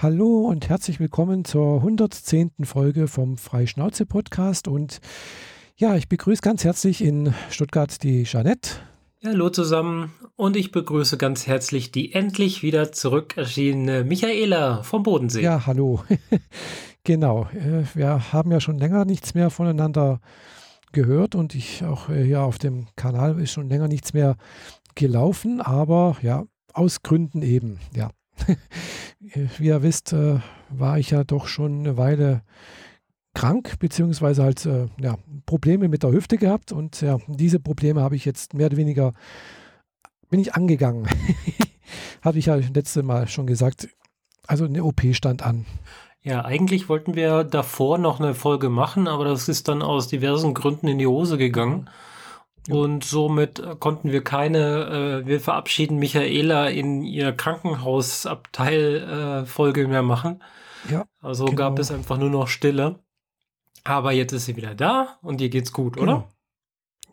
Hallo und herzlich willkommen zur 110. Folge vom Freischnauze Podcast. Und ja, ich begrüße ganz herzlich in Stuttgart die Jeanette. hallo zusammen und ich begrüße ganz herzlich die endlich wieder zurück erschienene Michaela vom Bodensee. Ja, hallo. genau, äh, wir haben ja schon länger nichts mehr voneinander gehört und ich auch äh, hier auf dem Kanal ist schon länger nichts mehr gelaufen, aber ja, aus Gründen eben, ja. Wie ihr wisst, äh, war ich ja doch schon eine Weile krank, beziehungsweise halt äh, ja, Probleme mit der Hüfte gehabt. Und ja, diese Probleme habe ich jetzt mehr oder weniger, bin ich angegangen. Hatte ich ja letzte Mal schon gesagt. Also eine OP stand an. Ja, eigentlich wollten wir davor noch eine Folge machen, aber das ist dann aus diversen Gründen in die Hose gegangen. Und somit konnten wir keine, äh, wir verabschieden Michaela in ihr Krankenhausabteil-Folge äh, mehr machen. Ja. Also genau. gab es einfach nur noch Stille. Aber jetzt ist sie wieder da und ihr geht's gut, genau. oder?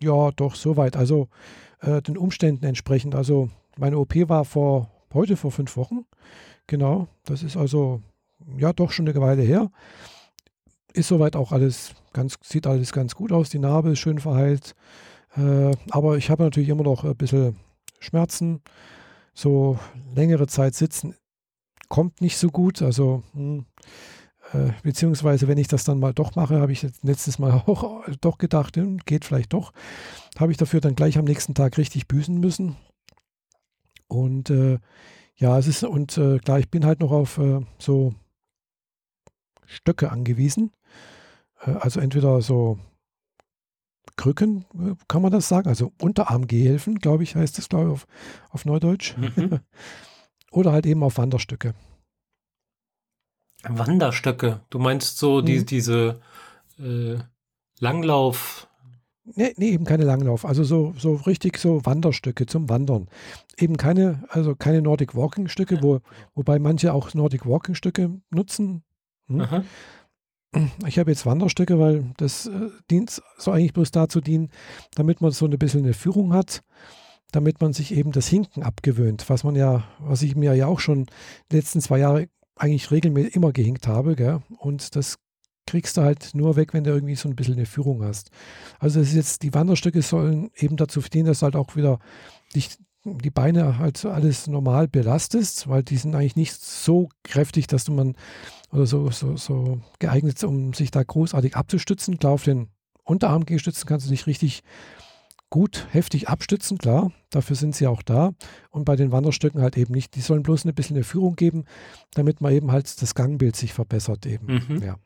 Ja, doch, soweit. Also äh, den Umständen entsprechend. Also meine OP war vor heute vor fünf Wochen. Genau. Das ist also ja doch schon eine Weile her. Ist soweit auch alles ganz, sieht alles ganz gut aus. Die Narbe ist schön verheilt. Äh, aber ich habe natürlich immer noch ein bisschen Schmerzen. So längere Zeit sitzen kommt nicht so gut. Also, hm, äh, beziehungsweise, wenn ich das dann mal doch mache, habe ich letztes Mal auch doch gedacht, hm, geht vielleicht doch. Habe ich dafür dann gleich am nächsten Tag richtig büßen müssen. Und äh, ja, es ist, und äh, klar, ich bin halt noch auf äh, so Stöcke angewiesen. Also entweder so Krücken, äh, kann man das sagen? Also Unterarmgehhilfen, glaube ich, heißt das, glaube ich, auf, auf Neudeutsch. Mhm. Oder halt eben auf Wanderstöcke. Wanderstöcke? Du meinst so die, mhm. diese äh, Langlauf. Nee, nee, eben keine Langlauf. Also so, so richtig so Wanderstöcke zum Wandern. Eben keine, also keine Nordic Walking Stücke, wo, wobei manche auch Nordic Walking Stücke nutzen. Hm. Ich habe jetzt Wanderstöcke, weil das äh, dient, soll eigentlich bloß dazu dienen, damit man so ein bisschen eine Führung hat, damit man sich eben das Hinken abgewöhnt, was man ja, was ich mir ja auch schon die letzten zwei Jahre eigentlich regelmäßig immer gehinkt habe, gell? Und das kriegst du halt nur weg, wenn du irgendwie so ein bisschen eine Führung hast. Also das ist jetzt, die Wanderstöcke sollen eben dazu dienen, dass du halt auch wieder dich die Beine halt alles normal belastest, weil die sind eigentlich nicht so kräftig, dass du man oder so, so, so geeignet, um sich da großartig abzustützen. Klar, auf den Unterarm gestützt kannst du dich richtig gut heftig abstützen, klar, dafür sind sie auch da. Und bei den Wanderstöcken halt eben nicht. Die sollen bloß ein bisschen eine Führung geben, damit man eben halt das Gangbild sich verbessert eben. Mhm. Ja.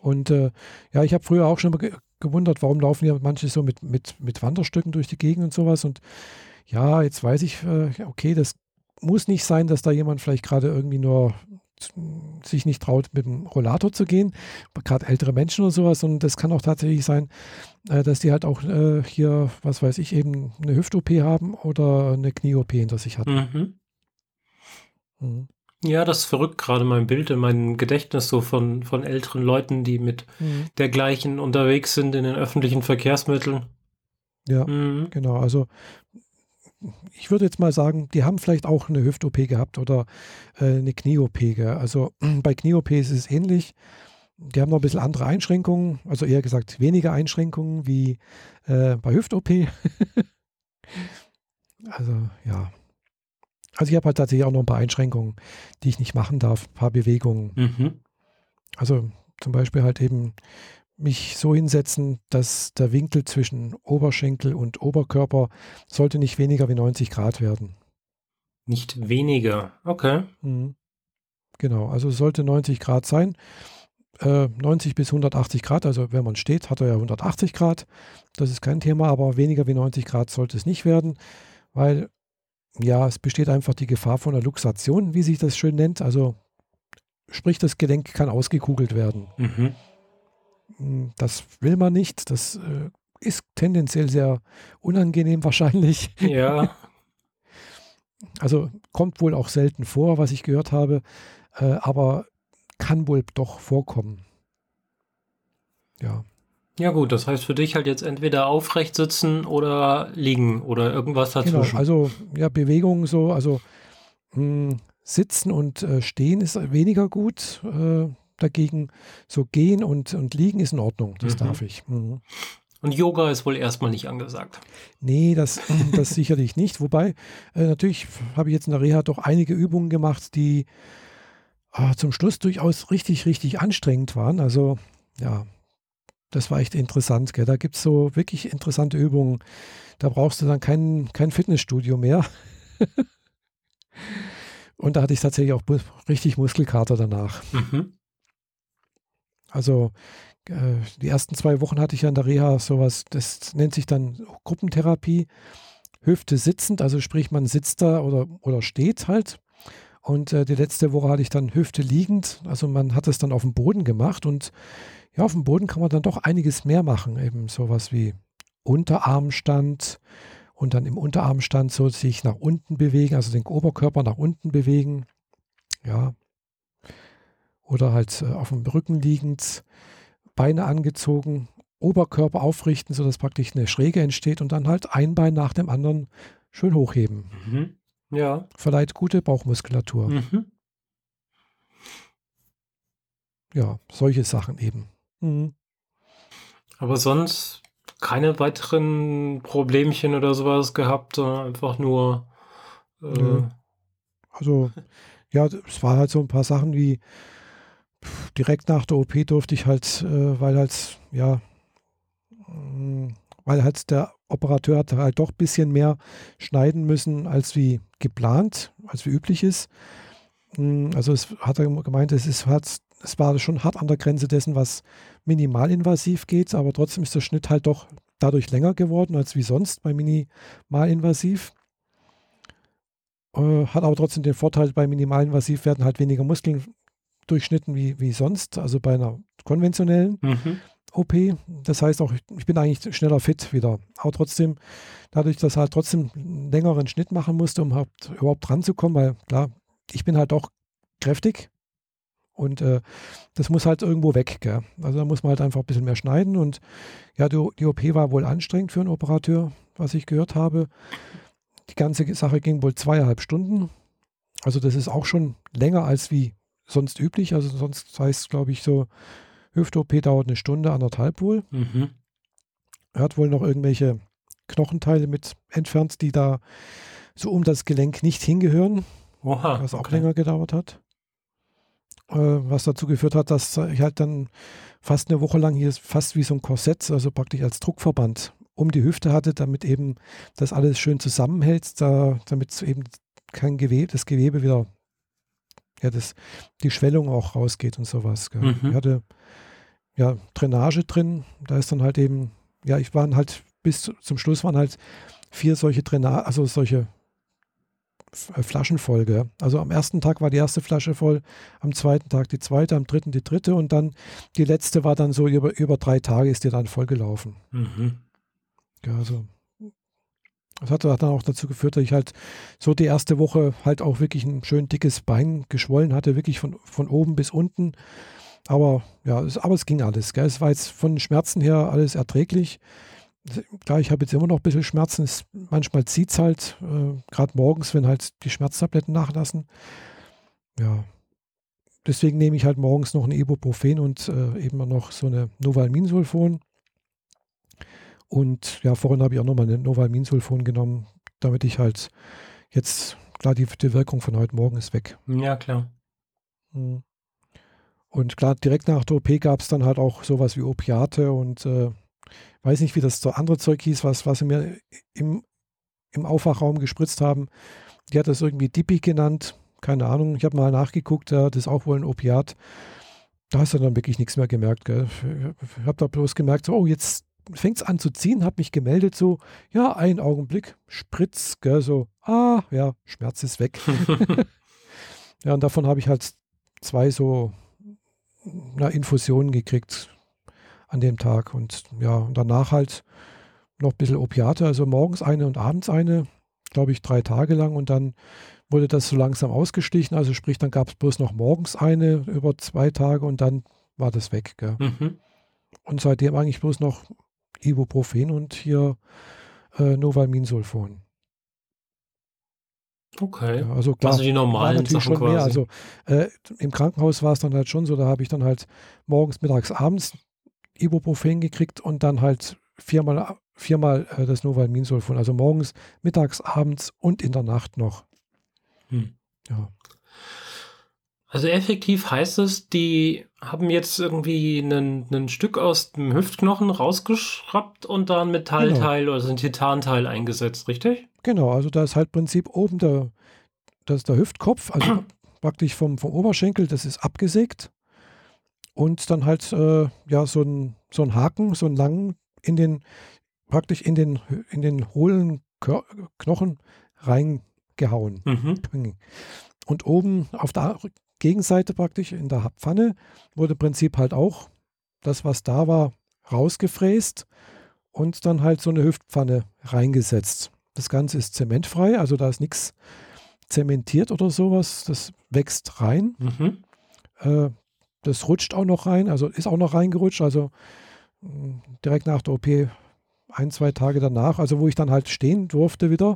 Und äh, ja, ich habe früher auch schon ge gewundert, warum laufen ja manche so mit, mit, mit Wanderstöcken durch die Gegend und sowas. Und ja, jetzt weiß ich, äh, okay, das muss nicht sein, dass da jemand vielleicht gerade irgendwie nur sich nicht traut, mit dem Rollator zu gehen, gerade ältere Menschen oder sowas. Und das kann auch tatsächlich sein, äh, dass die halt auch äh, hier, was weiß ich, eben eine Hüft-OP haben oder eine Knie-OP hinter sich hatten. Mhm. Mhm. Ja, das ist verrückt, gerade mein Bild in meinem Gedächtnis so von, von älteren Leuten, die mit mhm. dergleichen unterwegs sind in den öffentlichen Verkehrsmitteln. Ja, mhm. genau. Also ich würde jetzt mal sagen, die haben vielleicht auch eine Hüft-OP gehabt oder äh, eine Knie-OP. Also bei Knie-OP ist es ähnlich. Die haben noch ein bisschen andere Einschränkungen, also eher gesagt weniger Einschränkungen wie äh, bei Hüft-OP. also ja. Also ich habe halt tatsächlich auch noch ein paar Einschränkungen, die ich nicht machen darf, ein paar Bewegungen. Mhm. Also zum Beispiel halt eben mich so hinsetzen, dass der Winkel zwischen Oberschenkel und Oberkörper sollte nicht weniger wie 90 Grad werden. Nicht weniger, okay. Mhm. Genau, also sollte 90 Grad sein. Äh, 90 bis 180 Grad, also wenn man steht, hat er ja 180 Grad. Das ist kein Thema, aber weniger wie 90 Grad sollte es nicht werden, weil ja, es besteht einfach die Gefahr von einer Luxation, wie sich das schön nennt. Also sprich, das Gelenk kann ausgekugelt werden. Mhm. Hm, das will man nicht. Das äh, ist tendenziell sehr unangenehm wahrscheinlich. Ja. Also kommt wohl auch selten vor, was ich gehört habe, äh, aber kann wohl doch vorkommen. Ja. Ja gut, das heißt für dich halt jetzt entweder aufrecht sitzen oder liegen oder irgendwas genau, dazwischen. Genau, also ja, Bewegung so, also mh, hm, Sitzen und äh, Stehen ist weniger gut. Äh, dagegen so gehen und, und liegen ist in Ordnung. Das mhm. darf ich. Mhm. Und Yoga ist wohl erstmal nicht angesagt. Nee, das, das sicherlich nicht. Wobei, äh, natürlich habe ich jetzt in der Reha doch einige Übungen gemacht, die äh, zum Schluss durchaus richtig, richtig anstrengend waren. Also, ja, das war echt interessant. Gell? Da gibt es so wirklich interessante Übungen. Da brauchst du dann kein, kein Fitnessstudio mehr. Und da hatte ich tatsächlich auch richtig Muskelkater danach. Mhm. Also äh, die ersten zwei Wochen hatte ich ja in der Reha sowas, das nennt sich dann Gruppentherapie. Hüfte sitzend, also sprich man sitzt da oder, oder steht halt. Und äh, die letzte Woche hatte ich dann Hüfte liegend, also man hat es dann auf dem Boden gemacht und ja, auf dem Boden kann man dann doch einiges mehr machen, eben sowas wie Unterarmstand und dann im Unterarmstand so sich nach unten bewegen, also den Oberkörper nach unten bewegen. Ja. Oder halt äh, auf dem Rücken liegend, Beine angezogen, Oberkörper aufrichten, sodass praktisch eine Schräge entsteht und dann halt ein Bein nach dem anderen schön hochheben. Mhm. Ja. Verleiht gute Bauchmuskulatur. Mhm. Ja, solche Sachen eben. Mhm. Aber sonst keine weiteren Problemchen oder sowas gehabt, sondern einfach nur. Äh also, ja, es war halt so ein paar Sachen wie direkt nach der OP durfte ich halt, äh, weil halt, ja, mm, weil halt der Operateur hat halt doch ein bisschen mehr schneiden müssen, als wie geplant, als wie üblich ist. Mm, also es hat er gemeint, es ist halt, es war schon hart an der Grenze dessen, was minimalinvasiv geht, aber trotzdem ist der Schnitt halt doch dadurch länger geworden als wie sonst bei minimalinvasiv. Äh, hat aber trotzdem den Vorteil, bei minimalinvasiv werden halt weniger Muskeln durchschnitten wie, wie sonst, also bei einer konventionellen mhm. OP. Das heißt auch, ich bin eigentlich schneller fit wieder. Aber trotzdem, dadurch, dass halt trotzdem einen längeren Schnitt machen musste, um halt überhaupt dran zu kommen, weil klar, ich bin halt auch kräftig und äh, das muss halt irgendwo weg. Gell? Also da muss man halt einfach ein bisschen mehr schneiden und ja, die, die OP war wohl anstrengend für einen Operateur, was ich gehört habe. Die ganze Sache ging wohl zweieinhalb Stunden. Also das ist auch schon länger als wie sonst üblich. Also sonst heißt, glaube ich, so Hüft-OP dauert eine Stunde, anderthalb wohl. Mhm. Er hat wohl noch irgendwelche Knochenteile mit entfernt, die da so um das Gelenk nicht hingehören. Oha, was auch okay. länger gedauert hat. Äh, was dazu geführt hat, dass ich halt dann fast eine Woche lang hier fast wie so ein Korsett, also praktisch als Druckverband um die Hüfte hatte, damit eben das alles schön zusammenhält, da, damit eben kein Gewebe, das Gewebe wieder ja, das, die Schwellung auch rausgeht und sowas. Gell. Mhm. Ich hatte ja Drainage drin, da ist dann halt eben, ja, ich waren halt bis zum Schluss waren halt vier solche Drainage, also solche äh, Flaschen voll. Gell. Also am ersten Tag war die erste Flasche voll, am zweiten Tag die zweite, am dritten die dritte und dann die letzte war dann so über, über drei Tage ist die dann vollgelaufen. Mhm. Ja, also das hat dann auch dazu geführt, dass ich halt so die erste Woche halt auch wirklich ein schön dickes Bein geschwollen hatte, wirklich von, von oben bis unten. Aber ja, es, aber es ging alles. Gell? Es war jetzt von Schmerzen her alles erträglich. Klar, ich habe jetzt immer noch ein bisschen Schmerzen. Es, manchmal zieht es halt, äh, gerade morgens, wenn halt die Schmerztabletten nachlassen. Ja, deswegen nehme ich halt morgens noch ein Ibuprofen und äh, eben noch so eine Novalminsulfon. Und ja, vorhin habe ich auch nochmal eine Novalminsulfon genommen, damit ich halt jetzt, klar, die, die Wirkung von heute Morgen ist weg. Ja, klar. Hm. Und klar, direkt nach der OP gab es dann halt auch sowas wie Opiate und äh, weiß nicht, wie das so andere Zeug hieß, was, was sie mir im, im Aufwachraum gespritzt haben. Die hat das irgendwie Dipi genannt. Keine Ahnung. Ich habe mal nachgeguckt, das ist auch wohl ein Opiat. Da hast du dann wirklich nichts mehr gemerkt. Gell? Ich habe da bloß gemerkt, so, oh, jetzt fängt es an zu ziehen, habe mich gemeldet, so, ja, einen Augenblick, Spritz, gell, so, ah, ja, Schmerz ist weg. ja, und davon habe ich halt zwei so na, Infusionen gekriegt an dem Tag. Und ja, und danach halt noch ein bisschen Opiate, also morgens eine und abends eine, glaube ich, drei Tage lang. Und dann wurde das so langsam ausgestichen. Also sprich, dann gab es bloß noch morgens eine über zwei Tage und dann war das weg. Mhm. Und seitdem eigentlich bloß noch Ibuprofen und hier äh, Novalminsulfon. Okay. Ja, also klar, also die normalen natürlich Sachen schon mehr. quasi. Also äh, im Krankenhaus war es dann halt schon so, da habe ich dann halt morgens, mittags, abends Ibuprofen gekriegt und dann halt viermal, viermal äh, das Novalminsulfon. Also morgens, mittags, abends und in der Nacht noch. Hm. Ja. Also effektiv heißt es, die haben jetzt irgendwie ein Stück aus dem Hüftknochen rausgeschraubt und da ein Metallteil oder so ein Titanteil eingesetzt, richtig? Genau, also da ist halt Prinzip oben der, das ist der Hüftkopf, also praktisch vom, vom Oberschenkel, das ist abgesägt. Und dann halt äh, ja so ein, so ein Haken, so einen langen, in den, praktisch in den, in den hohlen Kör Knochen reingehauen. Mhm. Und oben auf der Gegenseite praktisch in der Pfanne wurde im Prinzip halt auch das, was da war, rausgefräst und dann halt so eine Hüftpfanne reingesetzt. Das Ganze ist zementfrei, also da ist nichts zementiert oder sowas. Das wächst rein. Mhm. Äh, das rutscht auch noch rein, also ist auch noch reingerutscht. Also mh, direkt nach der OP, ein, zwei Tage danach, also wo ich dann halt stehen durfte wieder,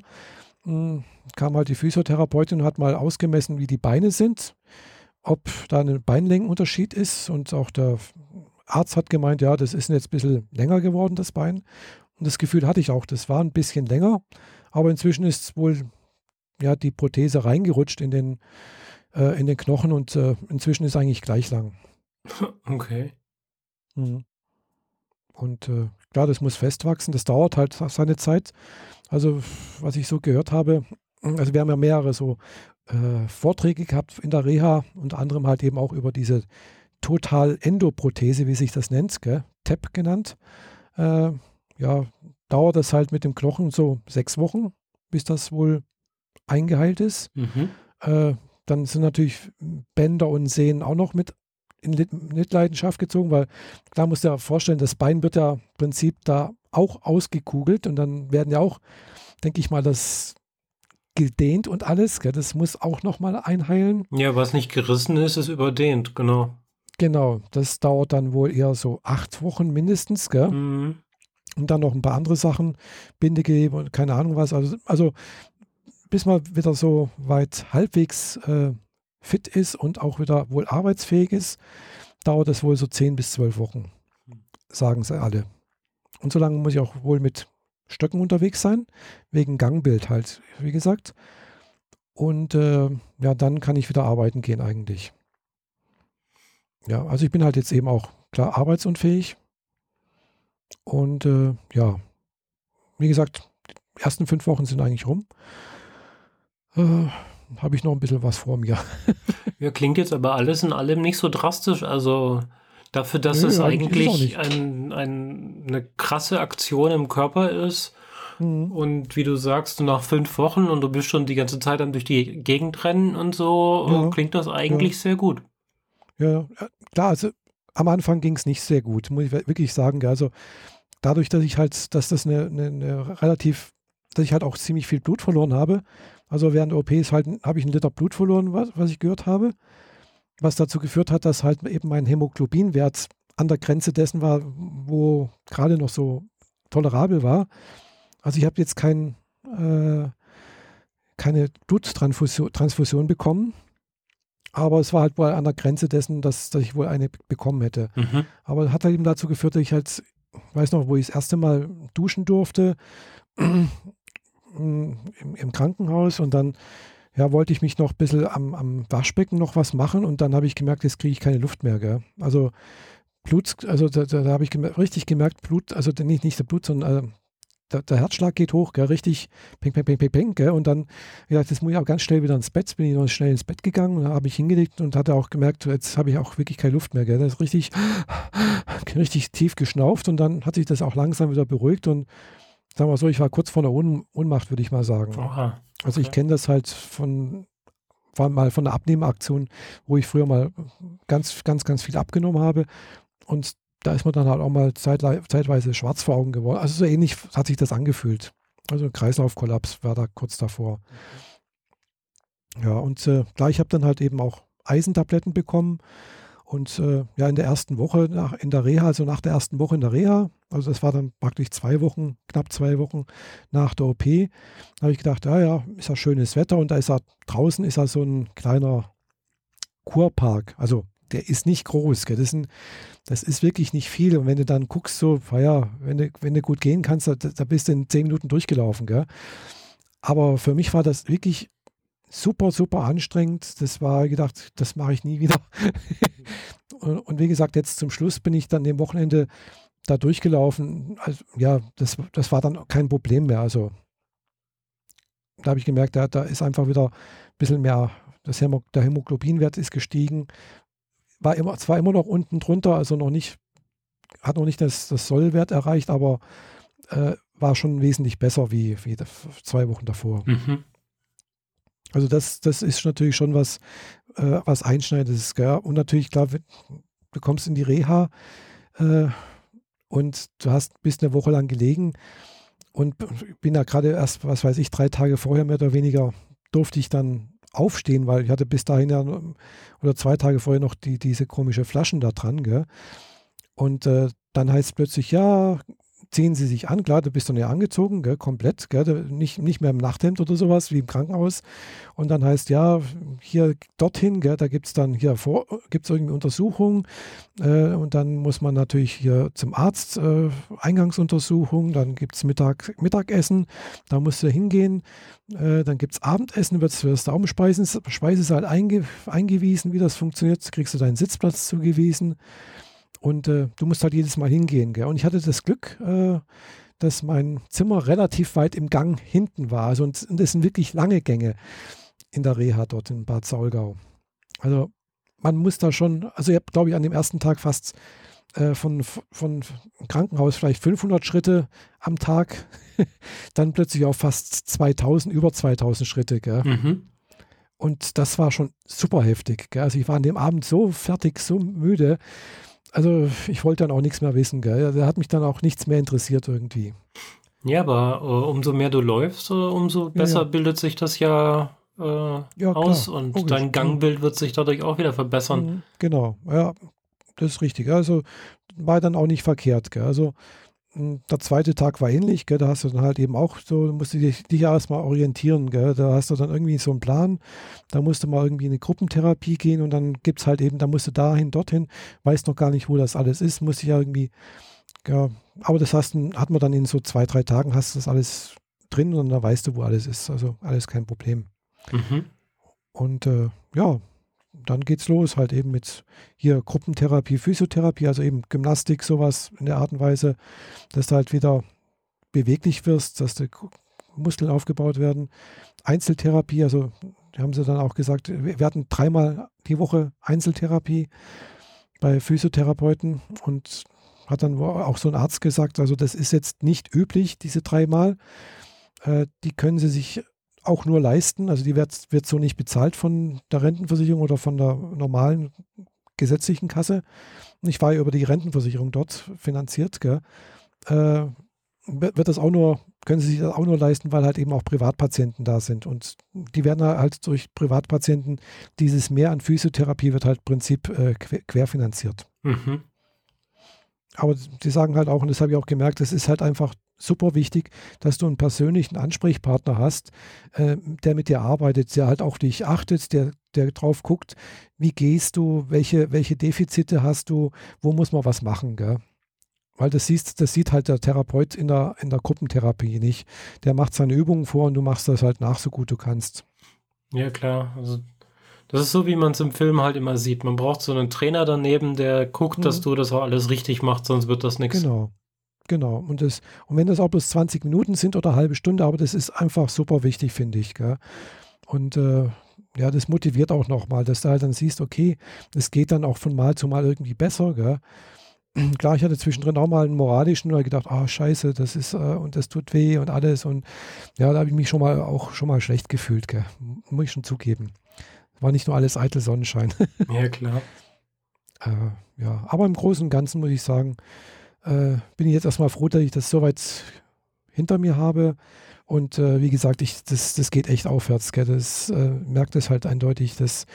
mh, kam halt die Physiotherapeutin und hat mal ausgemessen, wie die Beine sind, ob da ein Beinlängenunterschied ist. Und auch der Arzt hat gemeint, ja, das ist jetzt ein bisschen länger geworden, das Bein. Und das Gefühl hatte ich auch, das war ein bisschen länger, aber inzwischen ist wohl ja, die Prothese reingerutscht in den, äh, in den Knochen und äh, inzwischen ist eigentlich gleich lang. Okay. Mhm. Und äh, klar, das muss festwachsen, das dauert halt seine Zeit. Also, was ich so gehört habe, also wir haben ja mehrere so äh, Vorträge gehabt in der Reha, unter anderem halt eben auch über diese Total-Endoprothese, wie sich das nennt, gell? TEP genannt. Äh, ja, dauert das halt mit dem Knochen so sechs Wochen, bis das wohl eingeheilt ist. Mhm. Äh, dann sind natürlich Bänder und Sehnen auch noch mit in Mitleidenschaft gezogen, weil klar musst du dir vorstellen, das Bein wird ja im Prinzip da auch ausgekugelt und dann werden ja auch, denke ich mal, das gedehnt und alles. Gell? Das muss auch nochmal einheilen. Ja, was nicht gerissen ist, ist überdehnt, genau. Genau, das dauert dann wohl eher so acht Wochen mindestens. Gell? Mhm. Und dann noch ein paar andere Sachen, Bindegewebe und keine Ahnung was. Also, also bis man wieder so weit halbwegs äh, fit ist und auch wieder wohl arbeitsfähig ist, dauert es wohl so zehn bis zwölf Wochen, sagen sie alle. Und so lange muss ich auch wohl mit Stöcken unterwegs sein, wegen Gangbild halt, wie gesagt. Und äh, ja, dann kann ich wieder arbeiten gehen eigentlich. Ja, also ich bin halt jetzt eben auch klar arbeitsunfähig. Und äh, ja, wie gesagt, die ersten fünf Wochen sind eigentlich rum. Äh, Habe ich noch ein bisschen was vor mir. ja, klingt jetzt aber alles in allem nicht so drastisch. Also dafür, dass Nö, es eigentlich ein, ein, eine krasse Aktion im Körper ist. Mhm. Und wie du sagst, nach fünf Wochen und du bist schon die ganze Zeit dann durch die Gegend rennen und so, Ja, klingt das eigentlich ja. sehr gut. Ja, klar, also am Anfang ging es nicht sehr gut, muss ich wirklich sagen. Also dadurch, dass ich halt, dass das eine, eine, eine relativ, dass ich halt auch ziemlich viel Blut verloren habe. Also während der OPs halt habe ich einen Liter Blut verloren, was, was ich gehört habe. Was dazu geführt hat, dass halt eben mein Hämoglobinwert an der Grenze dessen war, wo gerade noch so tolerabel war. Also ich habe jetzt kein, äh, keine Bluttransfusion Transfusion bekommen, aber es war halt wohl an der Grenze dessen, dass, dass ich wohl eine bekommen hätte. Mhm. Aber hat halt eben dazu geführt, dass ich halt, weiß noch, wo ich das erste Mal duschen durfte im, im Krankenhaus und dann ja, wollte ich mich noch ein bisschen am, am Waschbecken noch was machen und dann habe ich gemerkt, jetzt kriege ich keine Luft mehr. Gell? Also Blut, also da, da, da habe ich gemer richtig gemerkt, Blut, also nicht, nicht der Blut, sondern äh, der, der, Herzschlag geht hoch, gell? richtig ping, ping, ping, ping, ping. Gell? Und dann, ja, das muss ich auch ganz schnell wieder ins Bett, bin ich noch schnell ins Bett gegangen und habe mich hingelegt und hatte auch gemerkt, jetzt habe ich auch wirklich keine Luft mehr. Gell? Das ist richtig, richtig tief geschnauft und dann hat sich das auch langsam wieder beruhigt und sagen wir so, ich war kurz vor Ohm Ohnmacht, würde ich mal sagen. Oha. Also ich Okay. kenne das halt von, war mal von einer Abnehmeraktion, wo ich früher mal ganz, ganz, ganz viel abgenommen habe. Und da ist man dann halt auch mal zeitweise schwarz vor Augen geworden. Also so ähnlich hat sich das angefühlt. Also ein Kreislaufkollaps war da kurz davor. Ja, und äh, klar, ich habe dann halt eben auch Eisentabletten bekommen. Und äh, ja, in der ersten Woche nach, in der Reha, also nach der ersten Woche in der Reha, also das war dann praktisch zwei Wochen, knapp zwei Wochen nach der OP, habe ich gedacht, ja, ja, ist ja schönes Wetter und da ist ja draußen ist ja so ein kleiner Kurpark. Also der ist nicht groß, gell? Das, ist ein, das ist wirklich nicht viel. Und wenn du dann guckst, so, ja, wenn du, wenn du gut gehen kannst, da, da bist du in zehn Minuten durchgelaufen. Gell? Aber für mich war das wirklich super, super anstrengend. Das war gedacht, das mache ich nie wieder. und, und, wie gesagt, jetzt zum Schluss bin ich dann dem Wochenende da durchgelaufen. Also, ja, das, das war dann kein Problem mehr. Also da habe ich gemerkt, da, da ist einfach wieder ein bisschen mehr, das Hämo, der Hämoglobinwert ist gestiegen. War immer, zwar immer noch unten drunter, also noch nicht, hat noch nicht das, das Sollwert erreicht, aber äh, war schon wesentlich besser wie, wie zwei Wochen davor. Mhm. Also das, das ist natürlich schon was, äh, was Einschneidendes. Gell? Und natürlich, klar, du kommst in die Reha äh, und du hast bist eine Woche lang gelegen und bin da gerade erst, was weiß ich, drei Tage vorher mehr oder weniger durfte ich dann aufstehen, weil ich hatte bis dahin ja oder zwei Tage vorher noch die, diese komische Flaschen da dran. Gell? Und äh, dann heißt es plötzlich, ja, ziehen sie sich an. Klar, du bist dann ja angezogen, gell, komplett, gell, nicht, nicht mehr im Nachthemd oder sowas wie im Krankenhaus. Und dann heißt ja, hier dorthin, gell, da gibt es dann hier vor, gibt es irgendwie Untersuchungen. Äh, und dann muss man natürlich hier zum Arzt, äh, Eingangsuntersuchung, dann gibt es Mittag, Mittagessen, da musst du hingehen. Äh, dann gibt es Abendessen, wirst, wirst du auch im Speisen, Speisesaal einge, eingewiesen, wie das funktioniert. Kriegst du deinen Sitzplatz zugewiesen. Und äh, du musst halt jedes Mal hingehen. Gell? Und ich hatte das Glück, äh, dass mein Zimmer relativ weit im Gang hinten war. Also, und, und das sind wirklich lange Gänge in der Reha dort in Bad Saulgau. Also man muss da schon, also ich habe, glaube ich, an dem ersten Tag fast äh, von, von Krankenhaus vielleicht 500 Schritte am Tag, dann plötzlich auf fast 2000, über 2000 Schritte. Mhm. Und das war schon super heftig. Gell? Also ich war an dem Abend so fertig, so müde also ich wollte dann auch nichts mehr wissen, gell? Da hat mich dann auch nichts mehr interessiert irgendwie. Ja, aber äh, umso mehr du läufst, äh, umso besser ja, ja. bildet sich das ja, äh, ja aus klar, und logisch. dein Gangbild wird sich dadurch auch wieder verbessern. Mhm, genau, ja, das ist richtig. Also war dann auch nicht verkehrt. Gell? Also der zweite Tag war ähnlich, gell? da hast du dann halt eben auch so, musst du dich, dich erstmal orientieren, gell? da hast du dann irgendwie so einen Plan, da musst du mal irgendwie in eine Gruppentherapie gehen und dann gibt es halt eben, da musst du dahin, dorthin, weißt noch gar nicht, wo das alles ist, musst du ja irgendwie, ja, aber das hast, hat man dann in so zwei, drei Tagen, hast du das alles drin und dann weißt du, wo alles ist, also alles kein Problem. Mhm. Und äh, ja, dann geht's los, halt eben mit hier Gruppentherapie, Physiotherapie, also eben Gymnastik, sowas in der Art und Weise, dass du halt wieder beweglich wirst, dass die Muskeln aufgebaut werden. Einzeltherapie, also haben sie dann auch gesagt, wir hatten dreimal die Woche Einzeltherapie bei Physiotherapeuten und hat dann auch so ein Arzt gesagt, also das ist jetzt nicht üblich, diese dreimal. Äh, die können sie sich auch nur leisten. Also die wird, wird so nicht bezahlt von der Rentenversicherung oder von der normalen gesetzlichen Kasse. Ich war ja über die Rentenversicherung dort finanziert. Gell. Äh, wird das auch nur, können sie sich das auch nur leisten, weil halt eben auch Privatpatienten da sind. Und die werden halt durch Privatpatienten, dieses Mehr an Physiotherapie wird halt Prinzip äh, querfinanziert. Mhm. Aber die sagen halt auch, und das habe ich auch gemerkt, es ist halt einfach super wichtig, dass du einen persönlichen Ansprechpartner hast, äh, der mit dir arbeitet, der halt auch dich achtet, der, der drauf guckt, wie gehst du, welche, welche Defizite hast du, wo muss man was machen, gell? Weil das siehst, das sieht halt der Therapeut in der, in der Gruppentherapie nicht. Der macht seine Übungen vor und du machst das halt nach, so gut du kannst. Ja, klar. Also das ist so, wie man es im Film halt immer sieht. Man braucht so einen Trainer daneben, der guckt, mhm. dass du das auch alles richtig machst, sonst wird das nichts. Genau. Genau. Und, das, und wenn das auch bloß 20 Minuten sind oder eine halbe Stunde, aber das ist einfach super wichtig, finde ich. Gell? Und äh, ja, das motiviert auch nochmal, dass du halt dann siehst, okay, es geht dann auch von Mal zu Mal irgendwie besser. Gell? Klar, ich hatte zwischendrin auch mal einen moralischen, weil ich gedacht, ah, scheiße, das ist, äh, und das tut weh und alles. Und ja, da habe ich mich schon mal auch schon mal schlecht gefühlt, gell? muss ich schon zugeben. War nicht nur alles eitel Sonnenschein. Ja, klar. äh, ja, aber im Großen und Ganzen muss ich sagen, äh, bin ich jetzt erstmal froh, dass ich das soweit hinter mir habe. Und äh, wie gesagt, ich, das, das geht echt aufwärts. Gell? Das äh, merkt es halt eindeutig, dass,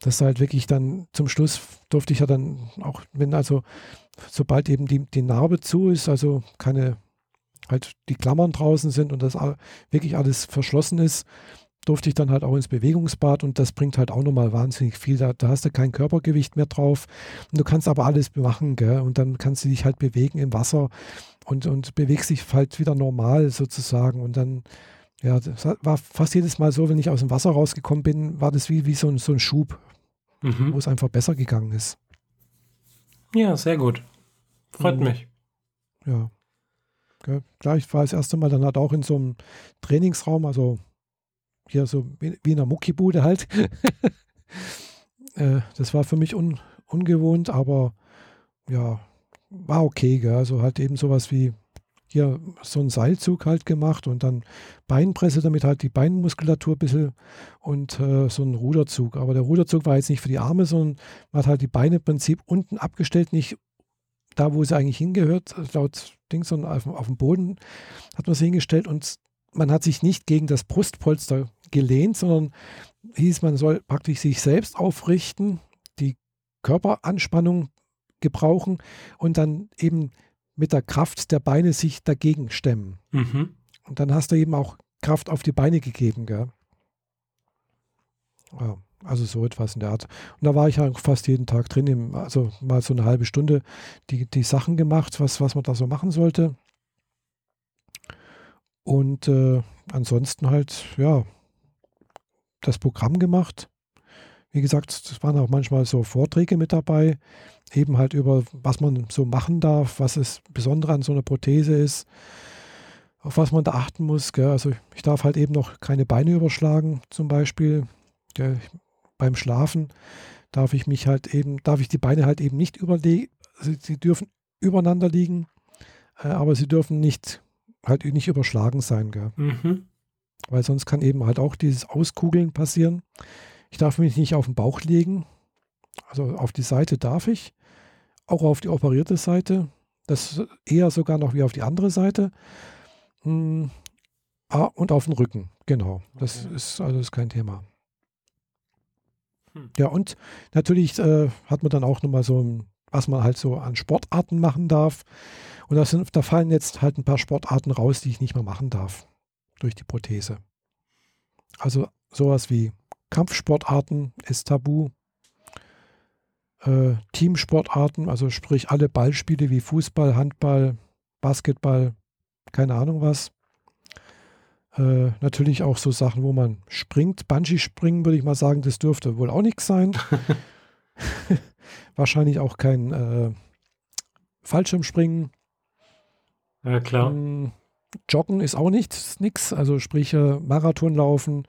dass halt wirklich dann zum Schluss durfte ich ja dann auch, wenn also, sobald eben die, die Narbe zu ist, also keine, halt die Klammern draußen sind und das wirklich alles verschlossen ist, durfte ich dann halt auch ins Bewegungsbad und das bringt halt auch nochmal wahnsinnig viel. Da, da, hast du kein Körpergewicht mehr drauf. Und du kannst aber alles machen, gell? Und dann kannst du dich halt bewegen im Wasser und, und bewegst dich halt wieder normal sozusagen. Und dann, ja, das war fast jedes Mal so, wenn ich aus dem Wasser rausgekommen bin, war das wie, wie so, ein, so ein Schub, mhm. wo es einfach besser gegangen ist. Ja, sehr gut. Freut mhm. mich. Ja. Gell? Klar, ich war das erste Mal dann halt auch in so einem Trainingsraum, also hier so wie in einer Muckibude halt. äh, das war für mich un, ungewohnt, aber ja, war okay. Gell? Also halt eben sowas wie hier so einen Seilzug halt gemacht und dann Beinpresse, damit halt die Beinmuskulatur ein bisschen und äh, so ein Ruderzug. Aber der Ruderzug war jetzt nicht für die Arme, sondern man hat halt die Beine im Prinzip unten abgestellt, nicht da, wo sie eigentlich hingehört, laut Ding, sondern auf, auf dem Boden hat man sie hingestellt und man hat sich nicht gegen das Brustpolster gelehnt, sondern hieß, man soll praktisch sich selbst aufrichten, die Körperanspannung gebrauchen und dann eben mit der Kraft der Beine sich dagegen stemmen. Mhm. Und dann hast du eben auch Kraft auf die Beine gegeben. Gell? Ja, also so etwas in der Art. Und da war ich halt fast jeden Tag drin, also mal so eine halbe Stunde die, die Sachen gemacht, was, was man da so machen sollte. Und äh, ansonsten halt, ja, das Programm gemacht. Wie gesagt, es waren auch manchmal so Vorträge mit dabei, eben halt über, was man so machen darf, was es Besondere an so einer Prothese ist, auf was man da achten muss. Gell. Also ich darf halt eben noch keine Beine überschlagen, zum Beispiel. Gell. Beim Schlafen darf ich mich halt eben, darf ich die Beine halt eben nicht überlegen, also sie dürfen übereinander liegen, äh, aber sie dürfen nicht halt nicht überschlagen sein. Gell. Mhm. Weil sonst kann eben halt auch dieses Auskugeln passieren. Ich darf mich nicht auf den Bauch legen. Also auf die Seite darf ich. Auch auf die operierte Seite. Das eher sogar noch wie auf die andere Seite. Hm. Ah, und auf den Rücken. Genau. Das okay. ist also ist kein Thema. Hm. Ja, und natürlich äh, hat man dann auch nochmal so ein, was man halt so an Sportarten machen darf. Und das sind, da fallen jetzt halt ein paar Sportarten raus, die ich nicht mehr machen darf durch die Prothese. Also sowas wie Kampfsportarten ist tabu. Äh, Teamsportarten, also sprich alle Ballspiele wie Fußball, Handball, Basketball, keine Ahnung was. Äh, natürlich auch so Sachen, wo man springt. Bungee-Springen würde ich mal sagen, das dürfte wohl auch nichts sein. Wahrscheinlich auch kein äh, Fallschirmspringen. Ja, klar. Hm, Joggen ist auch nichts, nix. Also sprich äh, Marathon laufen,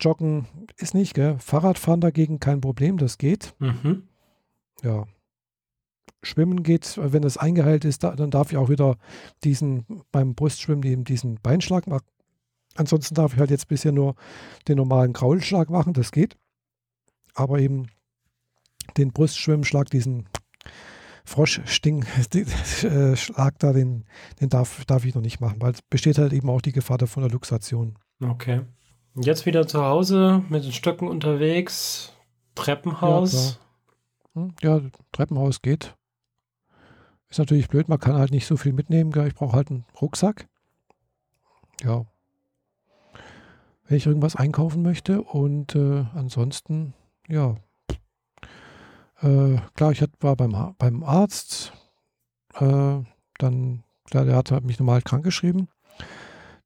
Joggen ist nicht, gell? Fahrradfahren dagegen kein Problem, das geht. Mhm. Ja. Schwimmen geht, wenn das eingeheilt ist, da, dann darf ich auch wieder diesen beim Brustschwimmen eben diesen Beinschlag machen. Ansonsten darf ich halt jetzt bisher nur den normalen Kraulschlag machen, das geht. Aber eben den Brustschwimmschlag, diesen Froschsting, äh, Schlag da, den, den darf, darf ich noch nicht machen, weil es besteht halt eben auch die Gefahr von der Luxation. Okay. Jetzt wieder zu Hause mit den Stöcken unterwegs. Treppenhaus. Ja, hm, ja, Treppenhaus geht. Ist natürlich blöd, man kann halt nicht so viel mitnehmen. Ich brauche halt einen Rucksack. Ja. Wenn ich irgendwas einkaufen möchte und äh, ansonsten, ja, äh, klar, ich war beim, beim Arzt. Äh, dann, klar, der hat mich normal krank geschrieben.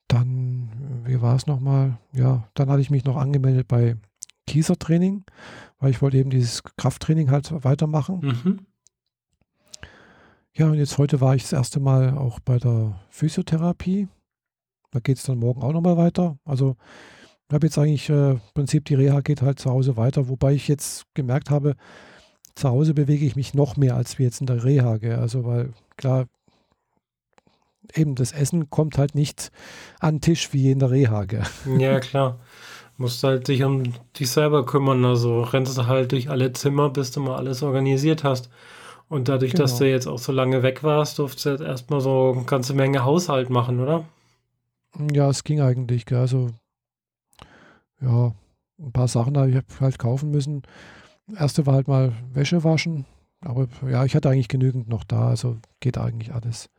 Dann, wie war es nochmal? Ja, dann hatte ich mich noch angemeldet bei Kiesertraining, weil ich wollte eben dieses Krafttraining halt weitermachen. Mhm. Ja, und jetzt heute war ich das erste Mal auch bei der Physiotherapie. Da geht es dann morgen auch nochmal weiter. Also ich habe jetzt eigentlich äh, im Prinzip die Reha geht halt zu Hause weiter, wobei ich jetzt gemerkt habe, zu Hause bewege ich mich noch mehr als wie jetzt in der Reha. Gell? Also, weil klar, eben das Essen kommt halt nicht an den Tisch wie in der Reha. Gell? Ja, klar. Musst halt dich um dich selber kümmern. Also rennst du halt durch alle Zimmer, bis du mal alles organisiert hast. Und dadurch, genau. dass du jetzt auch so lange weg warst, durfst du jetzt erstmal so eine ganze Menge Haushalt machen, oder? Ja, es ging eigentlich. Gell? Also, ja, ein paar Sachen habe ich halt kaufen müssen. Erste war halt mal Wäsche waschen. Aber ja, ich hatte eigentlich genügend noch da. Also geht eigentlich alles.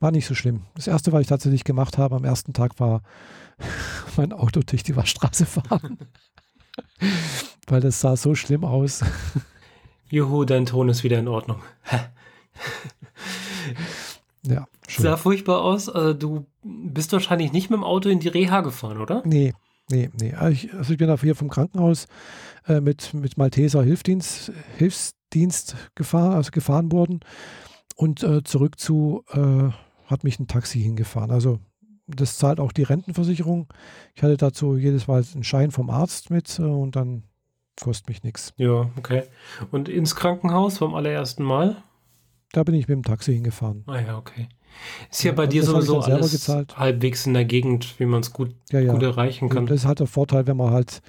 War nicht so schlimm. Das erste, was ich tatsächlich gemacht habe am ersten Tag, war mein Auto durch die Waschstraße fahren. Weil das sah so schlimm aus. Juhu, dein Ton ist wieder in Ordnung. ja. Schön. Sah furchtbar aus. Also du bist wahrscheinlich nicht mit dem Auto in die Reha gefahren, oder? Nee, nee, nee. Also ich, also ich bin hier vom Krankenhaus äh, mit, mit Malteser Hilfsdienst, Hilfsdienst gefahren, also gefahren worden. Und äh, zurück zu äh, hat mich ein Taxi hingefahren. Also das zahlt auch die Rentenversicherung. Ich hatte dazu jedes Mal einen Schein vom Arzt mit äh, und dann kostet mich nichts. Ja, okay. Und ins Krankenhaus vom allerersten Mal? Da bin ich mit dem Taxi hingefahren. Ah ja, okay. Ist ja, ja bei dir sowieso alles gezahlt. halbwegs in der Gegend, wie man es gut, ja, ja. gut erreichen kann. Das ist halt der Vorteil, wenn man halt,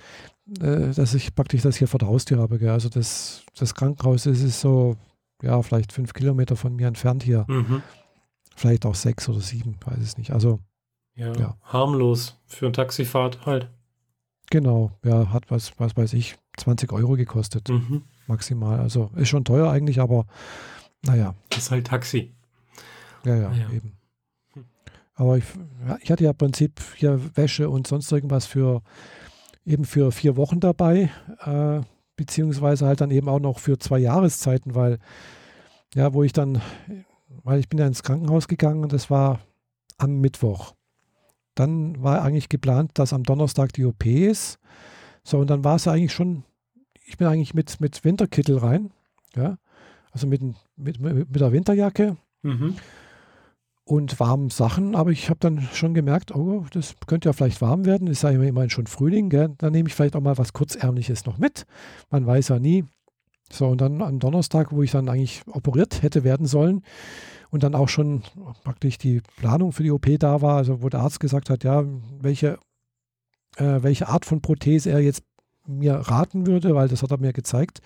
äh, dass ich praktisch das hier vor der Haustür habe. Gell? Also das, das Krankenhaus das ist so, ja, vielleicht fünf Kilometer von mir entfernt hier. Mhm. Vielleicht auch sechs oder sieben, weiß es nicht. Also ja, ja. harmlos für eine Taxifahrt halt. Genau, ja, hat was, was weiß ich, 20 Euro gekostet. Mhm. Maximal. Also ist schon teuer eigentlich, aber naja. Ist halt Taxi. Ja, ja, ja. eben. Aber ich, ich, hatte ja im Prinzip hier Wäsche und sonst irgendwas für eben für vier Wochen dabei, äh, beziehungsweise halt dann eben auch noch für zwei Jahreszeiten, weil ja, wo ich dann, weil ich bin ja ins Krankenhaus gegangen und das war am Mittwoch. Dann war eigentlich geplant, dass am Donnerstag die OP ist. So, und dann war es eigentlich schon, ich bin eigentlich mit, mit Winterkittel rein, ja, also mit, mit, mit der Winterjacke mhm. Und warmen Sachen, aber ich habe dann schon gemerkt, oh, das könnte ja vielleicht warm werden, ist ja immerhin schon Frühling, gell? dann nehme ich vielleicht auch mal was Kurzärmliches noch mit, man weiß ja nie. So, und dann am Donnerstag, wo ich dann eigentlich operiert hätte werden sollen, und dann auch schon praktisch die Planung für die OP da war, also wo der Arzt gesagt hat, ja, welche, äh, welche Art von Prothese er jetzt mir raten würde, weil das hat er mir gezeigt,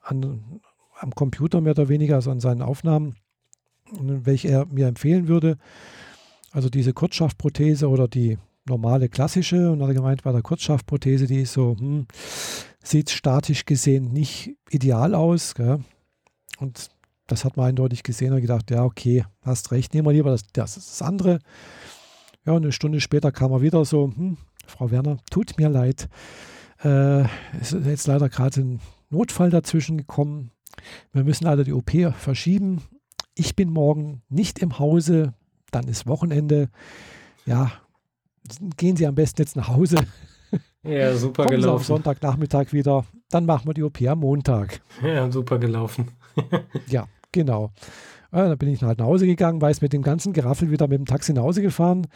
an, am Computer mehr oder weniger, also an seinen Aufnahmen, welche er mir empfehlen würde. Also diese Kurzschaftprothese oder die normale klassische. Und hat er gemeint, bei der Kurzschaftprothese, die ist so, hm, sieht statisch gesehen nicht ideal aus. Gell? Und das hat man eindeutig gesehen und gedacht, ja, okay, hast recht, nehmen wir lieber das, das, das andere. Ja, und eine Stunde später kam er wieder so, hm, Frau Werner, tut mir leid. Äh, es ist jetzt leider gerade ein Notfall dazwischen gekommen. Wir müssen leider die OP verschieben. Ich bin morgen nicht im Hause, dann ist Wochenende. Ja, gehen Sie am besten jetzt nach Hause. Ja, super Kommen gelaufen. Sie auf Sonntagnachmittag wieder, dann machen wir die OP am Montag. Ja, super gelaufen. ja, Genau. Ja, da bin ich halt nach Hause gegangen, war jetzt mit dem ganzen Geraffel wieder mit dem Taxi nach Hause gefahren.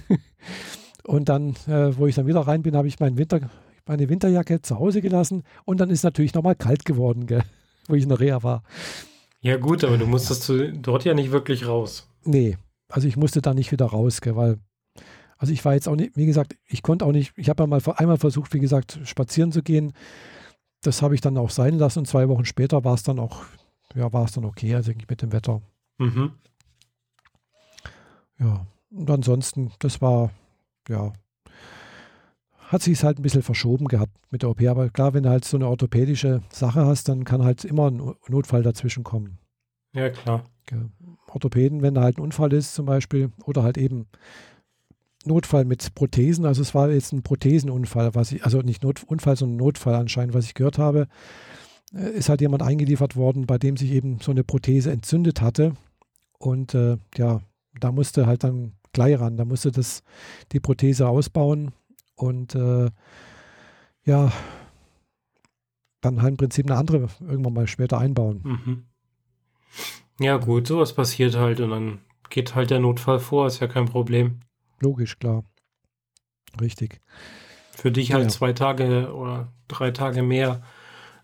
und dann, äh, wo ich dann wieder rein bin, habe ich mein Winter, meine Winterjacke zu Hause gelassen und dann ist natürlich nochmal kalt geworden, gell, wo ich in der Reha war. Ja gut, aber du musstest ja. dort ja nicht wirklich raus. Nee, also ich musste da nicht wieder raus, gell, weil, also ich war jetzt auch nicht, wie gesagt, ich konnte auch nicht, ich habe ja mal einmal versucht, wie gesagt, spazieren zu gehen. Das habe ich dann auch sein lassen und zwei Wochen später war es dann auch ja, war es dann okay, also mit dem Wetter. Mhm. Ja, und ansonsten, das war, ja, hat sich halt ein bisschen verschoben gehabt mit der OP. Aber klar, wenn du halt so eine orthopädische Sache hast, dann kann halt immer ein Notfall dazwischen kommen. Ja, klar. Orthopäden, wenn da halt ein Unfall ist zum Beispiel, oder halt eben Notfall mit Prothesen. Also es war jetzt ein Prothesenunfall, was ich, also nicht Not, Unfall, sondern Notfall anscheinend, was ich gehört habe. Äh, ist halt jemand eingeliefert worden, bei dem sich eben so eine Prothese entzündet hatte. Und äh, ja, da musste halt dann gleich ran, da musste das die Prothese ausbauen und äh, ja, dann halt im Prinzip eine andere irgendwann mal später einbauen. Mhm. Ja, gut, sowas passiert halt und dann geht halt der Notfall vor, ist ja kein Problem. Logisch, klar. Richtig. Für dich halt ja. zwei Tage oder drei Tage mehr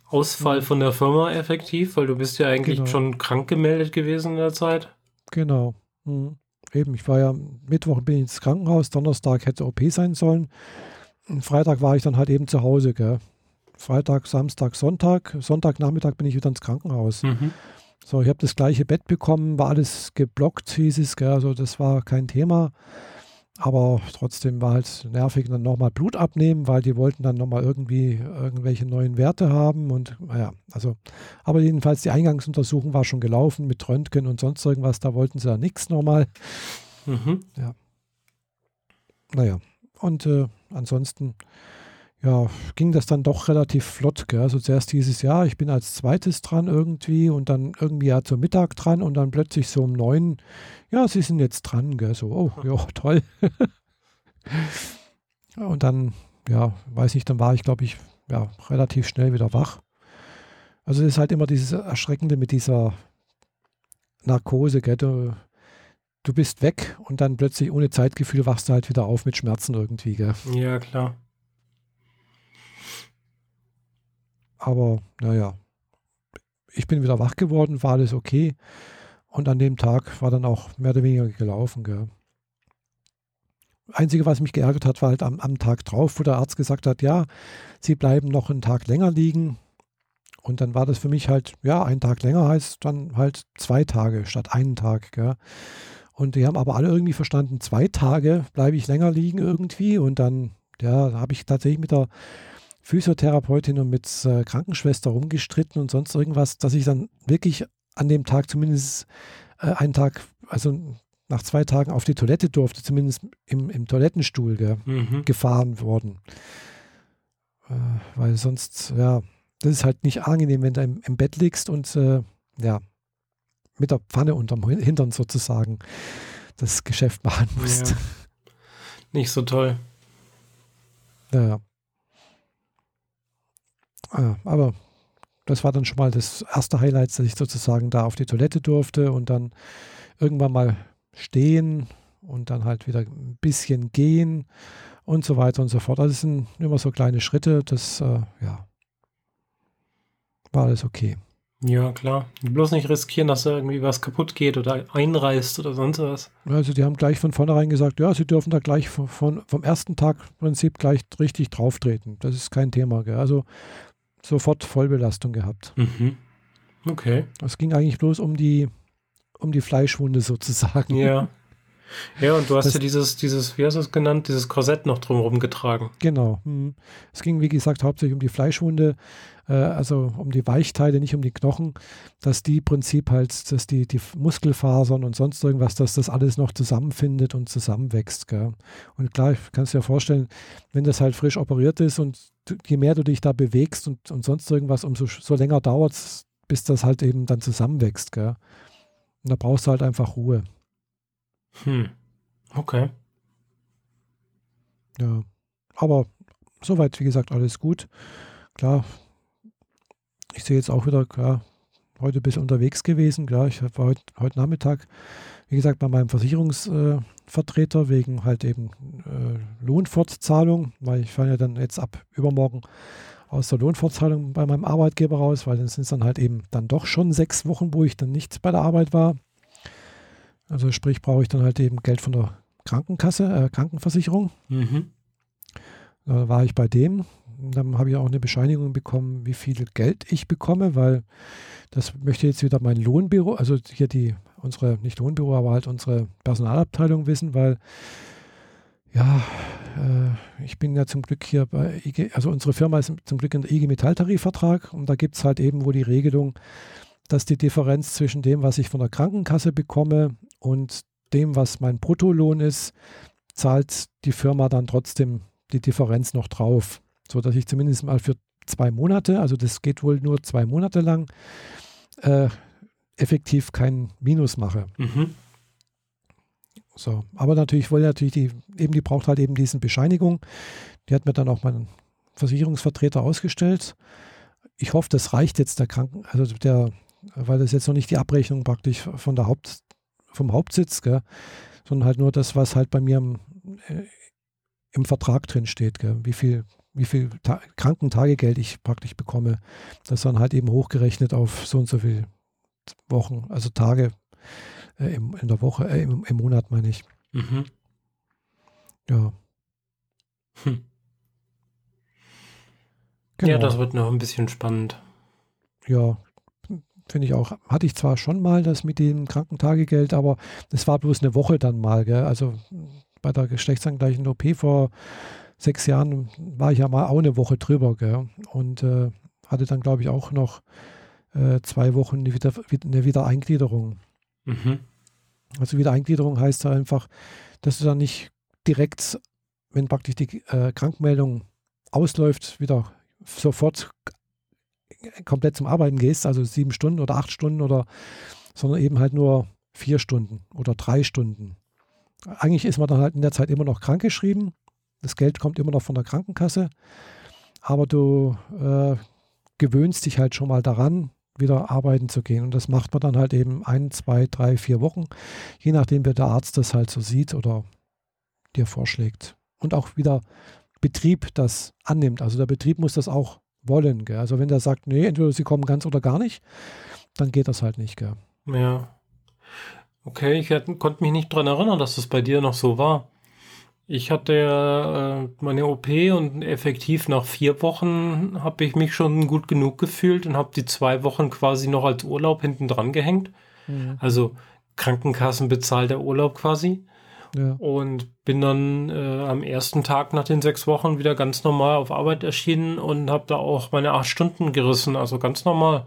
Ausfall mhm. von der Firma effektiv, weil du bist ja eigentlich genau. schon krank gemeldet gewesen in der Zeit. Genau. Mhm. Eben, ich war ja Mittwoch bin ich ins Krankenhaus, Donnerstag hätte OP sein sollen. Freitag war ich dann halt eben zu Hause, gell? Freitag, Samstag, Sonntag. Sonntagnachmittag bin ich wieder ins Krankenhaus. Mhm. So, ich habe das gleiche Bett bekommen, war alles geblockt, hieß es, gell? Also das war kein Thema. Aber trotzdem war halt nervig, dann nochmal Blut abnehmen, weil die wollten dann nochmal irgendwie irgendwelche neuen Werte haben und naja, also, aber jedenfalls die Eingangsuntersuchung war schon gelaufen mit Röntgen und sonst irgendwas, da wollten sie ja nichts nochmal. Mhm. Ja. Naja, und äh, ansonsten, ja, ging das dann doch relativ flott. Gell? Also zuerst dieses Jahr, ich bin als zweites dran irgendwie und dann irgendwie ja zum Mittag dran und dann plötzlich so um neun ja, Sie sind jetzt dran, gell? so, oh, ja, toll. und dann, ja, weiß nicht, dann war ich, glaube ich, ja, relativ schnell wieder wach. Also es ist halt immer dieses Erschreckende mit dieser Narkose, gell? Du, du bist weg und dann plötzlich ohne Zeitgefühl wachst du halt wieder auf mit Schmerzen irgendwie, gell? Ja, klar. Aber, naja, ich bin wieder wach geworden, war alles okay. Und an dem Tag war dann auch mehr oder weniger gelaufen. Gell. Einzige, was mich geärgert hat, war halt am, am Tag drauf, wo der Arzt gesagt hat, ja, Sie bleiben noch einen Tag länger liegen. Und dann war das für mich halt, ja, ein Tag länger heißt dann halt zwei Tage statt einen Tag. Gell. Und die haben aber alle irgendwie verstanden, zwei Tage bleibe ich länger liegen irgendwie. Und dann, ja, habe ich tatsächlich mit der Physiotherapeutin und mit äh, Krankenschwester rumgestritten und sonst irgendwas, dass ich dann wirklich an dem Tag zumindest äh, einen Tag, also nach zwei Tagen auf die Toilette durfte, zumindest im, im Toilettenstuhl ge mhm. gefahren worden. Äh, weil sonst, ja, das ist halt nicht angenehm, wenn du im, im Bett liegst und äh, ja, mit der Pfanne unterm Hintern sozusagen das Geschäft machen musst. Ja. Nicht so toll. Ja. Ah, aber das war dann schon mal das erste Highlight, dass ich sozusagen da auf die Toilette durfte und dann irgendwann mal stehen und dann halt wieder ein bisschen gehen und so weiter und so fort. Also es sind immer so kleine Schritte, das, äh, ja, war alles okay. Ja, klar. Bloß nicht riskieren, dass da irgendwie was kaputt geht oder einreißt oder sonst was. Also die haben gleich von vornherein gesagt, ja, sie dürfen da gleich von, von vom ersten Tag im Prinzip gleich richtig drauftreten. Das ist kein Thema. Gell? Also sofort Vollbelastung gehabt. Mhm. Okay. Es ging eigentlich bloß um die, um die Fleischwunde sozusagen. Ja. Ja, und du hast das, ja dieses, dieses, wie hast du es genannt, dieses Korsett noch drumherum getragen. Genau. Hm. Es ging, wie gesagt, hauptsächlich um die Fleischwunde, äh, also um die Weichteile, nicht um die Knochen, dass die Prinzip halt, dass die, die Muskelfasern und sonst irgendwas, dass das alles noch zusammenfindet und zusammenwächst. Gell? Und klar, kannst du dir vorstellen, wenn das halt frisch operiert ist und je mehr du dich da bewegst und, und sonst irgendwas, umso so länger dauert es, bis das halt eben dann zusammenwächst. Gell? Und da brauchst du halt einfach Ruhe. Hm. Okay. Ja. Aber soweit, wie gesagt, alles gut. Klar, ich sehe jetzt auch wieder, klar, heute ein bisschen unterwegs gewesen. Klar, ich war heute, heute Nachmittag, wie gesagt, bei meinem Versicherungsvertreter wegen halt eben äh, Lohnfortzahlung, weil ich fahre ja dann jetzt ab übermorgen aus der Lohnfortzahlung bei meinem Arbeitgeber raus, weil dann sind es dann halt eben dann doch schon sechs Wochen, wo ich dann nicht bei der Arbeit war. Also sprich, brauche ich dann halt eben Geld von der Krankenkasse, äh, Krankenversicherung. Mhm. Da war ich bei dem. Dann habe ich auch eine Bescheinigung bekommen, wie viel Geld ich bekomme, weil das möchte jetzt wieder mein Lohnbüro, also hier die, unsere, nicht Lohnbüro, aber halt unsere Personalabteilung wissen, weil ja, äh, ich bin ja zum Glück hier bei IG, also unsere Firma ist zum Glück in der IG Metalltarifvertrag und da gibt es halt eben wo die Regelung, dass die Differenz zwischen dem, was ich von der Krankenkasse bekomme und dem, was mein Bruttolohn ist, zahlt die Firma dann trotzdem die Differenz noch drauf, sodass ich zumindest mal für zwei Monate, also das geht wohl nur zwei Monate lang, äh, effektiv kein Minus mache. Mhm. So, aber natürlich wollte natürlich die, eben die braucht halt eben diesen Bescheinigung. Die hat mir dann auch mein Versicherungsvertreter ausgestellt. Ich hoffe, das reicht jetzt der Kranken, also der, weil das jetzt noch nicht die Abrechnung praktisch von der Haupt, vom Hauptsitz, gell, sondern halt nur das, was halt bei mir im, äh, im Vertrag drin steht, gell, wie viel, wie viel Ta Krankentagegeld ich praktisch bekomme. Das dann halt eben hochgerechnet auf so und so viele Wochen, also Tage äh, im, in der Woche, äh, im, im, Monat meine ich. Mhm. Ja. Hm. Genau. Ja, das wird noch ein bisschen spannend. Ja, Finde ich auch. Hatte ich zwar schon mal das mit dem Krankentagegeld, aber es war bloß eine Woche dann mal. Gell? Also bei der geschlechtsangleichen OP vor sechs Jahren war ich ja mal auch eine Woche drüber. Gell? Und äh, hatte dann, glaube ich, auch noch äh, zwei Wochen eine, Wieder eine Wiedereingliederung. Mhm. Also Wiedereingliederung heißt ja einfach, dass du dann nicht direkt, wenn praktisch die äh, Krankmeldung ausläuft, wieder sofort komplett zum Arbeiten gehst, also sieben Stunden oder acht Stunden oder, sondern eben halt nur vier Stunden oder drei Stunden. Eigentlich ist man dann halt in der Zeit immer noch krankgeschrieben. Das Geld kommt immer noch von der Krankenkasse. Aber du äh, gewöhnst dich halt schon mal daran, wieder arbeiten zu gehen. Und das macht man dann halt eben ein, zwei, drei, vier Wochen, je nachdem, wie der Arzt das halt so sieht oder dir vorschlägt. Und auch wieder Betrieb das annimmt. Also der Betrieb muss das auch wollen. Gell? Also wenn der sagt, nee, entweder sie kommen ganz oder gar nicht, dann geht das halt nicht. Gell? Ja. Okay, ich hätte, konnte mich nicht daran erinnern, dass das bei dir noch so war. Ich hatte ja äh, meine OP und effektiv nach vier Wochen habe ich mich schon gut genug gefühlt und habe die zwei Wochen quasi noch als Urlaub hinten dran gehängt. Mhm. Also Krankenkassen bezahlt der Urlaub quasi. Ja. Und bin dann äh, am ersten Tag nach den sechs Wochen wieder ganz normal auf Arbeit erschienen und habe da auch meine acht Stunden gerissen, also ganz normal.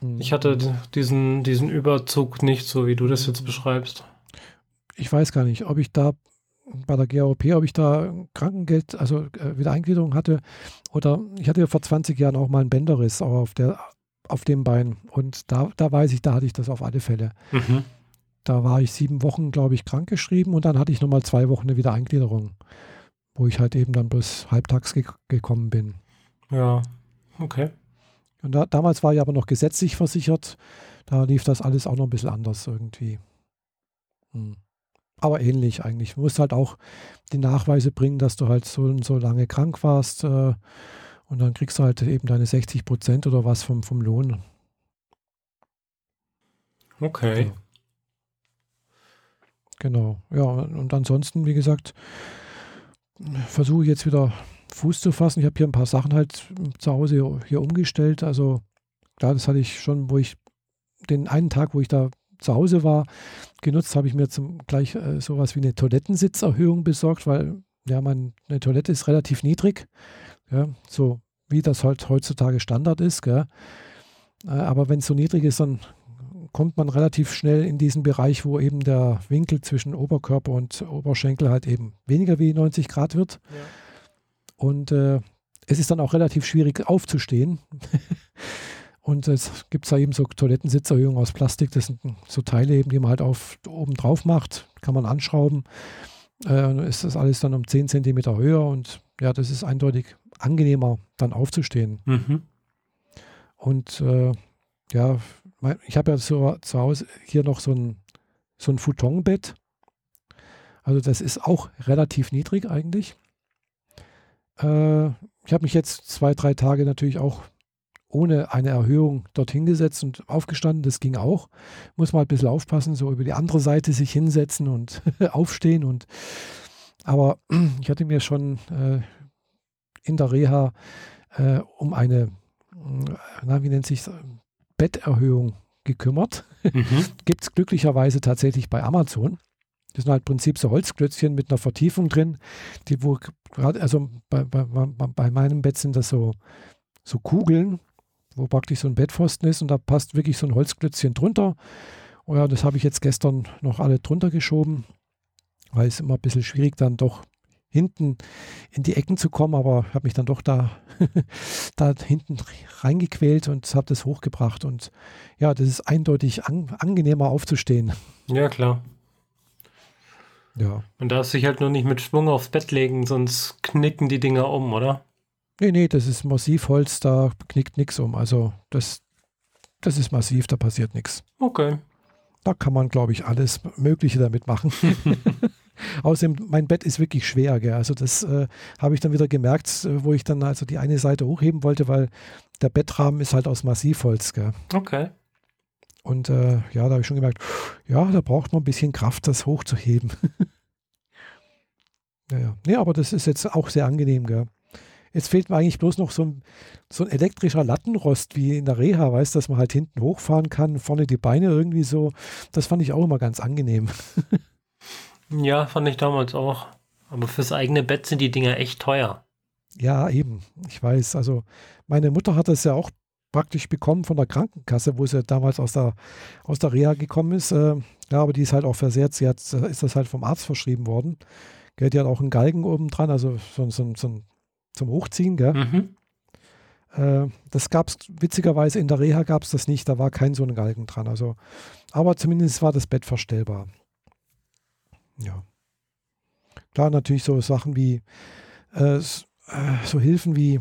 Mhm. Ich hatte diesen, diesen Überzug nicht, so wie du das jetzt beschreibst. Ich weiß gar nicht, ob ich da bei der GAOP, ob ich da Krankengeld, also äh, Wiedereingliederung hatte oder ich hatte ja vor 20 Jahren auch mal einen Bänderriss auf, der, auf dem Bein und da, da weiß ich, da hatte ich das auf alle Fälle. Mhm. Da war ich sieben Wochen, glaube ich, krankgeschrieben und dann hatte ich nochmal zwei Wochen eine Wiedereingliederung, wo ich halt eben dann bis halbtags ge gekommen bin. Ja, okay. Und da, damals war ich aber noch gesetzlich versichert. Da lief das alles auch noch ein bisschen anders irgendwie. Hm. Aber ähnlich eigentlich. Du musst halt auch die Nachweise bringen, dass du halt so und so lange krank warst. Äh, und dann kriegst du halt eben deine 60 Prozent oder was vom, vom Lohn. Okay. Ja. Genau, ja, und ansonsten, wie gesagt, versuche ich jetzt wieder Fuß zu fassen. Ich habe hier ein paar Sachen halt zu Hause hier umgestellt. Also klar, das hatte ich schon, wo ich den einen Tag, wo ich da zu Hause war, genutzt, habe ich mir zum gleich äh, sowas wie eine Toilettensitzerhöhung besorgt, weil ja, meine Toilette ist relativ niedrig, ja, so wie das halt heutzutage Standard ist. Gell. Äh, aber wenn es so niedrig ist, dann kommt man relativ schnell in diesen Bereich, wo eben der Winkel zwischen Oberkörper und Oberschenkel halt eben weniger wie 90 Grad wird. Ja. Und äh, es ist dann auch relativ schwierig aufzustehen. und es gibt da eben so Toilettensitzerhöhungen aus Plastik. Das sind so Teile eben, die man halt auf, oben drauf macht. Kann man anschrauben. Äh, ist das alles dann um 10 Zentimeter höher. Und ja, das ist eindeutig angenehmer, dann aufzustehen. Mhm. Und äh, ja, ich habe ja so, zu Hause hier noch so ein, so ein Futonbett. Also das ist auch relativ niedrig eigentlich. Äh, ich habe mich jetzt zwei, drei Tage natürlich auch ohne eine Erhöhung dorthin gesetzt und aufgestanden. Das ging auch. Muss man ein bisschen aufpassen, so über die andere Seite sich hinsetzen und aufstehen. Und aber ich hatte mir schon äh, in der Reha äh, um eine, na, wie nennt sich Betterhöhung gekümmert. Mhm. Gibt es glücklicherweise tatsächlich bei Amazon. Das sind halt im Prinzip so Holzklötzchen mit einer Vertiefung drin, die wo gerade, also bei, bei, bei, meinem Bett sind das so, so Kugeln, wo praktisch so ein Bettpfosten ist und da passt wirklich so ein Holzklötzchen drunter. Und ja, das habe ich jetzt gestern noch alle drunter geschoben, weil es immer ein bisschen schwierig dann doch hinten in die Ecken zu kommen, aber habe mich dann doch da, da hinten reingequält und habe das hochgebracht. Und ja, das ist eindeutig an, angenehmer aufzustehen. Ja, klar. Ja. Man darf sich halt nur nicht mit Schwung aufs Bett legen, sonst knicken die Dinger um, oder? Nee, nee, das ist Massivholz, da knickt nichts um. Also das, das ist massiv, da passiert nichts. Okay. Da kann man, glaube ich, alles Mögliche damit machen. Außerdem, mein Bett ist wirklich schwer. Gell? Also das äh, habe ich dann wieder gemerkt, äh, wo ich dann also die eine Seite hochheben wollte, weil der Bettrahmen ist halt aus Massivholz. Gell? Okay. Und äh, ja, da habe ich schon gemerkt, ja, da braucht man ein bisschen Kraft, das hochzuheben. naja, nee, aber das ist jetzt auch sehr angenehm. Gell? Jetzt fehlt mir eigentlich bloß noch so ein, so ein elektrischer Lattenrost wie in der Reha, weißt dass man halt hinten hochfahren kann, vorne die Beine irgendwie so. Das fand ich auch immer ganz angenehm. Ja, fand ich damals auch. Aber fürs eigene Bett sind die Dinger echt teuer. Ja, eben. Ich weiß. Also meine Mutter hat das ja auch praktisch bekommen von der Krankenkasse, wo sie damals aus der, aus der Reha gekommen ist. Äh, ja, aber die ist halt auch versehrt. Sie hat, ist das halt vom Arzt verschrieben worden. Gell, die hat auch einen Galgen oben dran, also so, so, so zum Hochziehen. Gell? Mhm. Äh, das gab es witzigerweise in der Reha gab es das nicht. Da war kein so ein Galgen dran. Also, aber zumindest war das Bett verstellbar. Ja. Klar, natürlich so Sachen wie äh, äh so Hilfen wie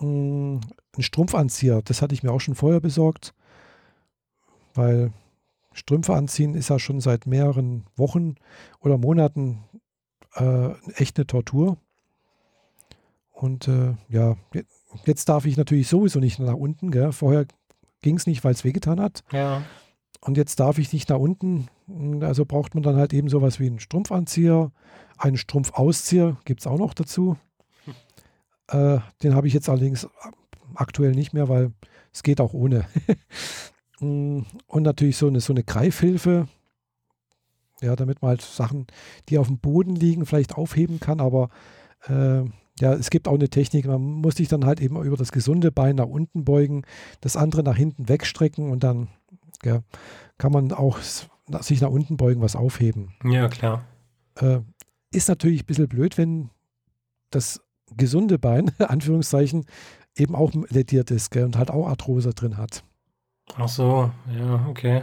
mh, mm, ein Strumpfanzieher. Das hatte ich mir auch schon vorher besorgt, weil Strümpfe anziehen ist ja schon seit mehreren Wochen oder Monaten äh, echt eine Tortur. Und äh, ja, jetzt darf ich natürlich sowieso nicht nach unten. Gell? Vorher ging es nicht, weil es wehgetan hat. Ja. Und jetzt darf ich nicht nach unten. Also braucht man dann halt eben sowas wie einen Strumpfanzieher, einen Strumpfauszieher, gibt es auch noch dazu. Hm. Äh, den habe ich jetzt allerdings aktuell nicht mehr, weil es geht auch ohne. Mm, und natürlich so eine, so eine Greifhilfe, ja, damit man halt Sachen, die auf dem Boden liegen, vielleicht aufheben kann, aber äh, ja, es gibt auch eine Technik, man muss sich dann halt eben über das gesunde Bein nach unten beugen, das andere nach hinten wegstrecken und dann ja, kann man auch sich nach unten beugen, was aufheben. Ja, klar. Äh, ist natürlich ein bisschen blöd, wenn das gesunde Bein, Anführungszeichen, eben auch lediert ist gell, und halt auch Arthrose drin hat. Ach so, ja, okay.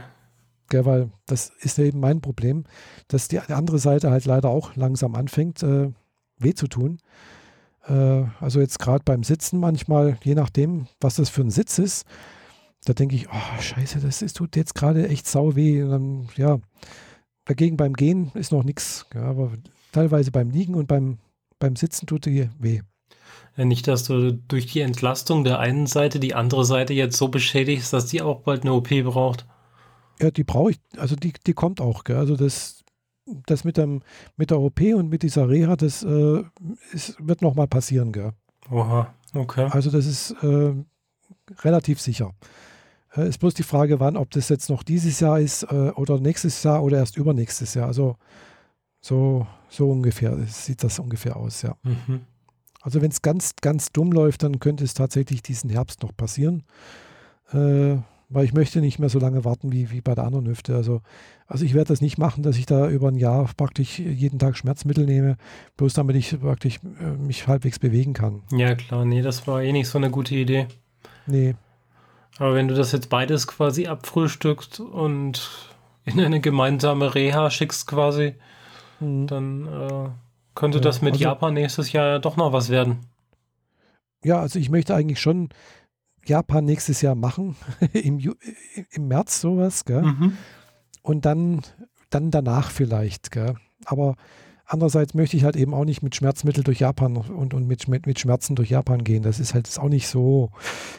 Gell, weil das ist eben mein Problem, dass die, die andere Seite halt leider auch langsam anfängt, äh, weh zu tun. Äh, also jetzt gerade beim Sitzen manchmal, je nachdem, was das für ein Sitz ist, da denke ich, oh scheiße, das ist, tut jetzt gerade echt sau weh. Und dann, ja, dagegen beim Gehen ist noch nichts, ja, aber teilweise beim Liegen und beim, beim Sitzen tut die weh. Nicht, dass du durch die Entlastung der einen Seite die andere Seite jetzt so beschädigst, dass die auch bald eine OP braucht. Ja, die brauche ich, also die, die kommt auch, gell? Also das, das mit, dem, mit der OP und mit dieser Reha, das äh, ist, wird nochmal passieren, gell? Oha, okay. Also das ist äh, relativ sicher. Äh, ist bloß die Frage, wann, ob das jetzt noch dieses Jahr ist äh, oder nächstes Jahr oder erst übernächstes Jahr. Also so, so ungefähr sieht das ungefähr aus, ja. Mhm. Also wenn es ganz, ganz dumm läuft, dann könnte es tatsächlich diesen Herbst noch passieren. Äh, weil ich möchte nicht mehr so lange warten wie, wie bei der anderen Hüfte. Also, also ich werde das nicht machen, dass ich da über ein Jahr praktisch jeden Tag Schmerzmittel nehme, bloß damit ich praktisch äh, mich halbwegs bewegen kann. Ja klar, nee, das war eh nicht so eine gute Idee. Nee. Aber wenn du das jetzt beides quasi abfrühstückst und in eine gemeinsame Reha schickst quasi, mhm. dann äh, könnte ja, das mit also, Japan nächstes Jahr ja doch noch was werden. Ja, also ich möchte eigentlich schon Japan nächstes Jahr machen, im, im März sowas, gell? Mhm. Und dann, dann danach vielleicht, gell? Aber andererseits möchte ich halt eben auch nicht mit Schmerzmittel durch Japan und, und mit, mit, mit Schmerzen durch Japan gehen. Das ist halt auch nicht so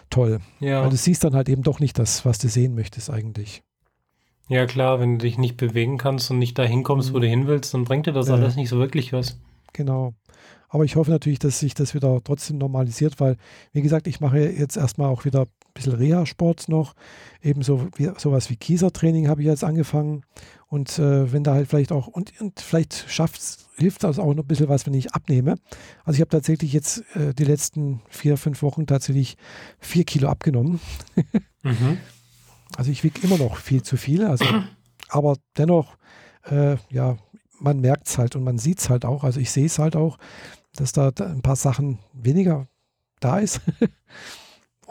toll. Ja. Weil du siehst dann halt eben doch nicht das, was du sehen möchtest eigentlich. Ja, klar, wenn du dich nicht bewegen kannst und nicht dahin kommst, wo mhm. du hin willst, dann bringt dir das äh, alles nicht so wirklich was. Genau. Aber ich hoffe natürlich, dass sich das wieder trotzdem normalisiert, weil, wie gesagt, ich mache jetzt erstmal auch wieder ein bisschen Reha-Sport noch. Ebenso wie, sowas wie Kiesertraining habe ich jetzt angefangen. Und äh, wenn da halt vielleicht auch, und, und vielleicht schafft hilft das auch noch ein bisschen was, wenn ich abnehme. Also ich habe tatsächlich jetzt äh, die letzten vier, fünf Wochen tatsächlich vier Kilo abgenommen. mhm. Also ich wiege immer noch viel zu viel. Also, aber dennoch, äh, ja, man merkt es halt und man sieht es halt auch. Also ich sehe es halt auch, dass da, ein paar Sachen weniger da ist.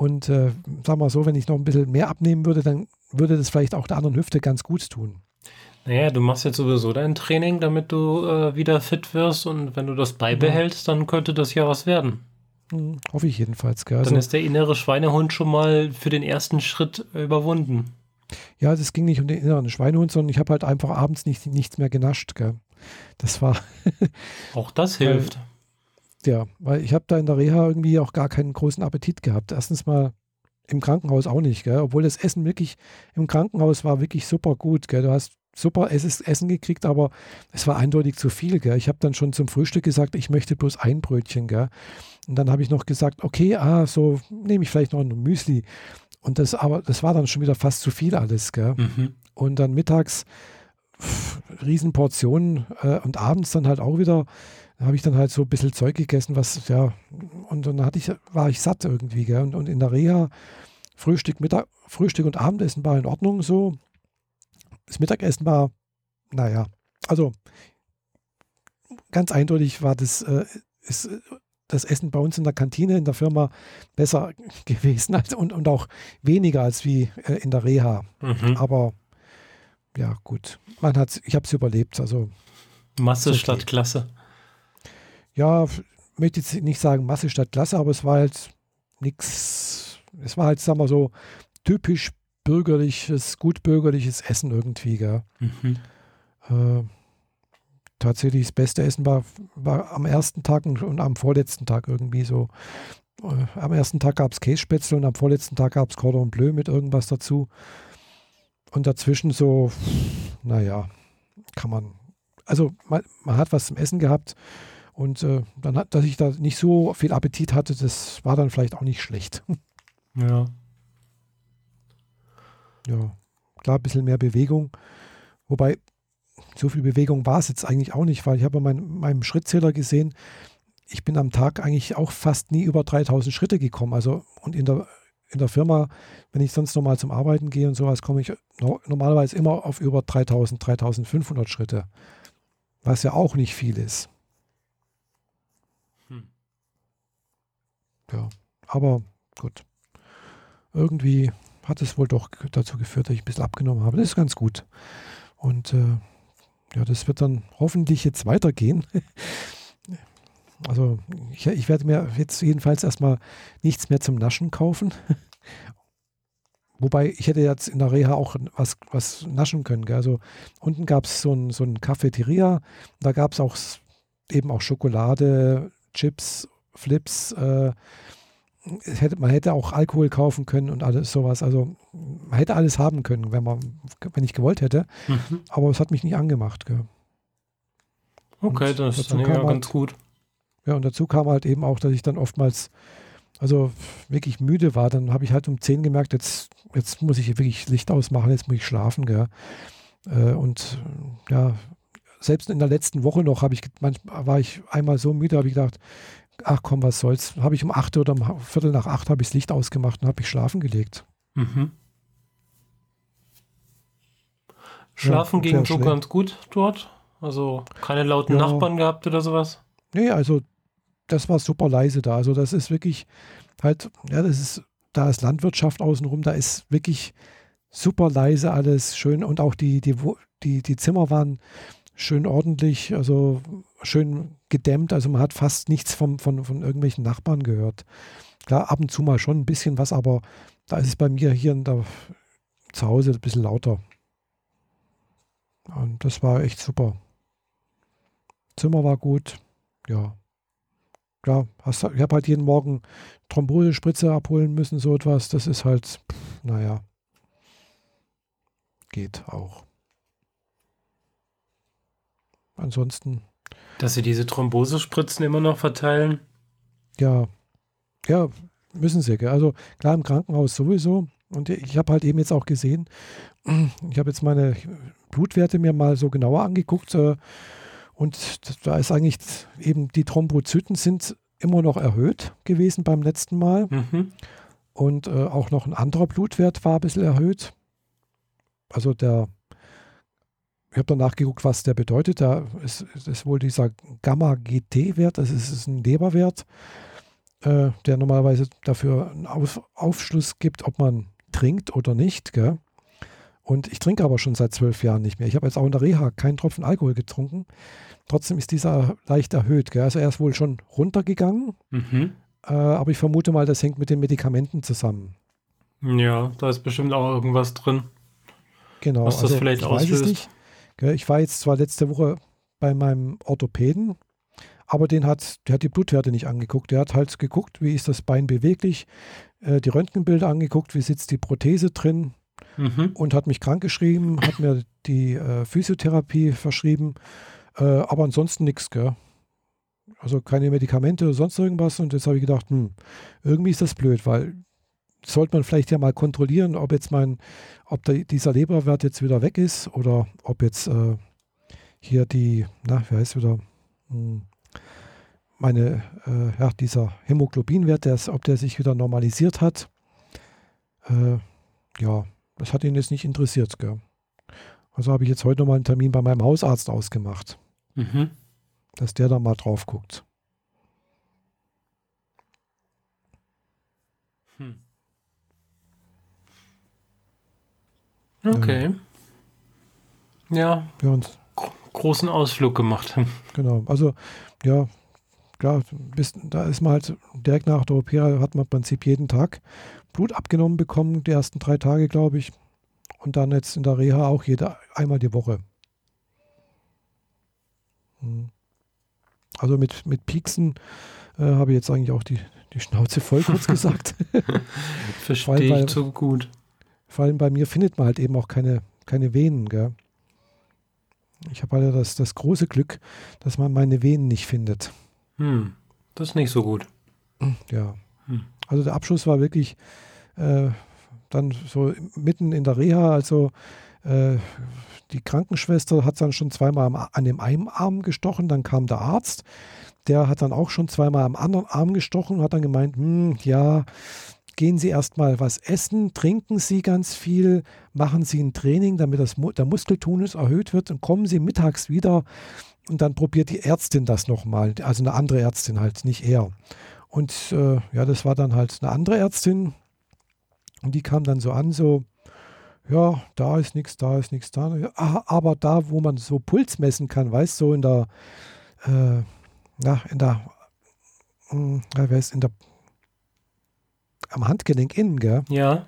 und äh, sag mal so, wenn ich noch ein bisschen mehr abnehmen würde, dann würde das vielleicht auch der anderen Hüfte ganz gut tun. Naja, du machst jetzt sowieso dein Training, damit du äh, wieder fit wirst und wenn du das beibehältst, ja. dann könnte das ja was werden. Hm, hoffe ich jedenfalls. Gell? Also, dann ist der innere Schweinehund schon mal für den ersten Schritt überwunden. Ja, es ging nicht um den inneren Schweinehund, sondern ich habe halt einfach abends nicht, nichts mehr genascht. Gell? Das war. auch das hilft. Ja, weil ich habe da in der Reha irgendwie auch gar keinen großen Appetit gehabt. Erstens mal im Krankenhaus auch nicht, gell? obwohl das Essen wirklich im Krankenhaus war wirklich super gut. Gell? Du hast super Essen gekriegt, aber es war eindeutig zu viel. Gell? Ich habe dann schon zum Frühstück gesagt, ich möchte bloß ein Brötchen. Gell? Und dann habe ich noch gesagt, okay, ah, so nehme ich vielleicht noch ein Müsli. Und das aber, das war dann schon wieder fast zu viel alles, gell? Mhm. Und dann mittags Riesenportionen äh, und abends dann halt auch wieder, habe ich dann halt so ein bisschen Zeug gegessen, was, ja, und dann hatte ich, war ich satt irgendwie, gell? Und, und in der Reha, Frühstück, Mittag, Frühstück und Abendessen war in Ordnung so. Das Mittagessen war, naja, also ganz eindeutig war das, äh, ist das Essen bei uns in der Kantine in der Firma besser gewesen als, und, und auch weniger als wie äh, in der Reha. Mhm. Aber ja, gut. Man hat ich habe es überlebt. Also Masse okay. statt Klasse. Ja, möchte jetzt nicht sagen Masse statt Klasse, aber es war halt nichts. Es war halt, sagen wir so, typisch bürgerliches, gut bürgerliches Essen irgendwie, gell? Mhm. Äh, tatsächlich das beste Essen war, war am ersten Tag und, und am vorletzten Tag irgendwie so. Äh, am ersten Tag gab es Kässpätzle und am vorletzten Tag gab es Cordon Bleu mit irgendwas dazu. Und dazwischen so, naja, kann man. Also man, man hat was zum Essen gehabt und äh, dann hat, dass ich da nicht so viel Appetit hatte, das war dann vielleicht auch nicht schlecht. Ja. Ja, klar, ein bisschen mehr Bewegung. Wobei so viel Bewegung war es jetzt eigentlich auch nicht, weil ich habe mein, meinem Schrittzähler gesehen, ich bin am Tag eigentlich auch fast nie über 3000 Schritte gekommen. Also und in der, in der Firma, wenn ich sonst normal zum Arbeiten gehe und sowas, komme ich no, normalerweise immer auf über 3000, 3500 Schritte. Was ja auch nicht viel ist. Ja, aber gut. Irgendwie hat es wohl doch dazu geführt, dass ich ein bisschen abgenommen habe. Das ist ganz gut. Und äh, ja, das wird dann hoffentlich jetzt weitergehen. Also ich, ich, werde mir jetzt jedenfalls erstmal nichts mehr zum Naschen kaufen. Wobei ich hätte jetzt in der Reha auch was, was naschen können. Gell? Also unten gab es so ein, so ein Cafeteria, da gab es auch eben auch Schokolade, Chips, Flips, äh, hätte, man hätte auch Alkohol kaufen können und alles sowas. Also man hätte alles haben können, wenn man, wenn ich gewollt hätte. Mhm. Aber es hat mich nicht angemacht. Gell. Okay, das ist dann ja halt, ganz gut. Ja, und dazu kam halt eben auch, dass ich dann oftmals also wirklich müde war. Dann habe ich halt um 10 gemerkt, jetzt, jetzt muss ich wirklich Licht ausmachen, jetzt muss ich schlafen. Gell. Äh, und ja, selbst in der letzten Woche noch habe ich manchmal war ich einmal so müde, habe ich gedacht, ach komm, was soll's. Habe ich um acht oder um Viertel nach acht habe ich das Licht ausgemacht und habe ich schlafen gelegt. Mhm. Schlafen ja, ging so schlecht. ganz gut dort? Also keine lauten ja. Nachbarn gehabt oder sowas? Nee, also das war super leise da. Also das ist wirklich halt, ja, das ist, da ist Landwirtschaft außenrum, da ist wirklich super leise alles, schön und auch die, die, die, die Zimmer waren schön ordentlich, also schön gedämmt. Also man hat fast nichts vom, von, von irgendwelchen Nachbarn gehört. Klar, ab und zu mal schon ein bisschen was, aber da ist es bei mir hier in der, zu Hause ein bisschen lauter. Und das war echt super. Zimmer war gut. Ja. Ja, hast, ich habe halt jeden Morgen Thrombosespritze abholen müssen, so etwas. Das ist halt, naja, geht auch. Ansonsten. Dass sie diese Thrombosespritzen immer noch verteilen? Ja, ja, müssen sie. Also klar im Krankenhaus sowieso. Und ich habe halt eben jetzt auch gesehen, ich habe jetzt meine Blutwerte mir mal so genauer angeguckt. Äh, und da ist eigentlich eben die Thrombozyten sind immer noch erhöht gewesen beim letzten Mal. Mhm. Und äh, auch noch ein anderer Blutwert war ein bisschen erhöht. Also der ich habe danach geguckt, was der bedeutet. Da ist, ist wohl dieser Gamma-GT-Wert, das ist, ist, ein Leberwert, äh, der normalerweise dafür einen Auf, Aufschluss gibt, ob man trinkt oder nicht. Gell? Und ich trinke aber schon seit zwölf Jahren nicht mehr. Ich habe jetzt auch in der Reha keinen Tropfen Alkohol getrunken. Trotzdem ist dieser leicht erhöht. Gell? Also er ist wohl schon runtergegangen. Mhm. Äh, aber ich vermute mal, das hängt mit den Medikamenten zusammen. Ja, da ist bestimmt auch irgendwas drin. Genau. Was das also, vielleicht auslöst. Ich war jetzt zwar letzte Woche bei meinem Orthopäden, aber den hat, der hat die Blutwerte nicht angeguckt. Der hat halt geguckt, wie ist das Bein beweglich, äh, die Röntgenbilder angeguckt, wie sitzt die Prothese drin mhm. und hat mich krankgeschrieben, hat mir die äh, Physiotherapie verschrieben, äh, aber ansonsten nichts, gell? Also keine Medikamente oder sonst irgendwas. Und jetzt habe ich gedacht, hm, irgendwie ist das blöd, weil sollte man vielleicht ja mal kontrollieren, ob jetzt mein, ob der, dieser Leberwert jetzt wieder weg ist oder ob jetzt äh, hier die, na, wie heißt wieder, hm, meine, äh, ja, dieser Hämoglobinwert, der, ob der sich wieder normalisiert hat. Äh, ja, das hat ihn jetzt nicht interessiert. Gell? Also habe ich jetzt heute nochmal einen Termin bei meinem Hausarzt ausgemacht. Mhm. Dass der da mal drauf guckt. Hm. Okay. Ja. ja. uns großen Ausflug gemacht. Genau. Also, ja, klar, bis, da ist man halt direkt nach der OP hat man im Prinzip jeden Tag Blut abgenommen bekommen, die ersten drei Tage, glaube ich. Und dann jetzt in der Reha auch jede, einmal die Woche. Hm. Also mit, mit Pieksen äh, habe ich jetzt eigentlich auch die, die Schnauze voll, kurz gesagt. Verstehe ich so gut. Vor allem bei mir findet man halt eben auch keine, keine Venen. Gell? Ich habe halt das, das große Glück, dass man meine Venen nicht findet. Hm, das ist nicht so gut. Ja. Hm. Also der Abschluss war wirklich äh, dann so mitten in der Reha, also äh, die Krankenschwester hat dann schon zweimal am, an dem einen Arm gestochen, dann kam der Arzt, der hat dann auch schon zweimal am anderen Arm gestochen und hat dann gemeint, hm, ja, gehen Sie erstmal was essen, trinken Sie ganz viel, machen Sie ein Training, damit das, der Muskeltonus erhöht wird und kommen Sie mittags wieder und dann probiert die Ärztin das nochmal, also eine andere Ärztin halt, nicht er. Und äh, ja, das war dann halt eine andere Ärztin und die kam dann so an, so, ja, da ist nichts, da ist nichts, da. Ah, aber da, wo man so Puls messen kann, weißt du, so in der, äh, na, in der, hm, in der, am Handgelenk innen, gell? Ja.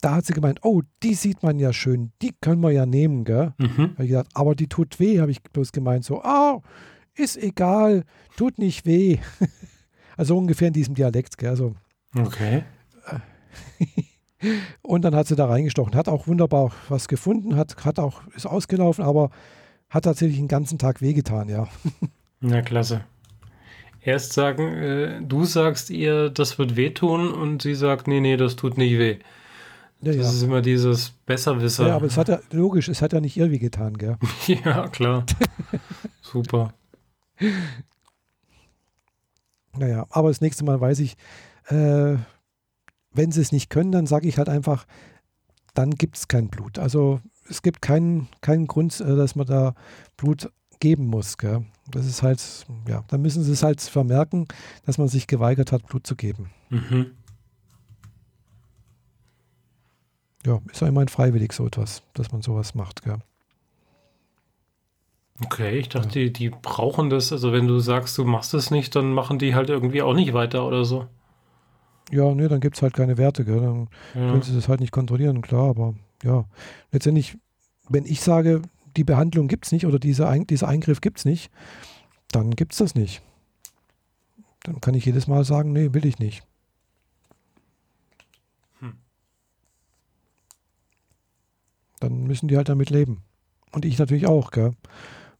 Da hat sie gemeint, oh, die sieht man ja schön, die können wir ja nehmen, gell? Mhm. ich gesagt, aber die tut weh, habe ich bloß gemeint, so, oh, ist egal, tut nicht weh. also ungefähr in diesem Dialekt, gell? Also, okay. Und dann hat sie da reingestochen, hat auch wunderbar was gefunden, hat, hat auch, ist ausgelaufen, aber hat tatsächlich den ganzen Tag wehgetan, ja. Na, klasse. Erst sagen, äh, du sagst ihr, das wird wehtun und sie sagt, nee, nee, das tut nicht weh. Ja, das ja. ist immer dieses Besserwisser. Ja, aber es hat ja, logisch, es hat ja nicht ihr wehgetan, gell? ja, klar. Super. Naja, aber das nächste Mal weiß ich, äh, wenn sie es nicht können, dann sage ich halt einfach, dann gibt es kein Blut. Also es gibt keinen, keinen Grund, äh, dass man da Blut geben muss. Gell? Das ist halt, ja, dann müssen sie es halt vermerken, dass man sich geweigert hat, Blut zu geben. Mhm. Ja, ist ja immerhin freiwillig so etwas, dass man sowas macht. Gell? Okay, ich dachte, ja. die, die brauchen das. Also wenn du sagst, du machst es nicht, dann machen die halt irgendwie auch nicht weiter oder so. Ja, nee, dann gibt es halt keine Werte, gell? Dann ja. können sie das halt nicht kontrollieren, klar, aber ja. Letztendlich, wenn ich sage, die Behandlung gibt es nicht oder diese Ein dieser Eingriff gibt es nicht, dann gibt es das nicht. Dann kann ich jedes Mal sagen, nee, will ich nicht. Hm. Dann müssen die halt damit leben. Und ich natürlich auch, gell?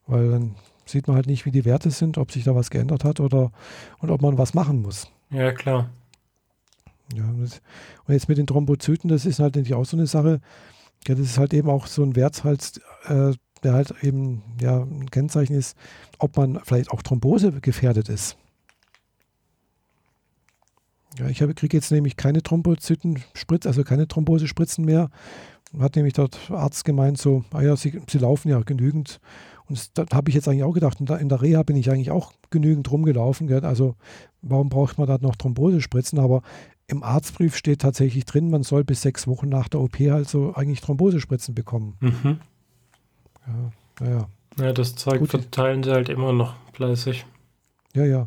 Weil dann sieht man halt nicht, wie die Werte sind, ob sich da was geändert hat oder und ob man was machen muss. Ja, klar. Ja, und jetzt mit den Thrombozyten, das ist halt natürlich auch so eine Sache. Ja, das ist halt eben auch so ein Wert, äh, der halt eben ja, ein Kennzeichen ist, ob man vielleicht auch Thrombose gefährdet ist. Ja, ich kriege jetzt nämlich keine Thrombozyten-Spritze, also keine Thrombosespritzen mehr. Hat nämlich dort Arzt gemeint, so, ah ja, sie, sie laufen ja genügend. Und da habe ich jetzt eigentlich auch gedacht, in der, in der Reha bin ich eigentlich auch genügend rumgelaufen. Gell? Also warum braucht man da noch Thrombosespritzen? Aber im Arztbrief steht tatsächlich drin, man soll bis sechs Wochen nach der OP also eigentlich Thrombosespritzen bekommen. Mhm. Ja, naja. Ja, das Zeug Gut. verteilen sie halt immer noch fleißig. Ja, ja.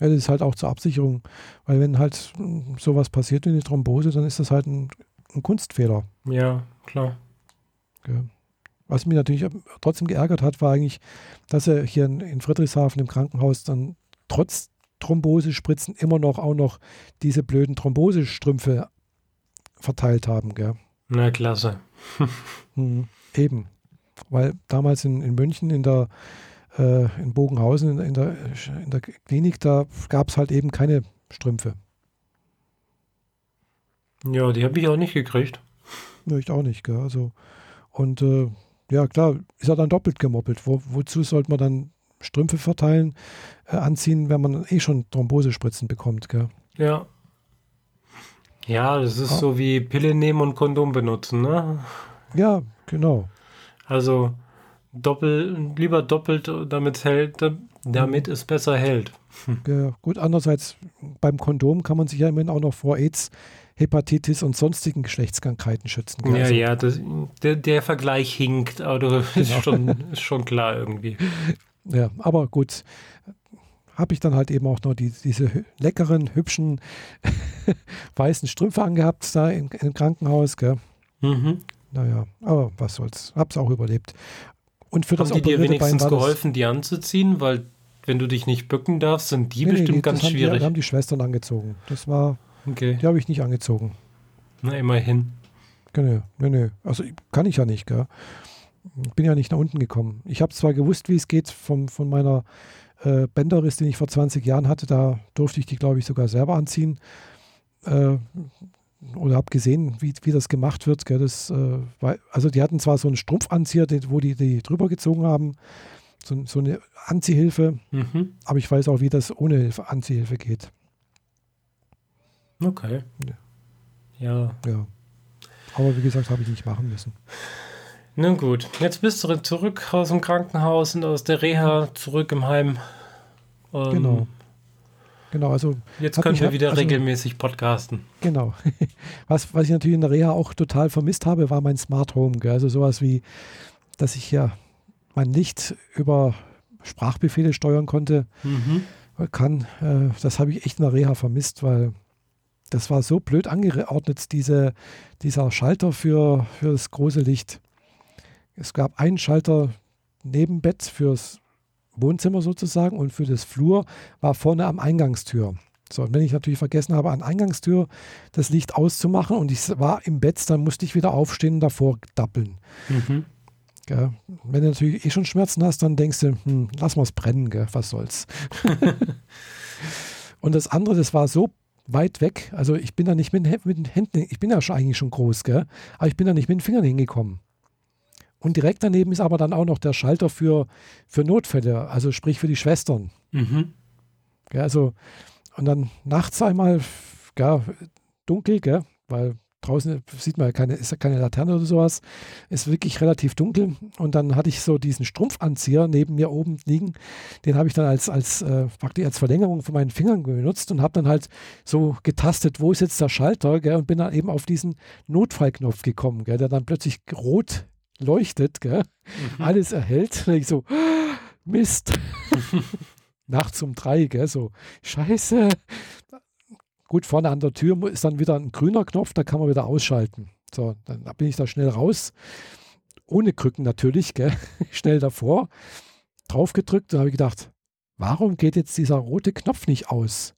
Ja, das ist halt auch zur Absicherung, weil wenn halt sowas passiert wie eine Thrombose, dann ist das halt ein, ein Kunstfehler. Ja, klar. Ja. Was mich natürlich trotzdem geärgert hat, war eigentlich, dass er hier in, in Friedrichshafen im Krankenhaus dann trotz Thrombosespritzen immer noch auch noch diese blöden Thrombosestrümpfe verteilt haben. Gell? Na, klasse. hm, eben. Weil damals in, in München in der äh, in Bogenhausen in, in, der, in der Klinik, da gab es halt eben keine Strümpfe. Ja, die habe ich auch nicht gekriegt. Ja, ich auch nicht, gell? Also, und äh, ja, klar, ist er dann doppelt gemoppelt. Wo, wozu sollte man dann Strümpfe verteilen, äh, anziehen, wenn man eh schon Thrombosespritzen bekommt, gell? Ja. Ja, das ist ah. so wie Pille nehmen und Kondom benutzen, ne? Ja, genau. Also doppel, lieber doppelt, damit es hält, damit es besser hält. Ja, gut, andererseits beim Kondom kann man sich ja immerhin auch noch vor AIDS, Hepatitis und sonstigen Geschlechtskrankheiten schützen. Ja, also, ja, das, der, der, Vergleich hinkt, aber genau. ist, schon, ist schon klar irgendwie. Ja, aber gut, habe ich dann halt eben auch noch die, diese leckeren, hübschen, weißen Strümpfe angehabt da im, im Krankenhaus. Gell? Mhm. Naja, aber was soll's. Hab's auch überlebt. Und für Haben das die dir wenigstens geholfen, die anzuziehen? Weil, wenn du dich nicht bücken darfst, sind die nee, bestimmt nee, ganz haben schwierig. Die, haben die Schwestern angezogen. Das war, okay. die habe ich nicht angezogen. Na, immerhin. Genau, nee, nee. Also kann ich ja nicht, gell? Ich bin ja nicht nach unten gekommen. Ich habe zwar gewusst, wie es geht vom, von meiner äh, Bänderriss, den ich vor 20 Jahren hatte, da durfte ich die, glaube ich, sogar selber anziehen. Äh, oder habe gesehen, wie, wie das gemacht wird. Das, äh, weil, also die hatten zwar so einen Strumpfanzieher, wo die, die drüber gezogen haben, so, so eine Anziehhilfe, mhm. aber ich weiß auch, wie das ohne Anziehhilfe geht. Okay. Ja. Ja. Aber wie gesagt, habe ich nicht machen müssen. Nun gut, jetzt bist du zurück aus dem Krankenhaus und aus der Reha zurück im Heim. Ähm, genau. Genau, also. Jetzt können wir wieder also, regelmäßig podcasten. Genau. Was, was ich natürlich in der Reha auch total vermisst habe, war mein Smart Home. Gell? Also sowas wie, dass ich ja mein Licht über Sprachbefehle steuern konnte, mhm. kann. Äh, das habe ich echt in der Reha vermisst, weil das war so blöd angeordnet, diese, dieser Schalter für, für das große Licht. Es gab einen Schalter neben Bett fürs Wohnzimmer sozusagen und für das Flur war vorne am Eingangstür. So, und wenn ich natürlich vergessen habe, an Eingangstür das Licht auszumachen und ich war im Bett, dann musste ich wieder aufstehen und davor dappeln. Mhm. Gell? Wenn du natürlich eh schon Schmerzen hast, dann denkst du, hm, lass mal es brennen, gell? was soll's. und das andere, das war so weit weg, also ich bin da nicht mit, mit den Händen, ich bin ja schon eigentlich schon groß, gell? aber ich bin da nicht mit den Fingern hingekommen. Und direkt daneben ist aber dann auch noch der Schalter für, für Notfälle, also sprich für die Schwestern. Mhm. Ja, also, und dann nachts einmal, ja, dunkel, gell, weil draußen sieht man ja keine, ist ja keine Laterne oder sowas, ist wirklich relativ dunkel. Und dann hatte ich so diesen Strumpfanzieher neben mir oben liegen. Den habe ich dann als, als äh, praktisch als Verlängerung von meinen Fingern benutzt und habe dann halt so getastet, wo ist jetzt der Schalter, gell, und bin dann eben auf diesen Notfallknopf gekommen, gell, der dann plötzlich rot leuchtet, gell? Mhm. alles erhält. Und ich so, Mist. Nachts um drei, gell? so, Scheiße. Gut, vorne an der Tür ist dann wieder ein grüner Knopf, da kann man wieder ausschalten. So, dann bin ich da schnell raus. Ohne Krücken natürlich, gell? schnell davor. Drauf gedrückt und habe ich gedacht, warum geht jetzt dieser rote Knopf nicht aus?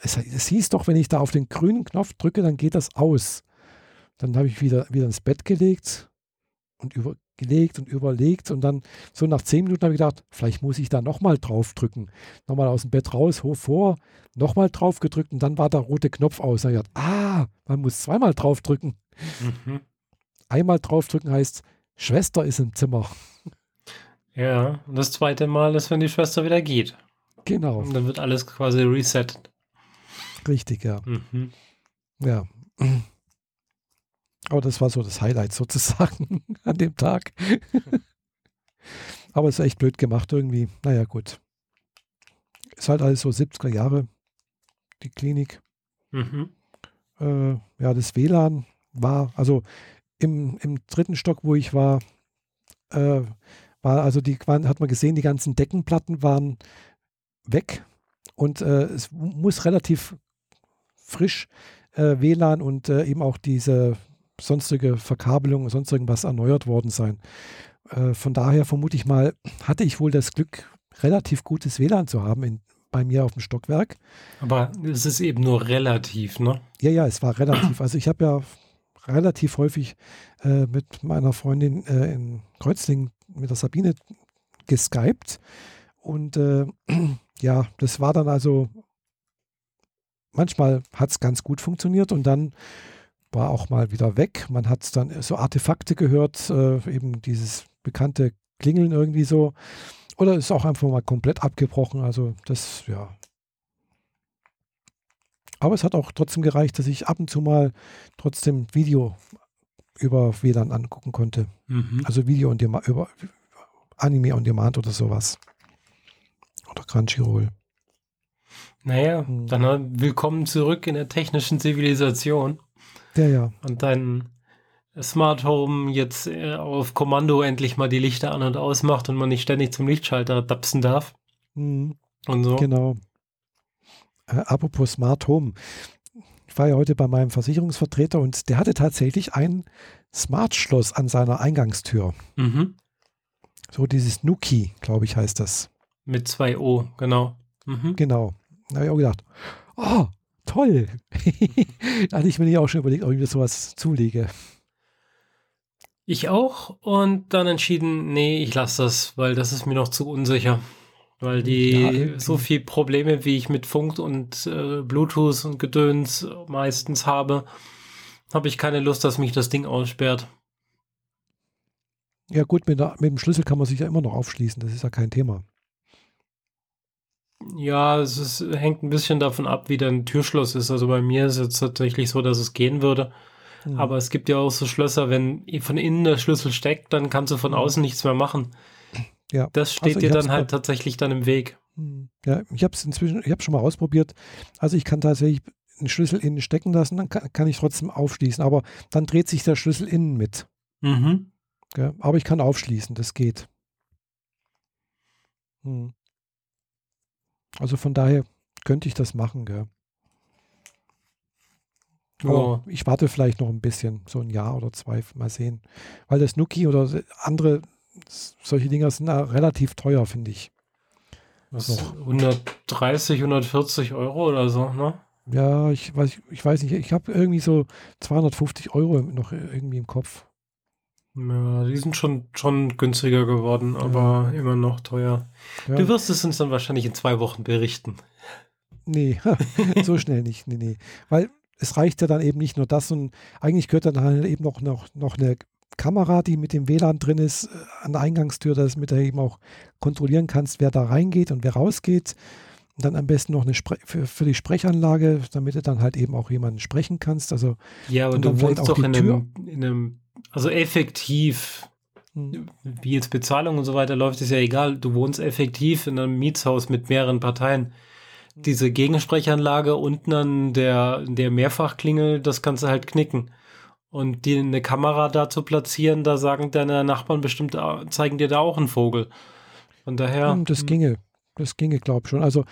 Es, es hieß doch, wenn ich da auf den grünen Knopf drücke, dann geht das aus. Dann habe ich wieder, wieder ins Bett gelegt, und überlegt und überlegt und dann so nach zehn Minuten habe ich gedacht, vielleicht muss ich da nochmal drauf drücken. Nochmal aus dem Bett raus, hoch vor, nochmal drauf gedrückt und dann war der rote Knopf aus. Dann habe ich gedacht, ah, man muss zweimal drauf drücken. Mhm. Einmal drauf drücken heißt, Schwester ist im Zimmer. Ja, und das zweite Mal ist, wenn die Schwester wieder geht. Genau. Und dann wird alles quasi resettet. Richtig, ja. Mhm. Ja. Aber das war so das Highlight sozusagen an dem Tag. Aber es ist echt blöd gemacht irgendwie. Naja, gut. Ist halt alles so 70er Jahre, die Klinik. Mhm. Äh, ja, das WLAN war, also im, im dritten Stock, wo ich war, äh, war also die hat man gesehen, die ganzen Deckenplatten waren weg und äh, es muss relativ frisch äh, WLAN und äh, eben auch diese sonstige Verkabelung, sonst irgendwas erneuert worden sein. Äh, von daher vermute ich mal, hatte ich wohl das Glück, relativ gutes WLAN zu haben in, bei mir auf dem Stockwerk. Aber es ist eben nur relativ, ne? Ja, ja, es war relativ. Also ich habe ja relativ häufig äh, mit meiner Freundin äh, in Kreuzlingen, mit der Sabine, geskypt. Und äh, ja, das war dann also, manchmal hat es ganz gut funktioniert und dann war auch mal wieder weg. Man hat dann so Artefakte gehört, äh, eben dieses bekannte Klingeln irgendwie so. Oder ist auch einfach mal komplett abgebrochen. Also das, ja. Aber es hat auch trotzdem gereicht, dass ich ab und zu mal trotzdem Video über WLAN angucken konnte. Mhm. Also Video und über Anime on Demand oder sowas. Oder Crunchyroll. Naja, hm. dann willkommen zurück in der technischen Zivilisation. Ja, ja. Und dein Smart Home jetzt äh, auf Kommando endlich mal die Lichter an und ausmacht und man nicht ständig zum Lichtschalter dapsen darf. Mhm. Und so. Genau. Äh, apropos Smart Home. Ich war ja heute bei meinem Versicherungsvertreter und der hatte tatsächlich ein Smart-Schloss an seiner Eingangstür. Mhm. So dieses Nuki, glaube ich, heißt das. Mit zwei O, genau. Mhm. Genau. Da habe ich auch gedacht, oh, toll. da hatte ich mir auch schon überlegt, ob ich mir sowas zulege. Ich auch und dann entschieden, nee, ich lasse das, weil das ist mir noch zu unsicher. Weil die ja, so viel Probleme, wie ich mit Funk und äh, Bluetooth und Gedöns meistens habe, habe ich keine Lust, dass mich das Ding aussperrt. Ja gut, mit, der, mit dem Schlüssel kann man sich ja immer noch aufschließen, das ist ja kein Thema. Ja, es ist, hängt ein bisschen davon ab, wie dein Türschloss ist. Also bei mir ist es tatsächlich so, dass es gehen würde. Mhm. Aber es gibt ja auch so Schlösser, wenn von innen der Schlüssel steckt, dann kannst du von mhm. außen nichts mehr machen. Ja. Das steht also dir dann halt tatsächlich dann im Weg. Mhm. Ja, ich habe es inzwischen, ich habe schon mal ausprobiert. Also ich kann tatsächlich einen Schlüssel innen stecken lassen, dann kann, kann ich trotzdem aufschließen. Aber dann dreht sich der Schlüssel innen mit. Mhm. Ja, aber ich kann aufschließen, das geht. Hm. Also von daher könnte ich das machen, gell. Oh. ich warte vielleicht noch ein bisschen, so ein Jahr oder zwei, mal sehen. Weil das Nuki oder andere solche Dinger sind relativ teuer, finde ich. Was, 130, 140 Euro oder so, ne? Ja, ich weiß, ich weiß nicht, ich habe irgendwie so 250 Euro noch irgendwie im Kopf. Ja, die sind schon, schon günstiger geworden, aber ja. immer noch teuer. Ja. Du wirst es uns dann wahrscheinlich in zwei Wochen berichten. Nee, so schnell nicht. Nee, nee. Weil es reicht ja dann eben nicht nur das und eigentlich gehört dann halt eben noch, noch, noch eine Kamera, die mit dem WLAN drin ist, äh, an der Eingangstür, dass mit der eben auch kontrollieren kannst, wer da reingeht und wer rausgeht. Und dann am besten noch eine Spre für, für, die Sprechanlage, damit du dann halt eben auch jemanden sprechen kannst. Also, ja, aber du wohnst doch in einem, in einem also effektiv, hm. wie jetzt Bezahlung und so weiter läuft, ist ja egal. Du wohnst effektiv in einem Mietshaus mit mehreren Parteien. Hm. Diese Gegensprechanlage unten an der, der Mehrfachklingel, das kannst du halt knicken. Und die, eine Kamera da zu platzieren, da sagen deine Nachbarn bestimmt, zeigen dir da auch einen Vogel. Von daher. Hm, das ginge. Das ginge, glaube ich schon. Also,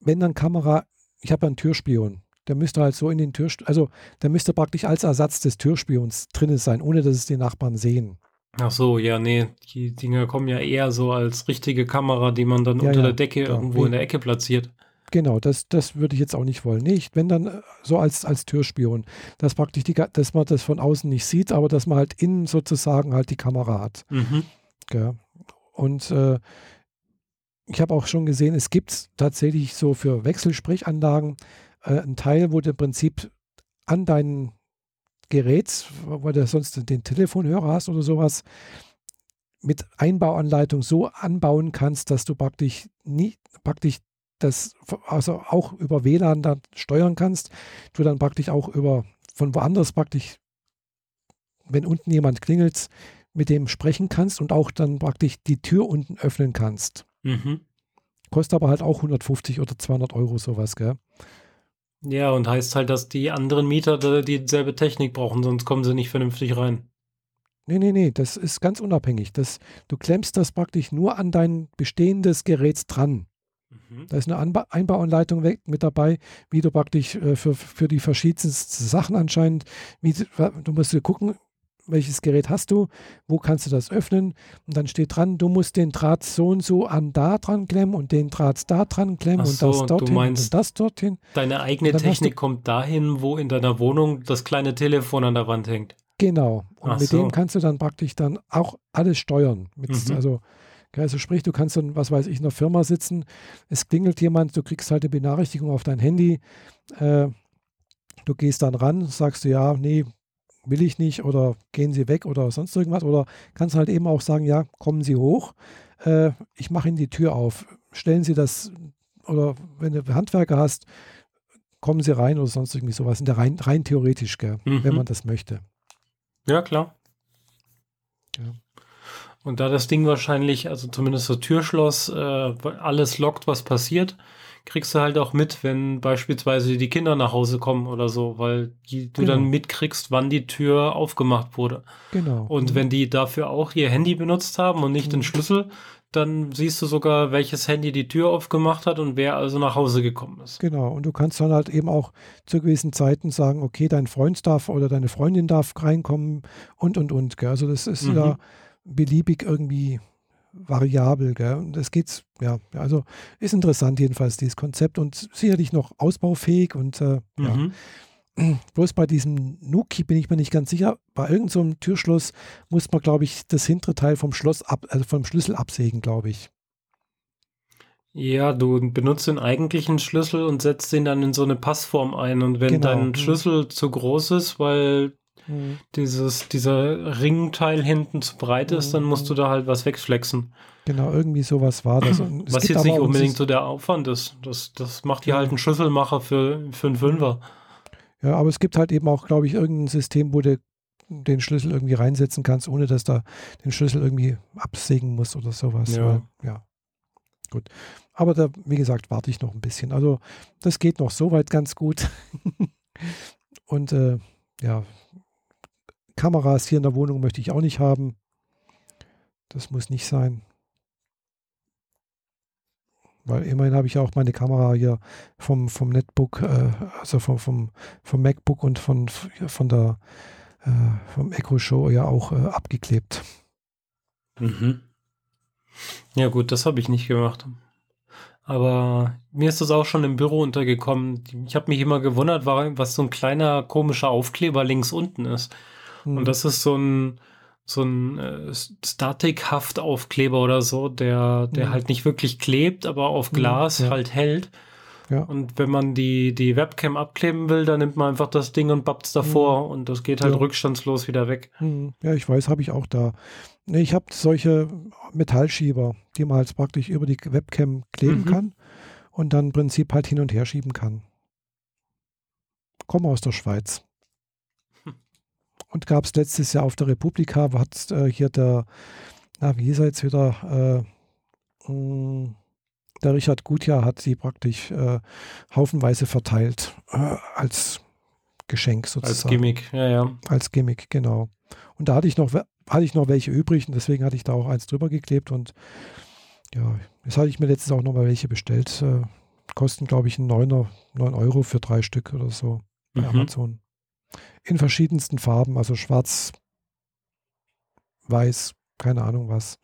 wenn dann Kamera, ich habe einen Türspion. Der müsste halt so in den Tür, also der müsste praktisch als Ersatz des Türspions drin sein, ohne dass es die Nachbarn sehen. Ach so, ja, nee, die Dinger kommen ja eher so als richtige Kamera, die man dann ja, unter ja, der Decke ja, irgendwo in der Ecke platziert. Genau, das, das würde ich jetzt auch nicht wollen. Nicht, wenn dann äh, so als, als Türspion, dass praktisch die, dass man das von außen nicht sieht, aber dass man halt innen sozusagen halt die Kamera hat. Mhm. Ja. Und äh, ich habe auch schon gesehen, es gibt tatsächlich so für Wechselsprechanlagen äh, ein Teil, wo du im Prinzip an deinem Gerät, weil du sonst den Telefonhörer hast oder sowas, mit Einbauanleitung so anbauen kannst, dass du praktisch nie, praktisch das also auch über WLAN dann steuern kannst, du dann praktisch auch über von woanders praktisch, wenn unten jemand klingelt, mit dem sprechen kannst und auch dann praktisch die Tür unten öffnen kannst. Mhm. Kostet aber halt auch 150 oder 200 Euro sowas, gell? Ja, und heißt halt, dass die anderen Mieter dieselbe Technik brauchen, sonst kommen sie nicht vernünftig rein. Nee, nee, nee, das ist ganz unabhängig. Das, du klemmst das praktisch nur an dein bestehendes Gerät dran. Mhm. Da ist eine Anba Einbauanleitung mit dabei, wie du praktisch äh, für, für die verschiedensten Sachen anscheinend, wie, du musst gucken, welches Gerät hast du, wo kannst du das öffnen und dann steht dran, du musst den Draht so und so an da dran klemmen und den Draht da dran klemmen so, und das dorthin und das dorthin. Deine eigene Technik kommt dahin, wo in deiner Wohnung das kleine Telefon an der Wand hängt. Genau. Und Ach mit so. dem kannst du dann praktisch dann auch alles steuern. Mit, mhm. Also also sprich, du kannst dann, was weiß ich, in einer Firma sitzen, es klingelt jemand, du kriegst halt eine Benachrichtigung auf dein Handy, äh, Du gehst dann ran, sagst du ja, nee, will ich nicht oder gehen Sie weg oder sonst irgendwas. Oder kannst halt eben auch sagen, ja, kommen Sie hoch, äh, ich mache Ihnen die Tür auf. Stellen Sie das, oder wenn du Handwerker hast, kommen Sie rein oder sonst irgendwie sowas. In der rein, rein theoretisch, gell, mhm. wenn man das möchte. Ja, klar. Ja. Und da das Ding wahrscheinlich, also zumindest das Türschloss, äh, alles lockt, was passiert, kriegst du halt auch mit, wenn beispielsweise die Kinder nach Hause kommen oder so, weil die, du genau. dann mitkriegst, wann die Tür aufgemacht wurde. Genau. Und mhm. wenn die dafür auch ihr Handy benutzt haben und nicht mhm. den Schlüssel, dann siehst du sogar, welches Handy die Tür aufgemacht hat und wer also nach Hause gekommen ist. Genau, und du kannst dann halt eben auch zu gewissen Zeiten sagen, okay, dein Freund darf oder deine Freundin darf reinkommen und und und. Gell? Also das ist mhm. ja beliebig irgendwie variabel. Gell? Und das geht's, ja, also ist interessant jedenfalls dieses Konzept und sicherlich noch ausbaufähig und äh, mhm. ja. Bloß bei diesem Nuki bin ich mir nicht ganz sicher. Bei irgendeinem so Türschloss muss man, glaube ich, das hintere Teil vom Schloss ab, also vom Schlüssel absägen, glaube ich. Ja, du benutzt den eigentlichen Schlüssel und setzt den dann in so eine Passform ein. Und wenn genau. dein mhm. Schlüssel zu groß ist, weil mhm. dieses, dieser Ringteil hinten zu breit ist, dann musst du da halt was wegflexen. Genau, irgendwie sowas war das. was jetzt nicht unbedingt so der Aufwand ist. Das, das macht hier ja. halt einen Schlüsselmacher für, für einen Fünfer. Ja, aber es gibt halt eben auch, glaube ich, irgendein System, wo du den Schlüssel irgendwie reinsetzen kannst, ohne dass da den Schlüssel irgendwie absägen muss oder sowas. Ja. Weil, ja. Gut. Aber da, wie gesagt, warte ich noch ein bisschen. Also, das geht noch soweit ganz gut. Und äh, ja, Kameras hier in der Wohnung möchte ich auch nicht haben. Das muss nicht sein. Weil immerhin habe ich auch meine Kamera hier vom, vom Netbook, äh, also vom, vom, vom MacBook und von, von der äh, vom Echo Show ja auch äh, abgeklebt. Mhm. Ja, gut, das habe ich nicht gemacht. Aber mir ist das auch schon im Büro untergekommen. Ich habe mich immer gewundert, was so ein kleiner komischer Aufkleber links unten ist. Mhm. Und das ist so ein, so ein äh, Statik-Haftaufkleber oder so, der, der mhm. halt nicht wirklich klebt, aber auf mhm, Glas ja. halt hält. Ja. Und wenn man die, die Webcam abkleben will, dann nimmt man einfach das Ding und babbt es davor mhm. und das geht halt ja. rückstandslos wieder weg. Mhm. Ja, ich weiß, habe ich auch da. Ich habe solche Metallschieber, die man halt praktisch über die Webcam kleben mhm. kann und dann im Prinzip halt hin und her schieben kann. Komme aus der Schweiz und gab es letztes Jahr auf der Republika, hat äh, hier der, na, wie hieß er jetzt wieder, äh, mh, hm, der Richard Gutjahr hat sie praktisch äh, haufenweise verteilt äh, als Geschenk sozusagen. Als Gimmick, ja, ja. Als Gimmick, genau. Und da hatte ich noch, hatte ich noch welche übrig und deswegen hatte ich da auch eins drüber geklebt und ja, jetzt hatte ich mir letztens auch noch mal welche bestellt. Äh, kosten, glaube ich, einen 9, 9 Euro für drei Stück oder so bei mhm. Amazon in verschiedensten Farben, also schwarz, weiß, keine Ahnung was.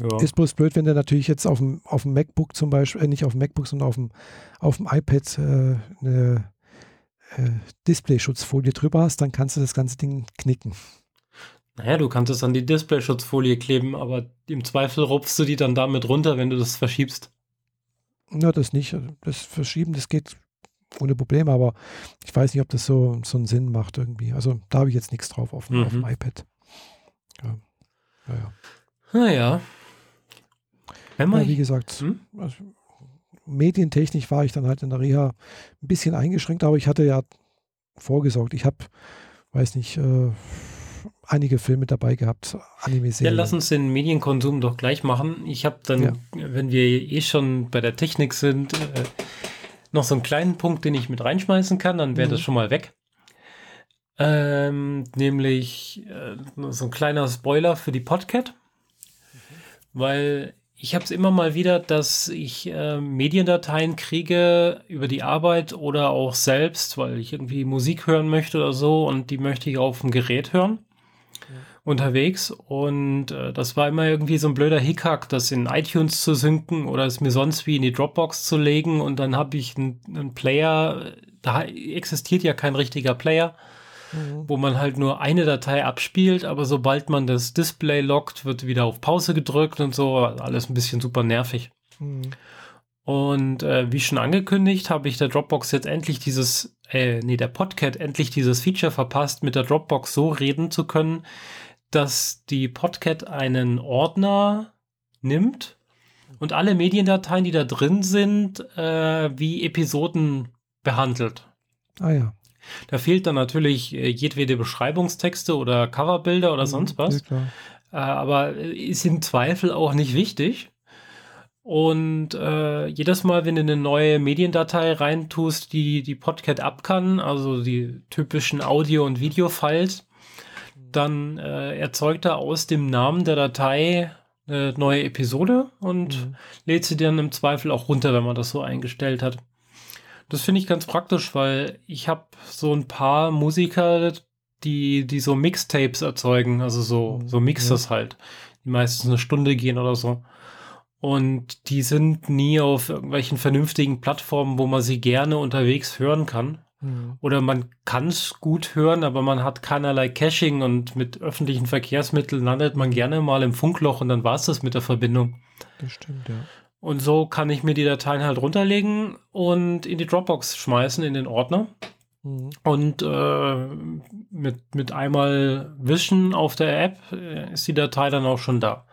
Ja. Ist bloß blöd, wenn du natürlich jetzt auf dem, auf dem MacBook zum Beispiel, äh, nicht auf dem MacBook, sondern auf dem, auf dem iPad äh, eine äh, Displayschutzfolie drüber hast, dann kannst du das ganze Ding knicken. Naja, du kannst es an die Displayschutzfolie kleben, aber im Zweifel rupfst du die dann damit runter, wenn du das verschiebst. Na, das nicht. Das Verschieben, das geht ohne Probleme, aber ich weiß nicht, ob das so, so einen Sinn macht irgendwie. Also da habe ich jetzt nichts drauf auf, mhm. auf dem iPad. Ja. Naja. Naja. Wenn man ja, wie gesagt, hm? also, medientechnisch war ich dann halt in der Reha ein bisschen eingeschränkt, aber ich hatte ja vorgesorgt. Ich habe, weiß nicht, äh, einige Filme dabei gehabt, Anime-Serien. Ja, lass uns den Medienkonsum doch gleich machen. Ich habe dann, ja. wenn wir eh schon bei der Technik sind, äh, noch so einen kleinen Punkt, den ich mit reinschmeißen kann, dann wäre mhm. das schon mal weg. Ähm, nämlich äh, so ein kleiner Spoiler für die Podcat. Mhm. Weil ich habe es immer mal wieder, dass ich äh, Mediendateien kriege über die Arbeit oder auch selbst, weil ich irgendwie Musik hören möchte oder so und die möchte ich auf dem Gerät hören unterwegs und äh, das war immer irgendwie so ein blöder Hickhack, das in iTunes zu synken oder es mir sonst wie in die Dropbox zu legen und dann habe ich einen Player, da existiert ja kein richtiger Player, mhm. wo man halt nur eine Datei abspielt, aber sobald man das Display lockt, wird wieder auf Pause gedrückt und so, alles ein bisschen super nervig. Mhm. Und äh, wie schon angekündigt, habe ich der Dropbox jetzt endlich dieses, äh, nee, der Podcat endlich dieses Feature verpasst, mit der Dropbox so reden zu können, dass die Podcat einen Ordner nimmt und alle Mediendateien, die da drin sind, äh, wie Episoden behandelt. Ah ja. Da fehlt dann natürlich äh, jedwede Beschreibungstexte oder Coverbilder oder mhm, sonst was. Äh, aber ist im Zweifel auch nicht wichtig. Und äh, jedes Mal, wenn du eine neue Mediendatei reintust, die die Podcat ab kann, also die typischen Audio- und Video-Files, dann äh, erzeugt er aus dem Namen der Datei eine neue Episode und mhm. lädt sie dann im Zweifel auch runter, wenn man das so eingestellt hat. Das finde ich ganz praktisch, weil ich habe so ein paar Musiker, die, die so Mixtapes erzeugen, also so, mhm. so Mixes ja. halt, die meistens eine Stunde gehen oder so. Und die sind nie auf irgendwelchen vernünftigen Plattformen, wo man sie gerne unterwegs hören kann. Mhm. Oder man kann es gut hören, aber man hat keinerlei Caching und mit öffentlichen Verkehrsmitteln landet man gerne mal im Funkloch und dann war es das mit der Verbindung. Das stimmt, ja. Und so kann ich mir die Dateien halt runterlegen und in die Dropbox schmeißen, in den Ordner. Mhm. Und äh, mit, mit einmal Wischen auf der App äh, ist die Datei dann auch schon da.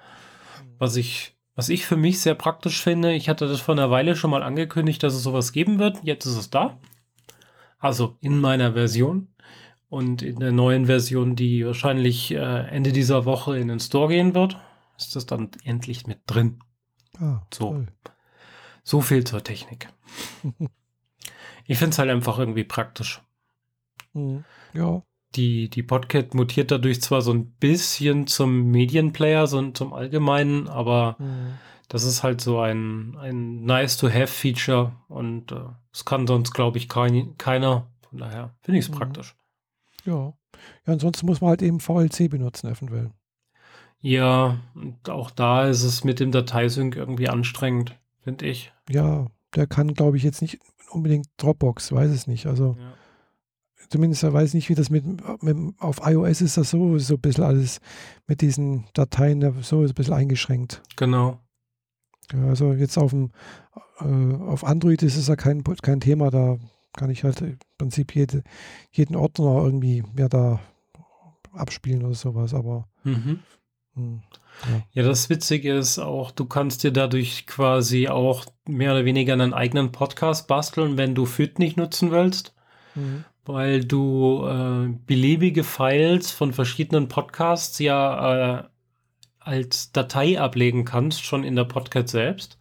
Mhm. Was ich was ich für mich sehr praktisch finde, ich hatte das vor einer Weile schon mal angekündigt, dass es sowas geben wird. Jetzt ist es da. Also in meiner Version. Und in der neuen Version, die wahrscheinlich äh, Ende dieser Woche in den Store gehen wird, ist das dann endlich mit drin. Ah, so. Toll. So viel zur Technik. ich finde es halt einfach irgendwie praktisch. Mhm. Ja die, die Podcat mutiert dadurch zwar so ein bisschen zum Medienplayer, so zum Allgemeinen, aber mhm. Das ist halt so ein, ein Nice-to-Have-Feature und es äh, kann sonst, glaube ich, kein, keiner. Von daher finde ich es mhm. praktisch. Ja. Ja, ansonsten muss man halt eben VLC benutzen, eventuell. Ja, und auch da ist es mit dem Dateisync irgendwie anstrengend, finde ich. Ja, der kann, glaube ich, jetzt nicht unbedingt Dropbox, weiß es nicht. Also. Ja zumindest er weiß nicht, wie das mit, mit, auf iOS ist das so, so ein bisschen alles mit diesen Dateien so ein bisschen eingeschränkt. Genau. Also jetzt auf dem äh, auf Android ist es ja kein, kein Thema, da kann ich halt im Prinzip jede, jeden Ordner irgendwie mehr da abspielen oder sowas, aber mhm. mh, hm, ja. ja, das Witzige ist auch, du kannst dir dadurch quasi auch mehr oder weniger einen eigenen Podcast basteln, wenn du FIT nicht nutzen willst. Mhm weil du äh, beliebige Files von verschiedenen Podcasts ja äh, als Datei ablegen kannst, schon in der Podcast selbst.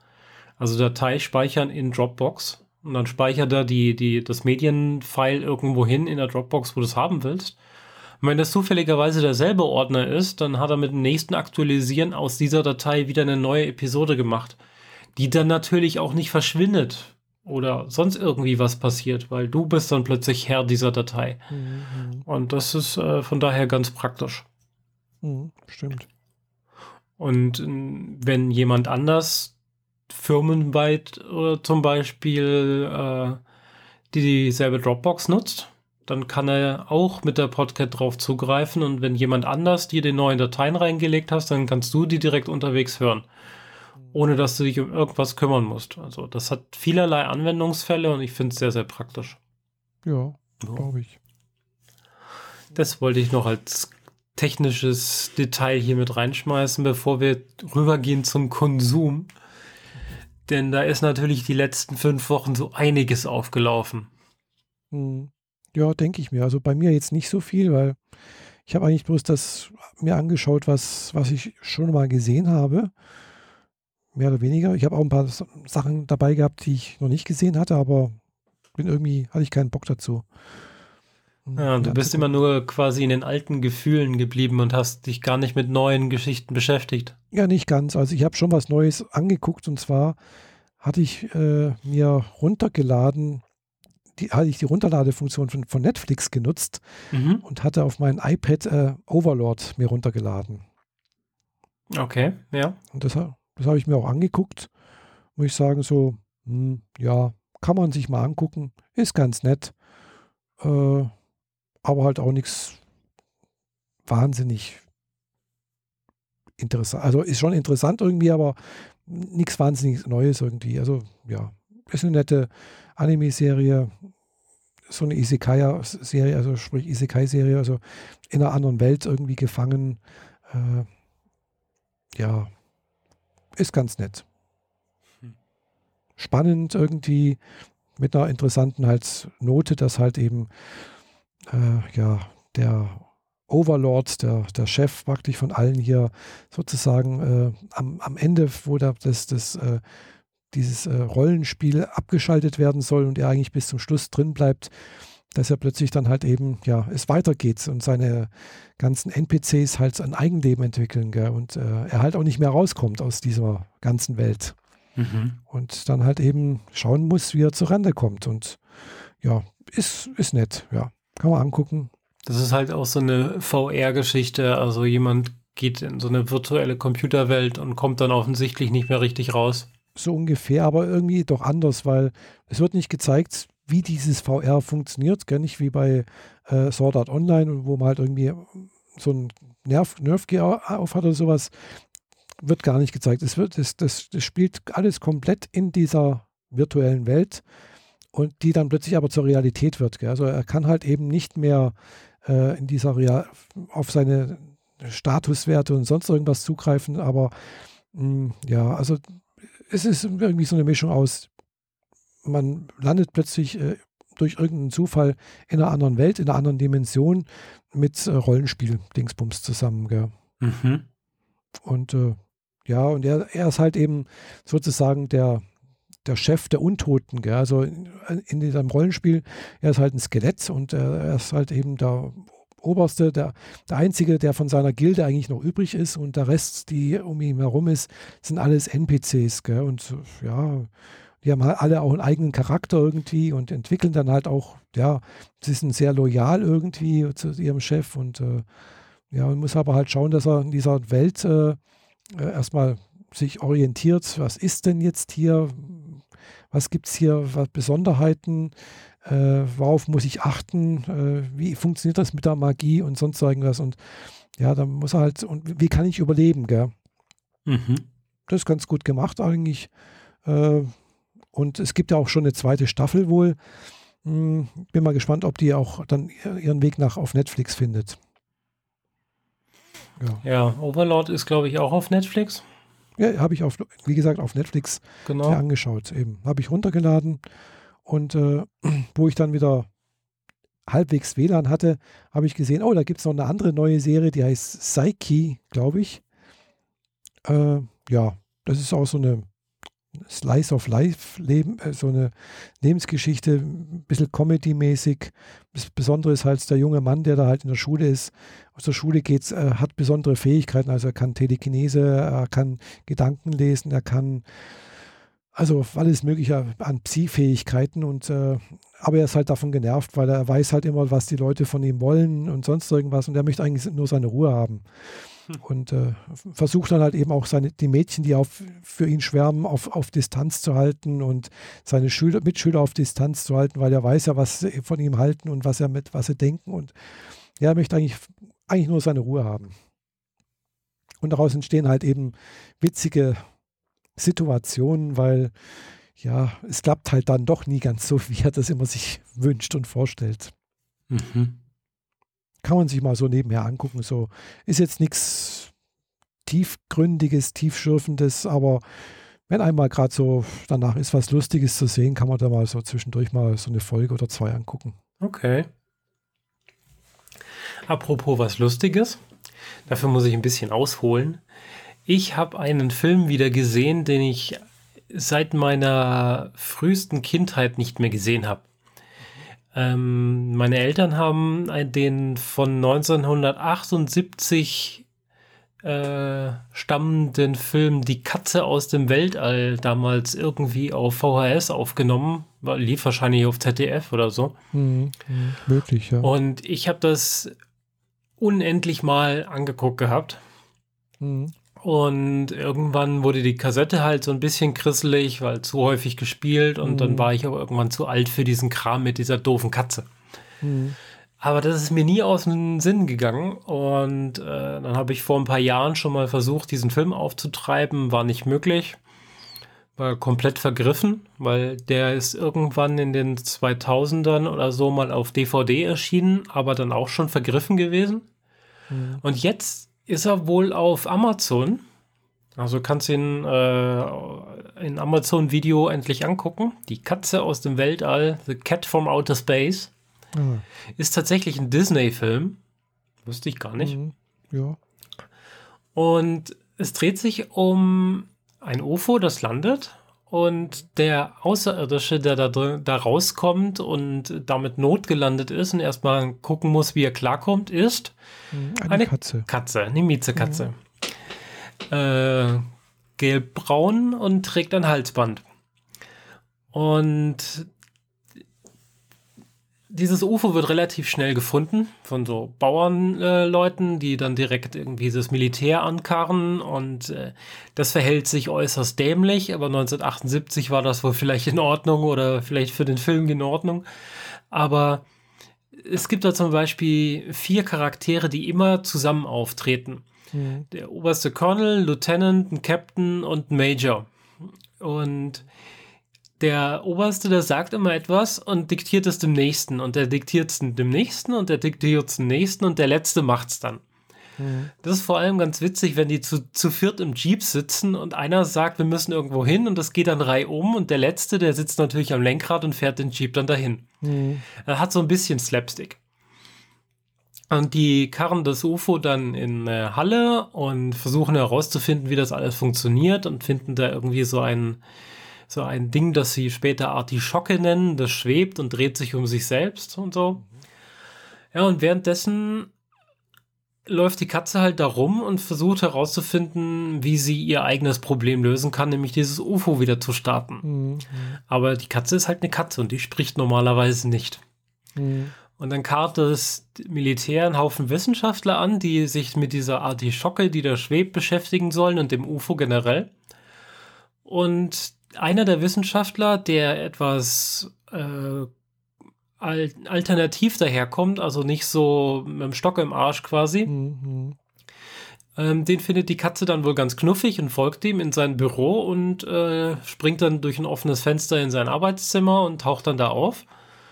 Also Datei speichern in Dropbox und dann speichert er die, die, das Medienfile irgendwo hin in der Dropbox, wo du es haben willst. Und wenn das zufälligerweise derselbe Ordner ist, dann hat er mit dem nächsten Aktualisieren aus dieser Datei wieder eine neue Episode gemacht, die dann natürlich auch nicht verschwindet, oder sonst irgendwie was passiert, weil du bist dann plötzlich Herr dieser Datei. Mhm. Und das ist äh, von daher ganz praktisch. Mhm, stimmt. Und äh, wenn jemand anders firmenweit oder zum Beispiel äh, die dieselbe Dropbox nutzt, dann kann er auch mit der Podcat drauf zugreifen und wenn jemand anders dir die neuen Dateien reingelegt hast, dann kannst du die direkt unterwegs hören ohne dass du dich um irgendwas kümmern musst. Also das hat vielerlei Anwendungsfälle und ich finde es sehr, sehr praktisch. Ja, glaube ich. Das wollte ich noch als technisches Detail hier mit reinschmeißen, bevor wir rübergehen zum Konsum. Denn da ist natürlich die letzten fünf Wochen so einiges aufgelaufen. Hm. Ja, denke ich mir. Also bei mir jetzt nicht so viel, weil ich habe eigentlich bloß das mir angeschaut, was, was ich schon mal gesehen habe mehr oder weniger. Ich habe auch ein paar Sachen dabei gehabt, die ich noch nicht gesehen hatte, aber bin irgendwie, hatte ich keinen Bock dazu. Hm, ja, du bist immer nur quasi in den alten Gefühlen geblieben und hast dich gar nicht mit neuen Geschichten beschäftigt. Ja, nicht ganz. Also ich habe schon was Neues angeguckt und zwar hatte ich äh, mir runtergeladen, die, hatte ich die Runterladefunktion von, von Netflix genutzt mhm. und hatte auf mein iPad äh, Overlord mir runtergeladen. Okay, ja. Und das, das habe ich mir auch angeguckt. Muss ich sagen, so, hm, ja, kann man sich mal angucken. Ist ganz nett. Äh, aber halt auch nichts wahnsinnig interessant. Also ist schon interessant irgendwie, aber nichts wahnsinnig Neues irgendwie. Also ja, ist eine nette Anime-Serie, so eine Isekai-Serie, also sprich Isekai-Serie, also in einer anderen Welt irgendwie gefangen. Äh, ja, ist ganz nett. Hm. Spannend irgendwie mit einer interessanten halt Note, dass halt eben äh, ja der Overlord, der, der Chef praktisch von allen hier sozusagen äh, am, am Ende, wo da das, das, äh, dieses äh, Rollenspiel abgeschaltet werden soll und er eigentlich bis zum Schluss drin bleibt, dass er plötzlich dann halt eben, ja, es weitergeht und seine ganzen NPCs halt ein Eigenleben entwickeln gell? und äh, er halt auch nicht mehr rauskommt aus dieser ganzen Welt. Mhm. Und dann halt eben schauen muss, wie er zur Rande kommt. Und ja, ist, ist nett, ja. Kann man angucken. Das ist halt auch so eine VR-Geschichte. Also jemand geht in so eine virtuelle Computerwelt und kommt dann offensichtlich nicht mehr richtig raus. So ungefähr, aber irgendwie doch anders, weil es wird nicht gezeigt, wie dieses VR funktioniert, gar nicht wie bei äh, Sword Art Online, wo man halt irgendwie so ein Nerv, Nerfgear auf hat oder sowas, wird gar nicht gezeigt. Es wird, das, das, das spielt alles komplett in dieser virtuellen Welt und die dann plötzlich aber zur Realität wird. Gell? Also er kann halt eben nicht mehr äh, in dieser Real auf seine Statuswerte und sonst irgendwas zugreifen, aber mh, hm, ja, also es ist irgendwie so eine Mischung aus, man landet plötzlich äh, durch irgendeinen Zufall in einer anderen Welt, in einer anderen Dimension mit äh, Rollenspiel-Dingsbums zusammen. Gell? Mhm. Und äh, ja, und er, er ist halt eben sozusagen der, der Chef der Untoten. Gell? Also in, in diesem Rollenspiel, er ist halt ein Skelett und er, er ist halt eben der Oberste, der, der Einzige, der von seiner Gilde eigentlich noch übrig ist und der Rest, die um ihn herum ist, sind alles NPCs. Gell? Und ja, die haben halt alle auch einen eigenen Charakter irgendwie und entwickeln dann halt auch, ja, sie sind sehr loyal irgendwie zu ihrem Chef und äh, ja, man muss aber halt schauen, dass er in dieser Welt äh, äh, erstmal sich orientiert, was ist denn jetzt hier, was gibt es hier, was Besonderheiten, äh, worauf muss ich achten, äh, wie funktioniert das mit der Magie und sonst irgendwas und ja, dann muss er halt, und wie kann ich überleben, gell? Mhm. Das ist ganz gut gemacht eigentlich. Äh, und es gibt ja auch schon eine zweite Staffel wohl. Hm, bin mal gespannt, ob die auch dann ihren Weg nach auf Netflix findet. Ja, ja Overlord ist, glaube ich, auch auf Netflix. Ja, habe ich auf, wie gesagt, auf Netflix genau. angeschaut. Eben habe ich runtergeladen und äh, wo ich dann wieder halbwegs WLAN hatte, habe ich gesehen, oh, da gibt es noch eine andere neue Serie, die heißt Psyche, glaube ich. Äh, ja, das ist auch so eine Slice of Life Leben, äh, so eine Lebensgeschichte, ein bisschen Comedy-mäßig. Das Besondere ist halt der junge Mann, der da halt in der Schule ist. Aus der Schule geht, äh, hat besondere Fähigkeiten. Also er kann Telekinese, er kann Gedanken lesen, er kann also alles Mögliche an Psi-Fähigkeiten und äh, aber er ist halt davon genervt, weil er weiß halt immer, was die Leute von ihm wollen und sonst irgendwas und er möchte eigentlich nur seine Ruhe haben. Und äh, versucht dann halt eben auch seine, die Mädchen, die auf, für ihn schwärmen, auf, auf Distanz zu halten und seine Schüler, Mitschüler auf Distanz zu halten, weil er weiß ja, was sie von ihm halten und was er mit, was sie denken. Und ja, er möchte eigentlich, eigentlich nur seine Ruhe haben. Und daraus entstehen halt eben witzige Situationen, weil ja, es klappt halt dann doch nie ganz so, wie er das immer sich wünscht und vorstellt. Mhm. Kann man sich mal so nebenher angucken. So ist jetzt nichts tiefgründiges, tiefschürfendes, aber wenn einmal gerade so danach ist, was Lustiges zu sehen, kann man da mal so zwischendurch mal so eine Folge oder zwei angucken. Okay. Apropos was Lustiges, dafür muss ich ein bisschen ausholen. Ich habe einen Film wieder gesehen, den ich seit meiner frühesten Kindheit nicht mehr gesehen habe. Ähm, meine Eltern haben den von 1978 äh, stammenden Film Die Katze aus dem Weltall damals irgendwie auf VHS aufgenommen. Lief wahrscheinlich auf ZDF oder so. Mhm, möglich, ja. Und ich habe das unendlich mal angeguckt gehabt. Mhm. Und irgendwann wurde die Kassette halt so ein bisschen krisselig, weil zu häufig gespielt. Und mhm. dann war ich aber irgendwann zu alt für diesen Kram mit dieser doofen Katze. Mhm. Aber das ist mir nie aus dem Sinn gegangen. Und äh, dann habe ich vor ein paar Jahren schon mal versucht, diesen Film aufzutreiben. War nicht möglich. war komplett vergriffen, weil der ist irgendwann in den 2000ern oder so mal auf DVD erschienen, aber dann auch schon vergriffen gewesen. Mhm. Und jetzt ist er wohl auf Amazon. Also kannst du ihn äh, in Amazon Video endlich angucken. Die Katze aus dem Weltall, The Cat from Outer Space, mhm. ist tatsächlich ein Disney-Film. Wusste ich gar nicht. Mhm. Ja. Und es dreht sich um ein UFO, das landet und der Außerirdische, der da, da rauskommt und damit notgelandet ist und erstmal gucken muss, wie er klarkommt, ist hm, eine, eine Katze. Katze, eine Miezekatze. Mhm. Äh, gelbbraun und trägt ein Halsband. Und dieses UFO wird relativ schnell gefunden von so Bauernleuten, äh, die dann direkt irgendwie das Militär ankarren und äh, das verhält sich äußerst dämlich, aber 1978 war das wohl vielleicht in Ordnung oder vielleicht für den Film in Ordnung. Aber es gibt da zum Beispiel vier Charaktere, die immer zusammen auftreten. Mhm. Der oberste Colonel, Lieutenant, ein Captain und ein Major. Und der Oberste, der sagt immer etwas und diktiert es dem Nächsten und der diktiert es dem Nächsten und der diktiert es dem Nächsten und der Letzte macht es dann. Mhm. Das ist vor allem ganz witzig, wenn die zu, zu viert im Jeep sitzen und einer sagt, wir müssen irgendwo hin und das geht dann reihum und der Letzte, der sitzt natürlich am Lenkrad und fährt den Jeep dann dahin. Mhm. Er hat so ein bisschen Slapstick. Und die karren das UFO dann in äh, Halle und versuchen herauszufinden, wie das alles funktioniert und finden da irgendwie so einen so ein Ding, das sie später Artischocke nennen, das schwebt und dreht sich um sich selbst und so. Ja, und währenddessen läuft die Katze halt da rum und versucht herauszufinden, wie sie ihr eigenes Problem lösen kann, nämlich dieses UFO wieder zu starten. Mhm. Aber die Katze ist halt eine Katze und die spricht normalerweise nicht. Mhm. Und dann karrt das Militär einen Haufen Wissenschaftler an, die sich mit dieser Artischocke, die da schwebt, beschäftigen sollen und dem UFO generell. Und einer der Wissenschaftler, der etwas äh, alternativ daherkommt, also nicht so mit dem Stock im Arsch quasi, mhm. ähm, den findet die Katze dann wohl ganz knuffig und folgt ihm in sein Büro und äh, springt dann durch ein offenes Fenster in sein Arbeitszimmer und taucht dann da auf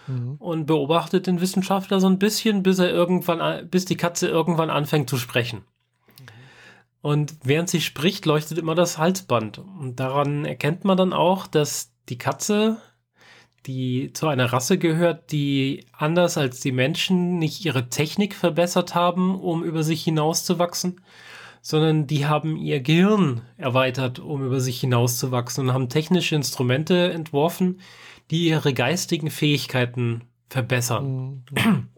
mhm. und beobachtet den Wissenschaftler so ein bisschen, bis er irgendwann, bis die Katze irgendwann anfängt zu sprechen. Und während sie spricht, leuchtet immer das Halsband. Und daran erkennt man dann auch, dass die Katze, die zu einer Rasse gehört, die anders als die Menschen nicht ihre Technik verbessert haben, um über sich hinauszuwachsen, sondern die haben ihr Gehirn erweitert, um über sich hinauszuwachsen und haben technische Instrumente entworfen, die ihre geistigen Fähigkeiten verbessern. Mhm.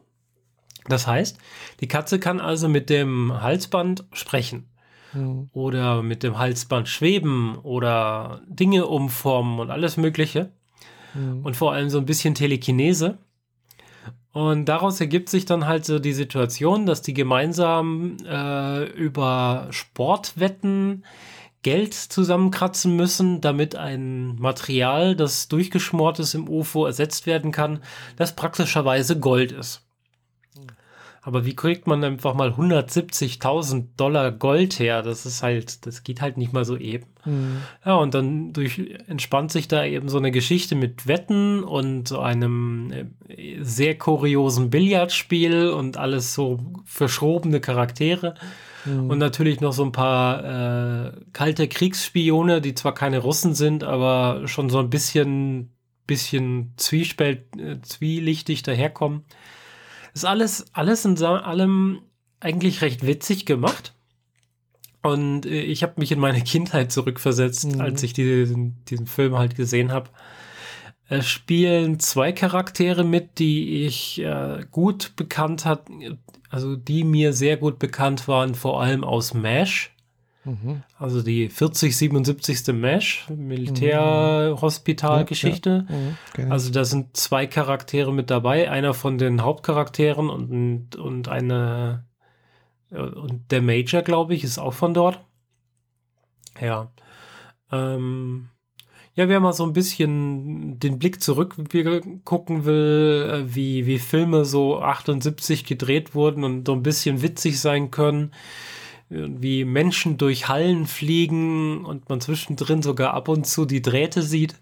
Das heißt, die Katze kann also mit dem Halsband sprechen mhm. oder mit dem Halsband schweben oder Dinge umformen und alles Mögliche. Mhm. Und vor allem so ein bisschen Telekinese. Und daraus ergibt sich dann halt so die Situation, dass die gemeinsam äh, über Sportwetten Geld zusammenkratzen müssen, damit ein Material, das durchgeschmort ist im UFO, ersetzt werden kann, das praktischerweise Gold ist. Aber wie kriegt man einfach mal 170.000 Dollar Gold her? Das ist halt, das geht halt nicht mal so eben. Mhm. Ja, und dann durch, entspannt sich da eben so eine Geschichte mit Wetten und so einem äh, sehr kuriosen Billardspiel und alles so verschrobene Charaktere. Mhm. Und natürlich noch so ein paar äh, kalte Kriegsspione, die zwar keine Russen sind, aber schon so ein bisschen, bisschen zwiespalt, äh, zwielichtig daherkommen. Ist alles, alles in allem eigentlich recht witzig gemacht. Und äh, ich habe mich in meine Kindheit zurückversetzt, mhm. als ich diesen, diesen Film halt gesehen habe. Es spielen zwei Charaktere mit, die ich äh, gut bekannt hat, also die mir sehr gut bekannt waren, vor allem aus MASH. Mhm. Also die 4077. Mesh, Militärhospitalgeschichte. Mhm. Ja, also da sind zwei Charaktere mit dabei, einer von den Hauptcharakteren und, und eine und der Major, glaube ich, ist auch von dort. Ja. Ähm, ja, wer mal so ein bisschen den Blick zurück gucken will, äh, wie, wie Filme so 78 gedreht wurden und so ein bisschen witzig sein können, wie Menschen durch Hallen fliegen und man zwischendrin sogar ab und zu die Drähte sieht.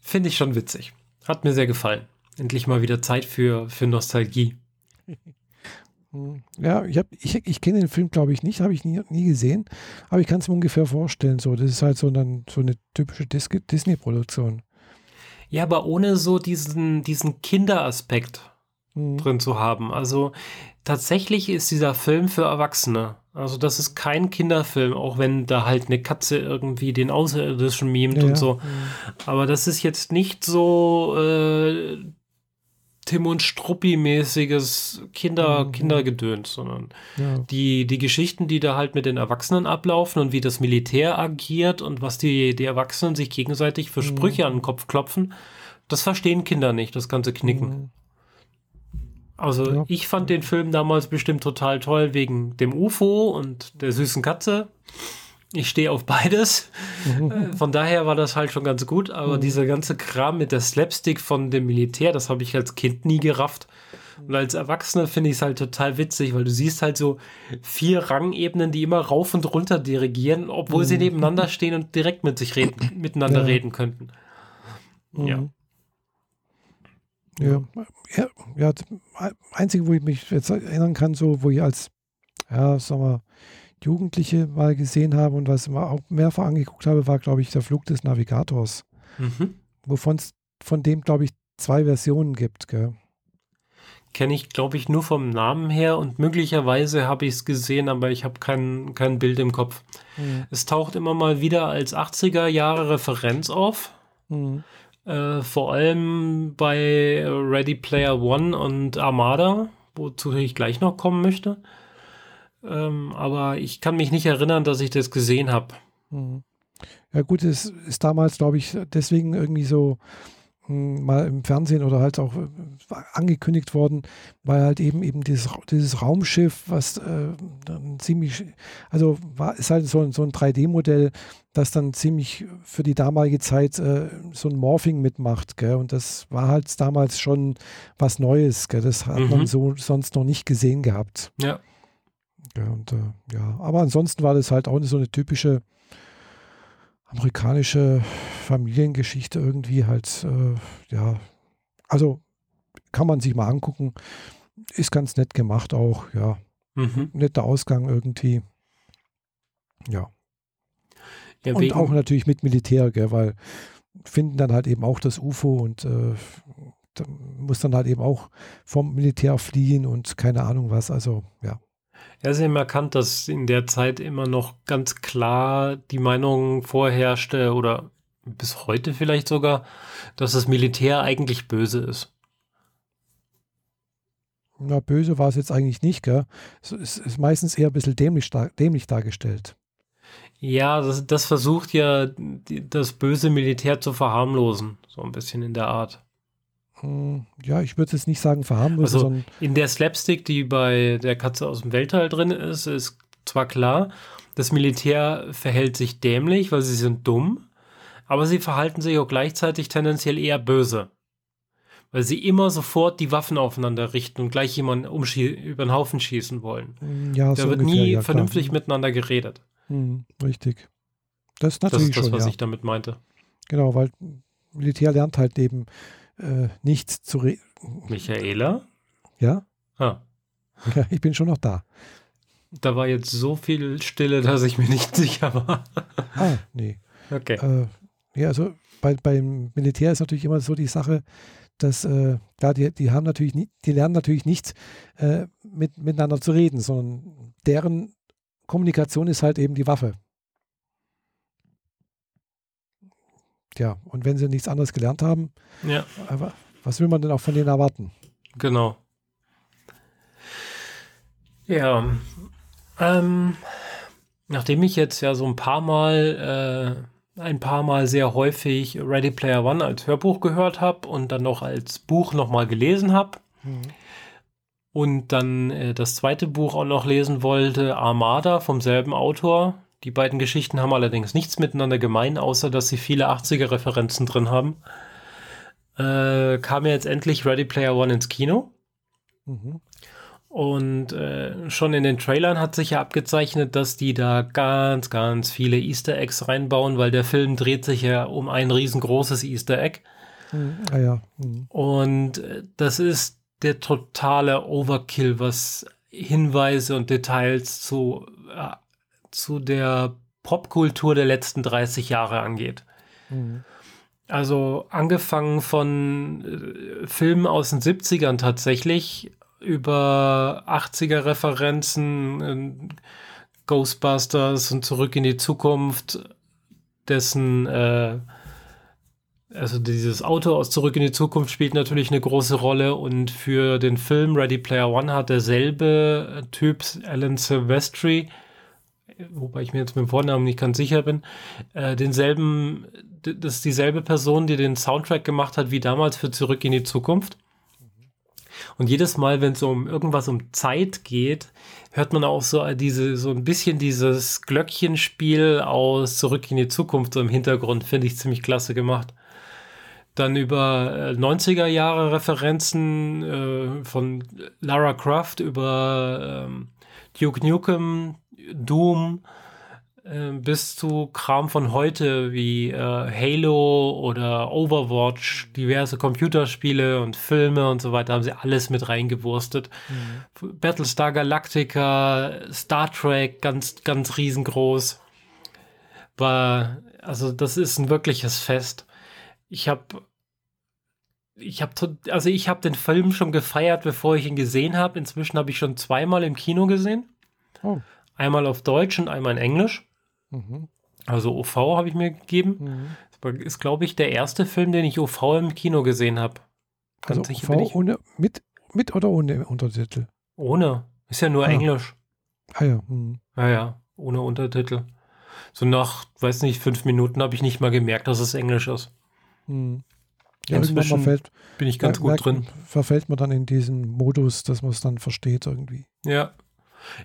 Finde ich schon witzig. Hat mir sehr gefallen. Endlich mal wieder Zeit für, für Nostalgie. Ja, ich, ich, ich kenne den Film, glaube ich, nicht, habe ich nie, nie gesehen, aber ich kann es mir ungefähr vorstellen. So, das ist halt so, dann, so eine typische Disney-Produktion. Ja, aber ohne so diesen, diesen Kinderaspekt mhm. drin zu haben. Also tatsächlich ist dieser Film für Erwachsene. Also das ist kein Kinderfilm, auch wenn da halt eine Katze irgendwie den Außerirdischen mimt ja, und so. Ja. Aber das ist jetzt nicht so äh, Tim und Struppi-mäßiges Kinder, mhm. Kindergedöns, sondern ja. die, die Geschichten, die da halt mit den Erwachsenen ablaufen und wie das Militär agiert und was die, die Erwachsenen sich gegenseitig für Sprüche mhm. an den Kopf klopfen, das verstehen Kinder nicht, das ganze Knicken. Mhm. Also ja. ich fand den Film damals bestimmt total toll wegen dem UFO und der süßen Katze ich stehe auf beides. Mhm. Äh, von daher war das halt schon ganz gut. Aber mhm. dieser ganze Kram mit der Slapstick von dem Militär, das habe ich als Kind nie gerafft. Und als Erwachsener finde ich es halt total witzig, weil du siehst halt so vier Rangebenen, die immer rauf und runter dirigieren, obwohl mhm. sie nebeneinander stehen und direkt mit sich reden, miteinander ja. reden könnten. Mhm. Ja. Ja, ja, ja, einzige, wo ich mich jetzt erinnern kann, so, wo ich als, ja, sagen wir, Jugendliche mal gesehen habe und was ich auch mehrfach angeguckt habe, war, glaube ich, der Flug des Navigators. Mhm. Wovon es von dem, glaube ich, zwei Versionen gibt. Kenne ich, glaube ich, nur vom Namen her und möglicherweise habe ich es gesehen, aber ich habe kein, kein Bild im Kopf. Mhm. Es taucht immer mal wieder als 80er Jahre Referenz auf. Mhm. Äh, vor allem bei Ready Player One und Armada, wozu ich gleich noch kommen möchte. Ähm, aber ich kann mich nicht erinnern, dass ich das gesehen habe. Mhm. Ja gut, es ist damals, glaube ich, deswegen irgendwie so mal im Fernsehen oder halt auch äh, angekündigt worden, weil halt eben eben dieses, dieses Raumschiff, was äh, dann ziemlich, also war, ist halt so, so ein 3D-Modell, das dann ziemlich für die damalige Zeit äh, so ein Morphing mitmacht, gell? Und das war halt damals schon was Neues, gell? Das hat mhm. man so sonst noch nicht gesehen gehabt. Ja. Ja, und, äh, ja, aber ansonsten war das halt auch so eine typische amerikanische Familiengeschichte irgendwie halt, äh, ja, also kann man sich mal angucken. Ist ganz nett gemacht auch, ja. Mhm. Netter Ausgang irgendwie. Ja. ja und auch natürlich mit Militär, gell, weil finden dann halt eben auch das UFO und äh, muss dann halt eben auch vom Militär fliehen und keine Ahnung was. Also ja. Ja, eben erkannt, dass in der Zeit immer noch ganz klar die Meinung vorherrschte oder bis heute vielleicht sogar, dass das Militär eigentlich böse ist. Na, böse war es jetzt eigentlich nicht, gell? Es ist meistens eher ein bisschen dämlich, dämlich dargestellt. Ja, das, das versucht ja das böse Militär zu verharmlosen, so ein bisschen in der Art. Hm, ja, ich würde jetzt nicht sagen verharmlosen. Also in der Slapstick, die bei der Katze aus dem Weltall drin ist, ist zwar klar, das Militär verhält sich dämlich, weil sie sind dumm, aber sie verhalten sich auch gleichzeitig tendenziell eher böse. Weil sie immer sofort die Waffen aufeinander richten und gleich jemanden über den Haufen schießen wollen. Hm, ja, da so wird ungefähr, nie ja, vernünftig klar. miteinander geredet. Hm, richtig. Das ist natürlich das, ist das schon, was ja. ich damit meinte. Genau, weil Militär lernt halt eben äh, nichts zu reden. Michaela? Ja? Ah. Ja, ich bin schon noch da. Da war jetzt so viel Stille, dass ich mir nicht sicher war. ah, nee. Okay. Äh, ja, also bei, beim Militär ist natürlich immer so die Sache, dass, äh, klar, die, die haben natürlich, nie, die lernen natürlich nicht äh, mit, miteinander zu reden, sondern deren Kommunikation ist halt eben die Waffe. Tja, und wenn sie nichts anderes gelernt haben, ja. was will man denn auch von denen erwarten? Genau. Ja, ähm, nachdem ich jetzt ja so ein paar Mal, äh, ein paar Mal sehr häufig Ready Player One als Hörbuch gehört habe und dann noch als Buch nochmal gelesen habe mhm. und dann äh, das zweite Buch auch noch lesen wollte, Armada vom selben Autor, die beiden Geschichten haben allerdings nichts miteinander gemein, außer dass sie viele 80er-Referenzen drin haben. Äh, kam jetzt endlich Ready Player One ins Kino. Mhm. Und äh, schon in den Trailern hat sich ja abgezeichnet, dass die da ganz, ganz viele Easter Eggs reinbauen, weil der Film dreht sich ja um ein riesengroßes Easter Egg. Mhm. Ah ja. Mhm. Und äh, das ist der totale Overkill, was Hinweise und Details zu, äh, zu der Popkultur der letzten 30 Jahre angeht. Mhm. Also angefangen von äh, Filmen aus den 70ern tatsächlich, über 80er Referenzen, äh, Ghostbusters und Zurück in die Zukunft, dessen, äh, also dieses Auto aus Zurück in die Zukunft spielt natürlich eine große Rolle und für den Film Ready Player One hat derselbe Typ, Alan Silvestri, wobei ich mir jetzt mit dem Vornamen nicht ganz sicher bin, äh, denselben, das ist dieselbe Person, die den Soundtrack gemacht hat wie damals für Zurück in die Zukunft. Und jedes Mal, wenn es um irgendwas um Zeit geht, hört man auch so diese, so ein bisschen dieses Glöckchenspiel aus Zurück in die Zukunft so im Hintergrund, finde ich ziemlich klasse gemacht. Dann über 90er äh, Jahre Referenzen äh, von Lara Croft über ähm, Duke Nukem, Doom, ähm, bis zu Kram von heute wie äh, Halo oder Overwatch, diverse Computerspiele und Filme und so weiter, haben sie alles mit reingewurstet. Mhm. Battlestar Galactica, Star Trek, ganz, ganz riesengroß. War, also das ist ein wirkliches Fest. Ich habe ich habe also ich habe den Film schon gefeiert, bevor ich ihn gesehen habe. Inzwischen habe ich schon zweimal im Kino gesehen. Oh. Einmal auf Deutsch und einmal in Englisch. Mhm. Also OV habe ich mir gegeben. Mhm. Ist, glaube ich, der erste Film, den ich OV im Kino gesehen habe. Also OV ohne, mit, mit oder ohne Untertitel? Ohne. Ist ja nur ah. Englisch. Ah ja. Mhm. Ja, ja, ohne Untertitel. So nach, weiß nicht, fünf Minuten habe ich nicht mal gemerkt, dass es Englisch ist. Mhm. Ja, Inzwischen verfällt, bin ich ganz gut drin. Verfällt man dann in diesen Modus, dass man es dann versteht irgendwie. Ja,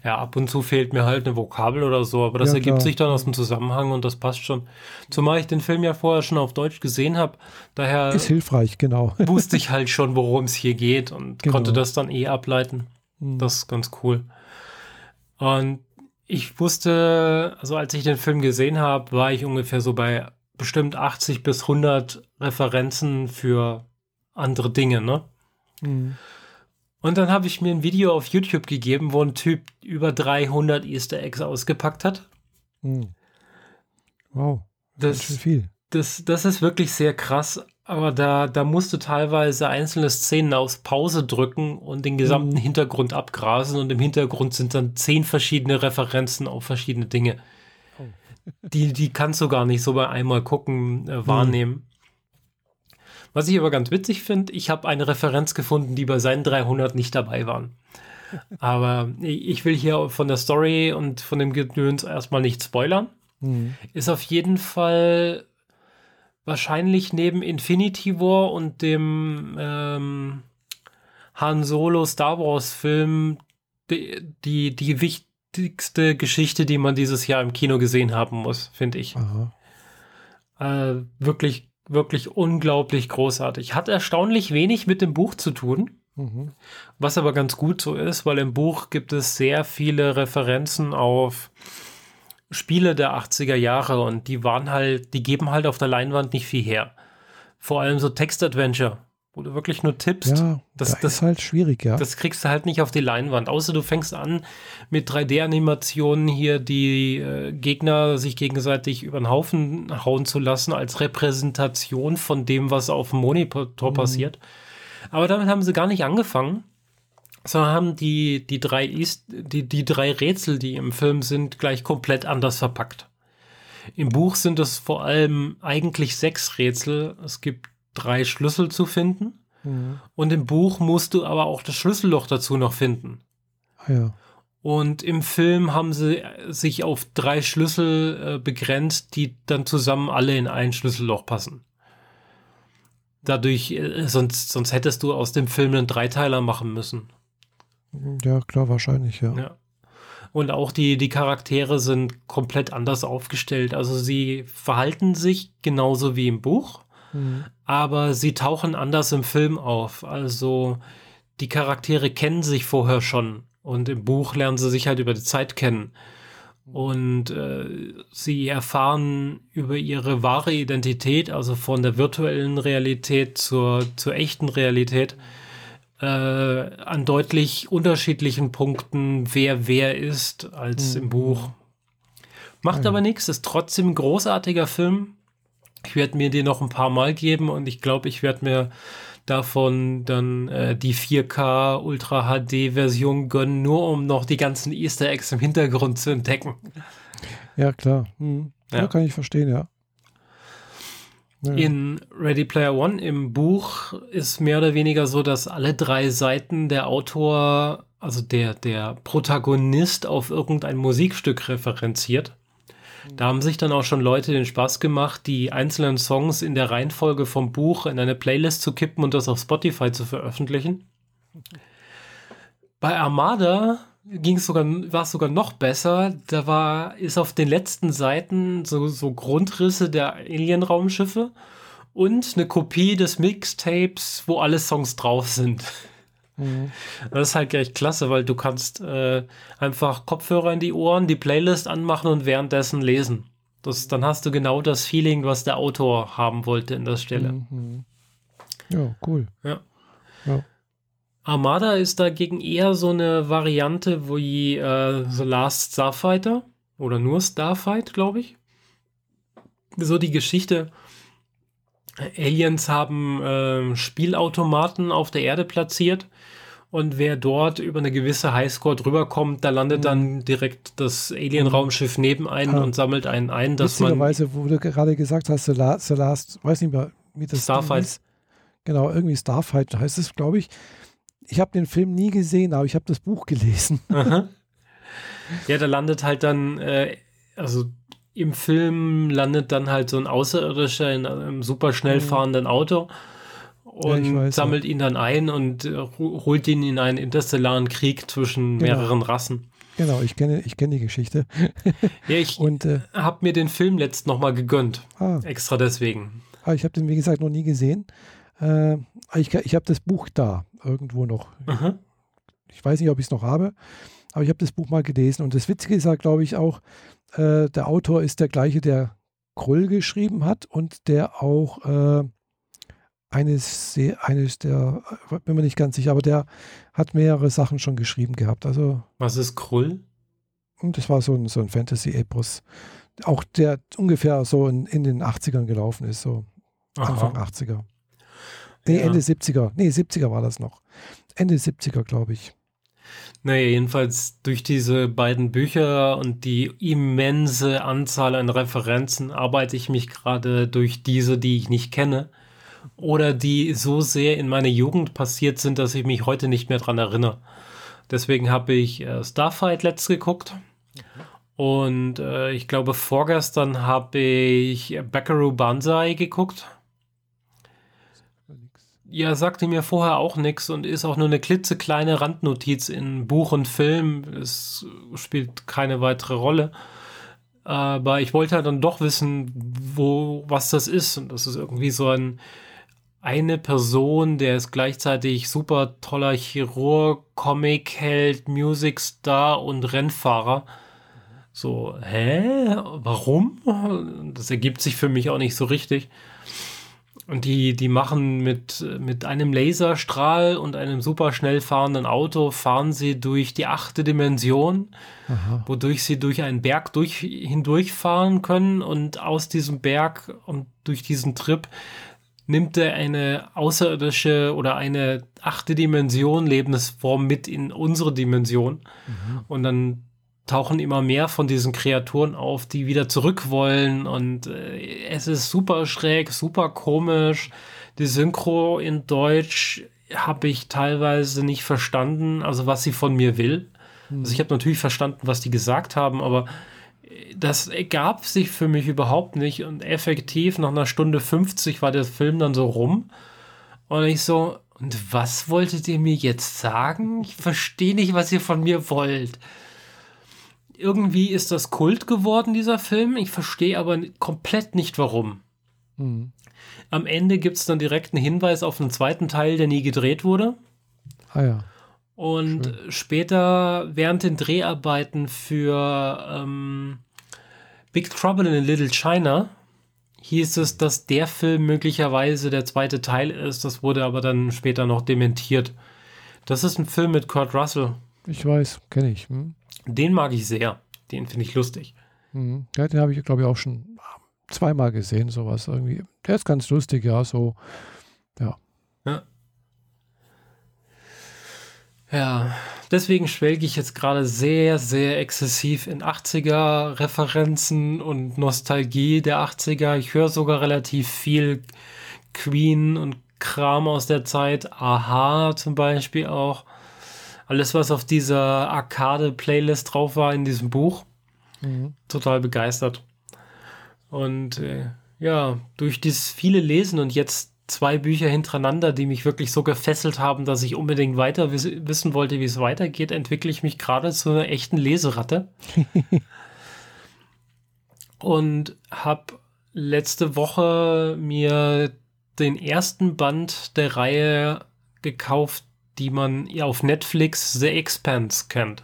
ja, ab und zu fehlt mir halt eine Vokabel oder so, aber das ja, ergibt sich dann aus dem Zusammenhang und das passt schon. Zumal ich den Film ja vorher schon auf Deutsch gesehen habe, daher ist hilfreich, genau. wusste ich halt schon, worum es hier geht und genau. konnte das dann eh ableiten. Mhm. Das ist ganz cool. Und ich wusste, also als ich den Film gesehen habe, war ich ungefähr so bei bestimmt 80 bis 100 Referenzen für andere Dinge, ne? Mhm. Und dann habe ich mir ein Video auf YouTube gegeben, wo ein Typ über 300 Easter Eggs ausgepackt hat. Hm. Wow. Das, das, viel. Das, das ist wirklich sehr krass. Aber da, da musst du teilweise einzelne Szenen aus Pause drücken und den gesamten mhm. Hintergrund abgrasen. Und im Hintergrund sind dann zehn verschiedene Referenzen auf verschiedene Dinge. Oh. die, die kannst du gar nicht so bei einmal gucken, äh, wahrnehmen. Was ich aber ganz witzig finde, ich habe eine Referenz gefunden, die bei seinen 300 nicht dabei waren. Aber ich will hier von der Story und von dem Gedöns erstmal nicht spoilern. Mhm. Ist auf jeden Fall wahrscheinlich neben Infinity War und dem ähm, Han Solo Star Wars Film die, die, die wichtigste Geschichte, die man dieses Jahr im Kino gesehen haben muss, finde ich. Äh, wirklich wirklich unglaublich großartig. Hat erstaunlich wenig mit dem Buch zu tun. Mhm. Was aber ganz gut so ist, weil im Buch gibt es sehr viele Referenzen auf Spiele der 80er Jahre und die waren halt, die geben halt auf der Leinwand nicht viel her. Vor allem so Text-Adventure wo du wirklich nur tippst. Ja, das, das, das ist halt schwierig, ja. Das kriegst du halt nicht auf die Leinwand. Außer du fängst an mit 3D-Animationen hier die äh, Gegner sich gegenseitig über den Haufen hauen zu lassen als Repräsentation von dem, was auf dem Monitor mhm. passiert. Aber damit haben sie gar nicht angefangen, sondern haben die, die, drei die, die drei Rätsel, die im Film sind, gleich komplett anders verpackt. Im Buch sind es vor allem eigentlich sechs Rätsel. Es gibt drei Schlüssel zu finden. Mhm. Und im Buch musst du aber auch das Schlüsselloch dazu noch finden. Ah, ja. Und im Film haben sie sich auf drei Schlüssel äh, begrenzt, die dann zusammen alle in ein Schlüsselloch passen. Dadurch, äh, sonst, sonst hättest du aus dem Film einen Dreiteiler machen müssen. Ja, klar, wahrscheinlich, ja. ja. Und auch die, die Charaktere sind komplett anders aufgestellt. Also sie verhalten sich genauso wie im Buch. Mhm. Aber sie tauchen anders im Film auf. Also die Charaktere kennen sich vorher schon und im Buch lernen sie sich halt über die Zeit kennen. Und äh, sie erfahren über ihre wahre Identität, also von der virtuellen Realität zur, zur echten Realität, äh, an deutlich unterschiedlichen Punkten, wer wer ist, als mhm. im Buch. Macht mhm. aber nichts, ist trotzdem ein großartiger Film. Ich werde mir den noch ein paar Mal geben und ich glaube, ich werde mir davon dann äh, die 4K Ultra HD Version gönnen, nur um noch die ganzen Easter Eggs im Hintergrund zu entdecken. Ja, klar. Hm. Ja. ja. kann ich verstehen, ja. ja. In Ready Player One im Buch ist mehr oder weniger so, dass alle drei Seiten der Autor, also der, der Protagonist auf irgendein Musikstück referenziert. Da haben sich dann auch schon Leute den Spaß gemacht, die einzelnen Songs in der Reihenfolge vom Buch in eine Playlist zu kippen und das auf Spotify zu veröffentlichen. Bei Armada ging es sogar, war es sogar noch besser. Da war, ist auf den letzten Seiten so, so Grundrisse der Alien-Raumschiffe und eine Kopie des Mixtapes, wo alle Songs drauf sind. Mhm. Das ist halt gleich klasse, weil du kannst äh, einfach Kopfhörer in die Ohren, die Playlist anmachen und währenddessen lesen. Das, dann hast du genau das Feeling, was der Autor haben wollte in der Stelle. Mhm. Ja, cool. Ja. ja. Armada ist dagegen eher so eine Variante wie äh, The Last Starfighter oder nur Starfight, glaube ich. So die Geschichte. Aliens haben äh, Spielautomaten auf der Erde platziert und wer dort über eine gewisse Highscore drüber kommt, da landet mhm. dann direkt das Alien-Raumschiff neben einen ja. und sammelt einen ein, dass man. wo du gerade gesagt hast, The Last, The Last weiß nicht mehr, wie das Starfight. Ist. Genau, irgendwie Starfight heißt es, glaube ich. Ich habe den Film nie gesehen, aber ich habe das Buch gelesen. Aha. Ja, da landet halt dann, äh, also im Film landet dann halt so ein Außerirdischer in einem super schnell mhm. fahrenden Auto und ja, weiß, sammelt ja. ihn dann ein und äh, holt ihn in einen interstellaren Krieg zwischen genau. mehreren Rassen. Genau, ich kenne, ich kenne die Geschichte. ja, ich äh, habe mir den Film letzt nochmal gegönnt. Ah, extra deswegen. Ah, ich habe den, wie gesagt, noch nie gesehen. Äh, ich ich habe das Buch da irgendwo noch. Aha. Ich weiß nicht, ob ich es noch habe, aber ich habe das Buch mal gelesen. Und das Witzige ist ja, glaube ich, auch, äh, der Autor ist der gleiche, der Krull geschrieben hat und der auch äh, eines, eines der, bin mir nicht ganz sicher, aber der hat mehrere Sachen schon geschrieben gehabt. Also, Was ist Krull? Und das war so ein, so ein Fantasy-Epos. Auch der ungefähr so in, in den 80ern gelaufen ist, so Aha. Anfang 80er. Nee, ja. Ende 70er. Nee, 70er war das noch. Ende 70er, glaube ich. Naja, jedenfalls durch diese beiden Bücher und die immense Anzahl an Referenzen arbeite ich mich gerade durch diese, die ich nicht kenne oder die so sehr in meiner Jugend passiert sind, dass ich mich heute nicht mehr dran erinnere. Deswegen habe ich äh, Starfight letzt geguckt. Und äh, ich glaube, vorgestern habe ich Buckaroo Banzai geguckt. Ja, sagte mir vorher auch nichts und ist auch nur eine klitzekleine Randnotiz in Buch und Film. Es spielt keine weitere Rolle. Aber ich wollte dann doch wissen, wo, was das ist. Und das ist irgendwie so ein eine Person, der ist gleichzeitig super toller Chirurg, Comic-Held, Musicstar und Rennfahrer. So, hä? Warum? Das ergibt sich für mich auch nicht so richtig. Und die, die machen mit, mit einem Laserstrahl und einem super schnell fahrenden Auto, fahren sie durch die achte Dimension, Aha. wodurch sie durch einen Berg durch, hindurchfahren können und aus diesem Berg und durch diesen Trip nimmt er eine außerirdische oder eine achte Dimension Lebensform mit in unsere Dimension. Mhm. Und dann tauchen immer mehr von diesen Kreaturen auf, die wieder zurück wollen. Und äh, es ist super schräg, super komisch. Die Synchro in Deutsch habe ich teilweise nicht verstanden, also was sie von mir will. Mhm. Also ich habe natürlich verstanden, was die gesagt haben, aber das ergab sich für mich überhaupt nicht und effektiv nach einer Stunde 50 war der Film dann so rum und ich so, und was wolltet ihr mir jetzt sagen? Ich verstehe nicht, was ihr von mir wollt. Irgendwie ist das Kult geworden, dieser Film. Ich verstehe aber komplett nicht, warum. Mhm. Am Ende gibt es dann direkt einen Hinweis auf einen zweiten Teil, der nie gedreht wurde. Ah ja. Und Schön. später während den Dreharbeiten für ähm, Big Trouble in Little China hieß es, dass der Film möglicherweise der zweite Teil ist. Das wurde aber dann später noch dementiert. Das ist ein Film mit Kurt Russell. Ich weiß, kenne ich. Hm? Den mag ich sehr. Den finde ich lustig. Hm. Ja, den habe ich, glaube ich, auch schon zweimal gesehen, sowas irgendwie. Der ist ganz lustig, ja, so. Ja. Ja. Ja, deswegen schwelge ich jetzt gerade sehr, sehr exzessiv in 80er-Referenzen und Nostalgie der 80er. Ich höre sogar relativ viel Queen und Kram aus der Zeit. Aha zum Beispiel auch. Alles, was auf dieser Arcade-Playlist drauf war in diesem Buch. Mhm. Total begeistert. Und äh, ja, durch das viele Lesen und jetzt zwei Bücher hintereinander, die mich wirklich so gefesselt haben, dass ich unbedingt weiter wiss wissen wollte, wie es weitergeht, entwickle ich mich gerade zu einer echten Leseratte. und habe letzte Woche mir den ersten Band der Reihe gekauft, die man auf Netflix The Expanse kennt.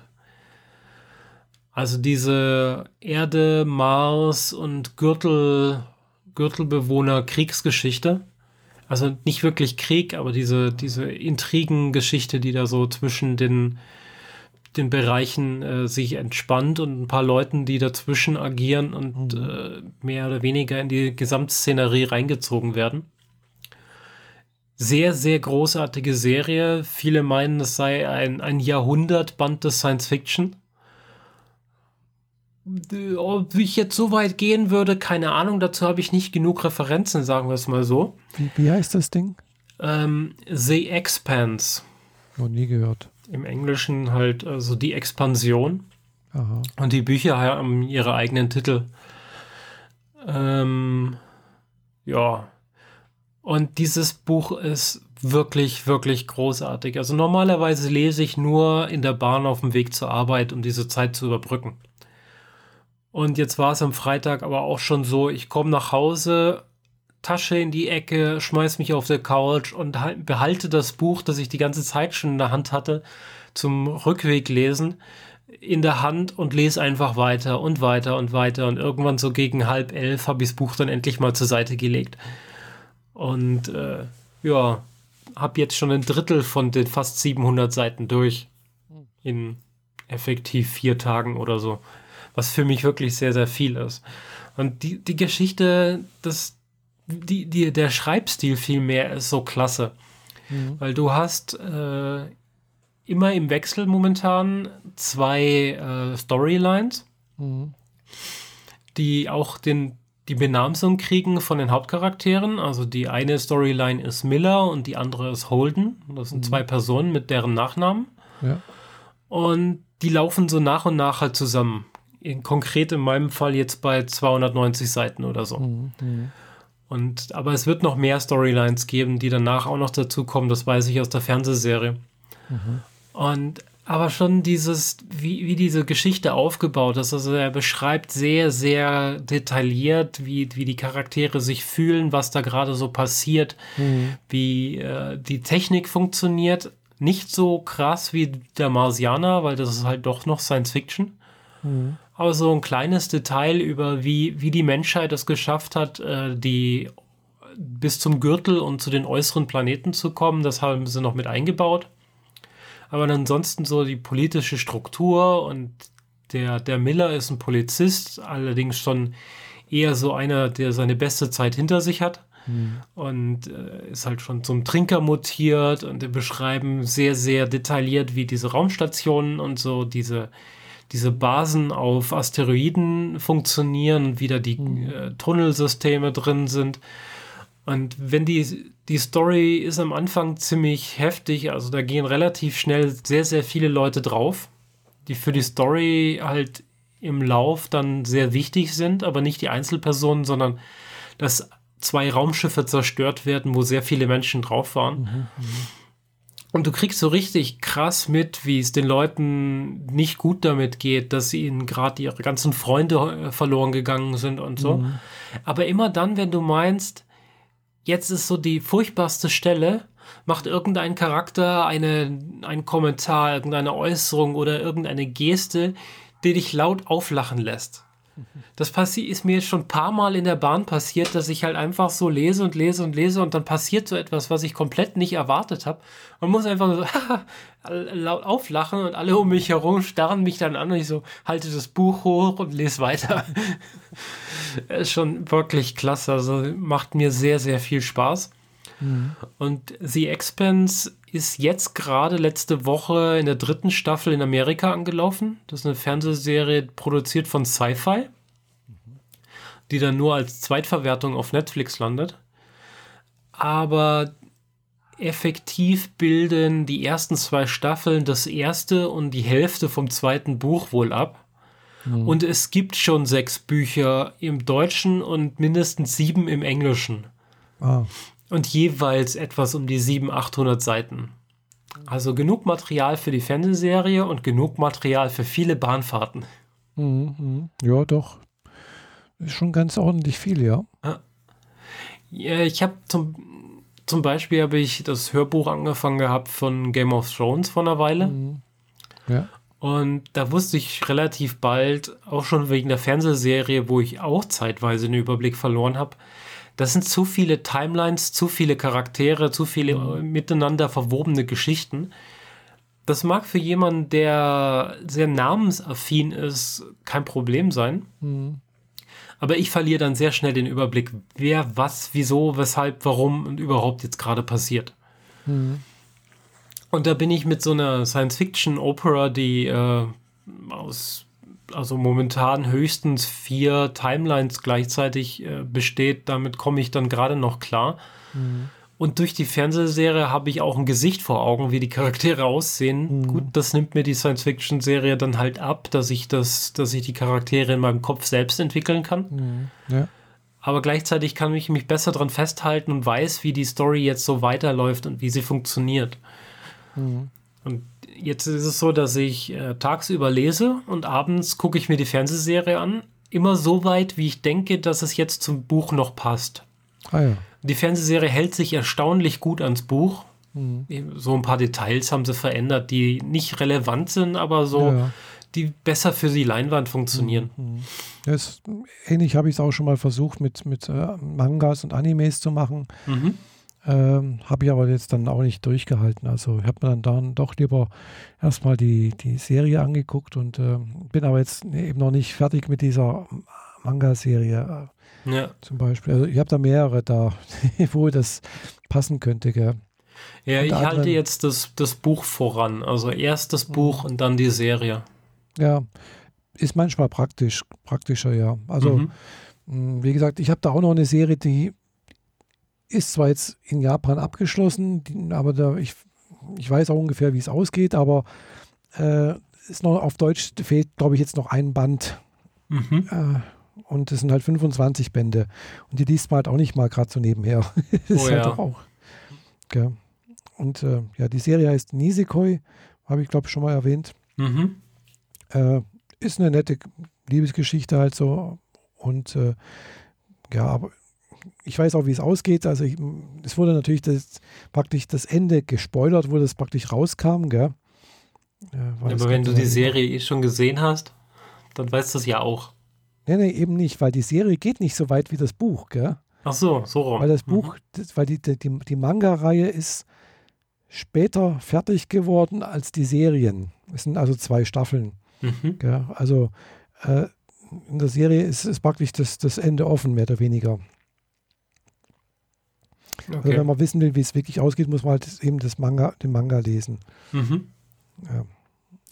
Also diese Erde, Mars und Gürtel, Gürtelbewohner Kriegsgeschichte also nicht wirklich Krieg, aber diese, diese Intrigengeschichte, die da so zwischen den, den Bereichen äh, sich entspannt und ein paar Leuten, die dazwischen agieren und mhm. äh, mehr oder weniger in die Gesamtszenerie reingezogen werden. Sehr, sehr großartige Serie. Viele meinen, es sei ein, ein Jahrhundertband des Science Fiction. Ob ich jetzt so weit gehen würde, keine Ahnung. Dazu habe ich nicht genug Referenzen, sagen wir es mal so. Wie, wie heißt das Ding? Ähm, The Expanse. Noch nie gehört. Im Englischen halt also die Expansion. Aha. Und die Bücher haben ihre eigenen Titel. Ähm, ja. Und dieses Buch ist wirklich, wirklich großartig. Also normalerweise lese ich nur in der Bahn auf dem Weg zur Arbeit, um diese Zeit zu überbrücken. Und jetzt war es am Freitag aber auch schon so, ich komme nach Hause, Tasche in die Ecke, schmeiß mich auf der Couch und behalte das Buch, das ich die ganze Zeit schon in der Hand hatte, zum Rückweg lesen, in der Hand und lese einfach weiter und weiter und weiter. Und irgendwann so gegen halb elf habe ich das Buch dann endlich mal zur Seite gelegt. Und äh, ja, habe jetzt schon ein Drittel von den fast 700 Seiten durch. In effektiv vier Tagen oder so was für mich wirklich sehr, sehr viel ist. Und die, die Geschichte, das, die, die, der Schreibstil vielmehr ist so klasse. Mhm. Weil du hast äh, immer im Wechsel momentan zwei äh, Storylines, mhm. die auch den, die Benamsung kriegen von den Hauptcharakteren. Also die eine Storyline ist Miller und die andere ist Holden. Das sind mhm. zwei Personen mit deren Nachnamen. Ja. Und die laufen so nach und nach halt zusammen in, konkret in meinem Fall jetzt bei 290 Seiten oder so. Mhm, mhm. Und, aber es wird noch mehr Storylines geben, die danach auch noch dazu kommen, das weiß ich aus der Fernsehserie. Mhm. Und aber schon dieses, wie, wie diese Geschichte aufgebaut ist. Also er beschreibt sehr, sehr detailliert, wie, wie die Charaktere sich fühlen, was da gerade so passiert, mhm. wie äh, die Technik funktioniert. Nicht so krass wie der Marsianer, weil das ist halt doch noch Science Fiction. Mhm aber so ein kleines Detail über, wie, wie die Menschheit es geschafft hat, äh, die bis zum Gürtel und zu den äußeren Planeten zu kommen, das haben sie noch mit eingebaut. Aber ansonsten so die politische Struktur und der, der Miller ist ein Polizist, allerdings schon eher so einer, der seine beste Zeit hinter sich hat. Mhm. Und äh, ist halt schon zum Trinker mutiert und beschreiben sehr, sehr detailliert, wie diese Raumstationen und so diese diese Basen auf Asteroiden funktionieren, wieder die mhm. äh, Tunnelsysteme drin sind. Und wenn die, die Story ist am Anfang ziemlich heftig, also da gehen relativ schnell sehr, sehr viele Leute drauf, die für die Story halt im Lauf dann sehr wichtig sind, aber nicht die Einzelpersonen, sondern dass zwei Raumschiffe zerstört werden, wo sehr viele Menschen drauf waren. Mhm, mhm. Und du kriegst so richtig krass mit, wie es den Leuten nicht gut damit geht, dass ihnen gerade ihre ganzen Freunde äh, verloren gegangen sind und so. Mhm. Aber immer dann, wenn du meinst, jetzt ist so die furchtbarste Stelle macht irgendein Charakter eine, einen Kommentar, irgendeine Äußerung oder irgendeine Geste, die dich laut auflachen lässt. Das ist mir schon ein paar Mal in der Bahn passiert, dass ich halt einfach so lese und lese und lese und dann passiert so etwas, was ich komplett nicht erwartet habe. Man muss einfach so laut auflachen und alle um mich herum starren mich dann an und ich so halte das Buch hoch und lese weiter. ist schon wirklich klasse. Also macht mir sehr, sehr viel Spaß. Mhm. Und The Expanse ist jetzt gerade letzte Woche in der dritten Staffel in Amerika angelaufen. Das ist eine Fernsehserie produziert von Sci-Fi, die dann nur als Zweitverwertung auf Netflix landet. Aber effektiv bilden die ersten zwei Staffeln das erste und die Hälfte vom zweiten Buch wohl ab. Mhm. Und es gibt schon sechs Bücher im Deutschen und mindestens sieben im Englischen. Ah und jeweils etwas um die 700, 800 Seiten. Also genug Material für die Fernsehserie und genug Material für viele Bahnfahrten. Mhm, mhm. ja, doch. Ist schon ganz ordentlich viel, ja. ja ich habe zum, zum Beispiel habe ich das Hörbuch angefangen gehabt von Game of Thrones vor einer Weile. Mhm. Ja. Und da wusste ich relativ bald, auch schon wegen der Fernsehserie, wo ich auch zeitweise den Überblick verloren habe, das sind zu viele Timelines, zu viele Charaktere, zu viele mhm. miteinander verwobene Geschichten. Das mag für jemanden, der sehr namensaffin ist, kein Problem sein. Mhm. Aber ich verliere dann sehr schnell den Überblick, wer, was, wieso, weshalb, warum und überhaupt jetzt gerade passiert. Mhm. Und da bin ich mit so einer Science-Fiction-Opera, die äh, aus also momentan höchstens vier Timelines gleichzeitig äh, besteht. Damit komme ich dann gerade noch klar. Mhm. Und durch die Fernsehserie habe ich auch ein Gesicht vor Augen, wie die Charaktere aussehen. Mhm. Gut, das nimmt mir die Science-Fiction-Serie dann halt ab, dass ich das, dass ich die Charaktere in meinem Kopf selbst entwickeln kann. Mhm. Ja. Aber gleichzeitig kann ich mich besser daran festhalten und weiß, wie die Story jetzt so weiterläuft und wie sie funktioniert. Mhm. Und jetzt ist es so, dass ich äh, tagsüber lese und abends gucke ich mir die Fernsehserie an. Immer so weit, wie ich denke, dass es jetzt zum Buch noch passt. Ah, ja. Die Fernsehserie hält sich erstaunlich gut ans Buch. Mhm. So ein paar Details haben sie verändert, die nicht relevant sind, aber so, ja, ja. die besser für die Leinwand funktionieren. Mhm. Das, ähnlich habe ich es auch schon mal versucht, mit, mit äh, Mangas und Animes zu machen. Mhm. Ähm, habe ich aber jetzt dann auch nicht durchgehalten. Also ich habe mir dann, dann doch lieber erstmal die, die Serie angeguckt und äh, bin aber jetzt eben noch nicht fertig mit dieser Manga-Serie. Äh, ja. Zum Beispiel. Also ich habe da mehrere da, wo das passen könnte. Gell? Ja, und ich anderen, halte jetzt das, das Buch voran. Also erst das mhm. Buch und dann die Serie. Ja, ist manchmal praktisch, praktischer, ja. Also, mhm. Hm, wie gesagt, ich habe da auch noch eine Serie, die ist zwar jetzt in Japan abgeschlossen, aber da, ich, ich weiß auch ungefähr, wie es ausgeht, aber äh, ist noch auf Deutsch fehlt, glaube ich, jetzt noch ein Band. Mhm. Äh, und es sind halt 25 Bände. Und die liest man halt auch nicht mal gerade so nebenher. ist oh, halt ja. auch. Okay. Und äh, ja, die Serie heißt Nisekoi, habe ich glaube ich schon mal erwähnt. Mhm. Äh, ist eine nette Liebesgeschichte halt so. Und äh, ja, aber ich weiß auch, wie es ausgeht. Also ich, es wurde natürlich das, praktisch das Ende gespoilert, wo das praktisch rauskam, gell? Ja, aber wenn du die Serie eh schon gesehen hast, dann weißt du es ja auch. Nee, nee, eben nicht, weil die Serie geht nicht so weit wie das Buch, gell? Ach so, so rum. Weil das Buch, mhm. das, weil die, die, die Manga-Reihe ist später fertig geworden als die Serien. Es sind also zwei Staffeln. Mhm. Gell? Also äh, in der Serie ist, ist praktisch das, das Ende offen, mehr oder weniger. Also okay. Also wenn man wissen will, wie es wirklich ausgeht, muss man halt eben das Manga, den Manga lesen. Mhm. Ja.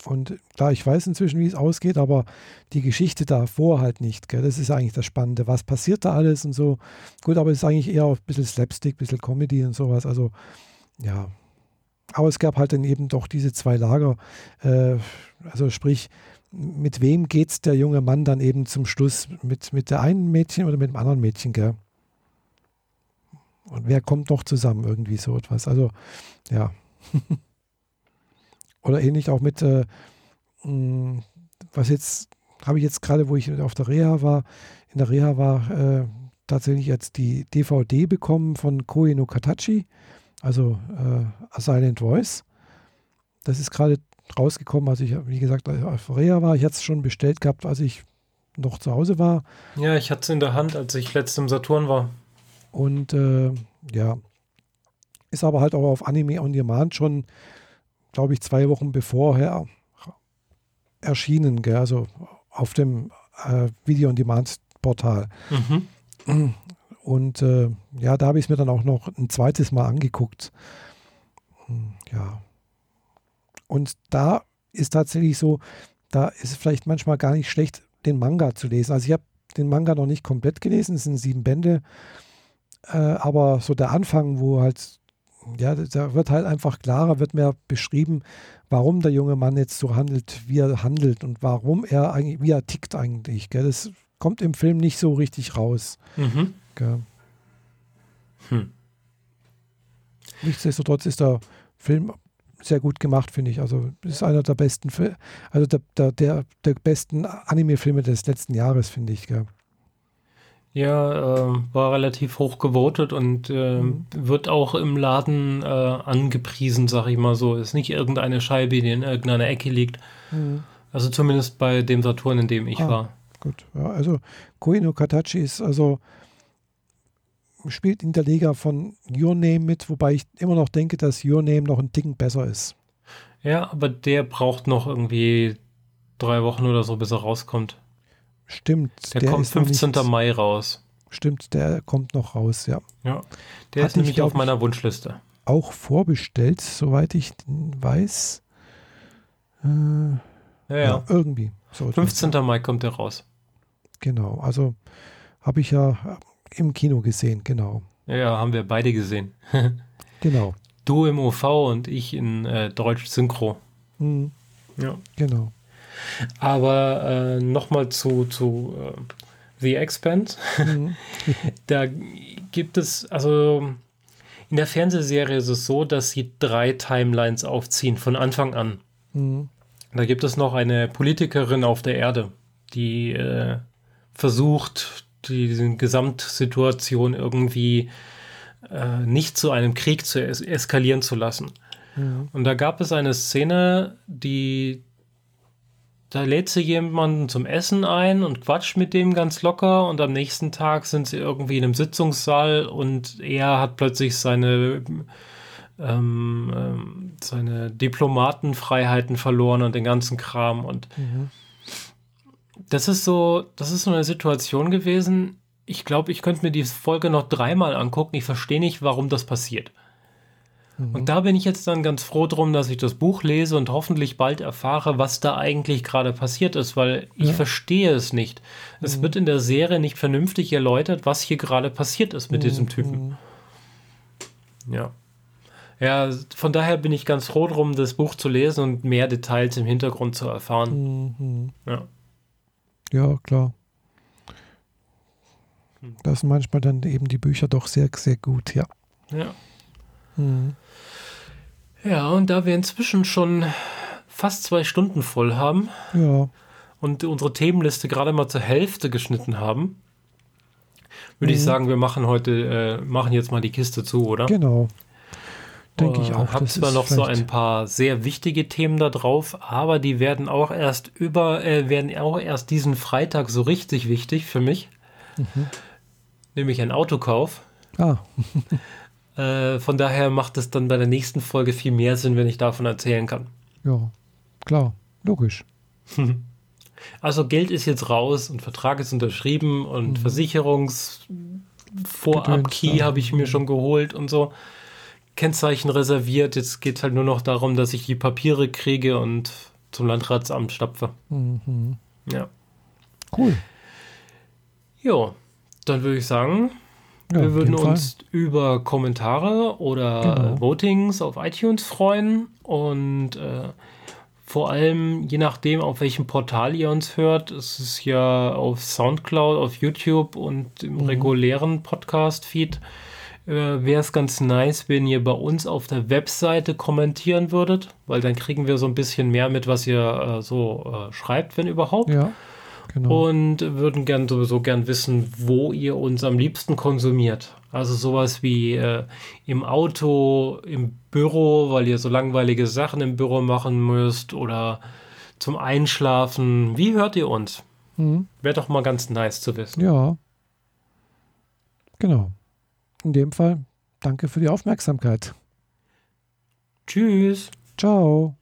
Und klar, ich weiß inzwischen, wie es ausgeht, aber die Geschichte davor halt nicht. Gell? Das ist eigentlich das Spannende. Was passiert da alles und so? Gut, aber es ist eigentlich eher ein bisschen Slapstick, ein bisschen Comedy und sowas. Also, ja. Aber es gab halt dann eben doch diese zwei Lager. Äh, also, sprich, mit wem geht es der junge Mann dann eben zum Schluss? Mit, mit der einen Mädchen oder mit dem anderen Mädchen, gell? Und wer kommt noch zusammen? Irgendwie so etwas. Also, ja. Oder ähnlich auch mit, äh, hm, was jetzt, habe ich jetzt gerade, wo ich auf der Reha war, in der Reha war, äh, tatsächlich jetzt die DVD bekommen von Koe no Katachi. also äh, A Silent Voice. Das ist gerade rausgekommen, als ich, wie gesagt, auf Rea war. Ich hatte es schon bestellt gehabt, als ich noch zu Hause war. Ja, ich hatte es in der Hand, als ich letzt im Saturn war. Und äh, ja, ist aber halt auch auf Anime on Demand schon, glaube ich, zwei Wochen bevorher erschienen, gell? also auf dem äh, Video on Demand Portal. Mhm. Und äh, ja, da habe ich es mir dann auch noch ein zweites Mal angeguckt. Ja. Und da ist tatsächlich so, da ist es vielleicht manchmal gar nicht schlecht, den Manga zu lesen. Also ich habe den Manga noch nicht komplett gelesen, es sind sieben Bände, äh, aber so der Anfang, wo halt, ja, da wird halt einfach klarer, wird mehr beschrieben, warum der junge Mann jetzt so handelt, wie er handelt und warum er eigentlich, wie er tickt eigentlich. Gell? Das kommt im Film nicht so richtig raus. Mhm. Hm. Nichtsdestotrotz ist der Film sehr gut gemacht, finde ich. Also ist einer der besten, also der, der, der, der besten Anime-Filme des letzten Jahres, finde ich. Gell? Ja, äh, war relativ hoch gewotet und äh, mhm. wird auch im Laden äh, angepriesen, sag ich mal so. Ist nicht irgendeine Scheibe, die in irgendeiner Ecke liegt. Mhm. Also zumindest bei dem Saturn, in dem ich ah, war. Gut, ja, also Koino Katachi ist also spielt in der Liga von Your Name mit, wobei ich immer noch denke, dass Your Name noch ein Ticken besser ist. Ja, aber der braucht noch irgendwie drei Wochen oder so, bis er rauskommt. Stimmt. Der, der kommt 15. Mai raus. Stimmt, der kommt noch raus, ja. Ja, der Hatte ist nämlich ich, auf meiner Wunschliste. Auch vorbestellt, soweit ich weiß. Äh, ja, ja. irgendwie. So 15. Mai kommt der raus. Genau, also habe ich ja im Kino gesehen, genau. Ja, haben wir beide gesehen. genau. Du im OV und ich in äh, Deutsch Synchro. Mhm. Ja. Genau. Aber äh, nochmal zu, zu äh, The Expanse. Mhm. da gibt es, also in der Fernsehserie ist es so, dass sie drei Timelines aufziehen von Anfang an. Mhm. Da gibt es noch eine Politikerin auf der Erde, die äh, versucht, die Gesamtsituation irgendwie äh, nicht zu einem Krieg zu es eskalieren zu lassen. Mhm. Und da gab es eine Szene, die da lädt sie jemanden zum Essen ein und quatscht mit dem ganz locker und am nächsten Tag sind sie irgendwie in einem Sitzungssaal und er hat plötzlich seine ähm, ähm, seine Diplomatenfreiheiten verloren und den ganzen Kram und mhm das ist so, das ist so eine Situation gewesen. Ich glaube, ich könnte mir die Folge noch dreimal angucken. Ich verstehe nicht, warum das passiert. Mhm. Und da bin ich jetzt dann ganz froh drum, dass ich das Buch lese und hoffentlich bald erfahre, was da eigentlich gerade passiert ist, weil ich ja. verstehe es nicht. Es mhm. wird in der Serie nicht vernünftig erläutert, was hier gerade passiert ist mit mhm. diesem Typen. Ja. Ja, von daher bin ich ganz froh drum, das Buch zu lesen und mehr Details im Hintergrund zu erfahren. Mhm. Ja. Ja, klar. Hm. Das sind manchmal dann eben die Bücher doch sehr, sehr gut, ja. Ja. Mhm. Ja, und da wir inzwischen schon fast zwei Stunden voll haben ja. und unsere Themenliste gerade mal zur Hälfte geschnitten haben, würde mhm. ich sagen, wir machen heute, äh, machen jetzt mal die Kiste zu, oder? Genau denke ich auch. Habe zwar noch so ein paar sehr wichtige Themen da drauf, aber die werden auch erst über, äh, werden auch erst diesen Freitag so richtig wichtig für mich. Mhm. Nämlich ein Autokauf. Ah. äh, von daher macht es dann bei der nächsten Folge viel mehr Sinn, wenn ich davon erzählen kann. Ja, klar, logisch. Also Geld ist jetzt raus und Vertrag ist unterschrieben und mhm. Versicherungsvorab-Key habe ich mir schon geholt und so. Kennzeichen reserviert. Jetzt geht es halt nur noch darum, dass ich die Papiere kriege und zum Landratsamt stapfe. Mhm. Ja. Cool. Jo, dann würde ich sagen, ja, wir würden uns Fall. über Kommentare oder genau. Votings auf iTunes freuen und äh, vor allem, je nachdem, auf welchem Portal ihr uns hört, es ist ja auf Soundcloud, auf YouTube und im mhm. regulären Podcast-Feed äh, wäre es ganz nice, wenn ihr bei uns auf der Webseite kommentieren würdet, weil dann kriegen wir so ein bisschen mehr mit, was ihr äh, so äh, schreibt, wenn überhaupt. Ja. Genau. Und würden gern sowieso gern wissen, wo ihr uns am liebsten konsumiert. Also sowas wie äh, im Auto, im Büro, weil ihr so langweilige Sachen im Büro machen müsst oder zum Einschlafen. Wie hört ihr uns? Mhm. Wäre doch mal ganz nice zu wissen. Ja. Genau. In dem Fall, danke für die Aufmerksamkeit. Tschüss. Ciao.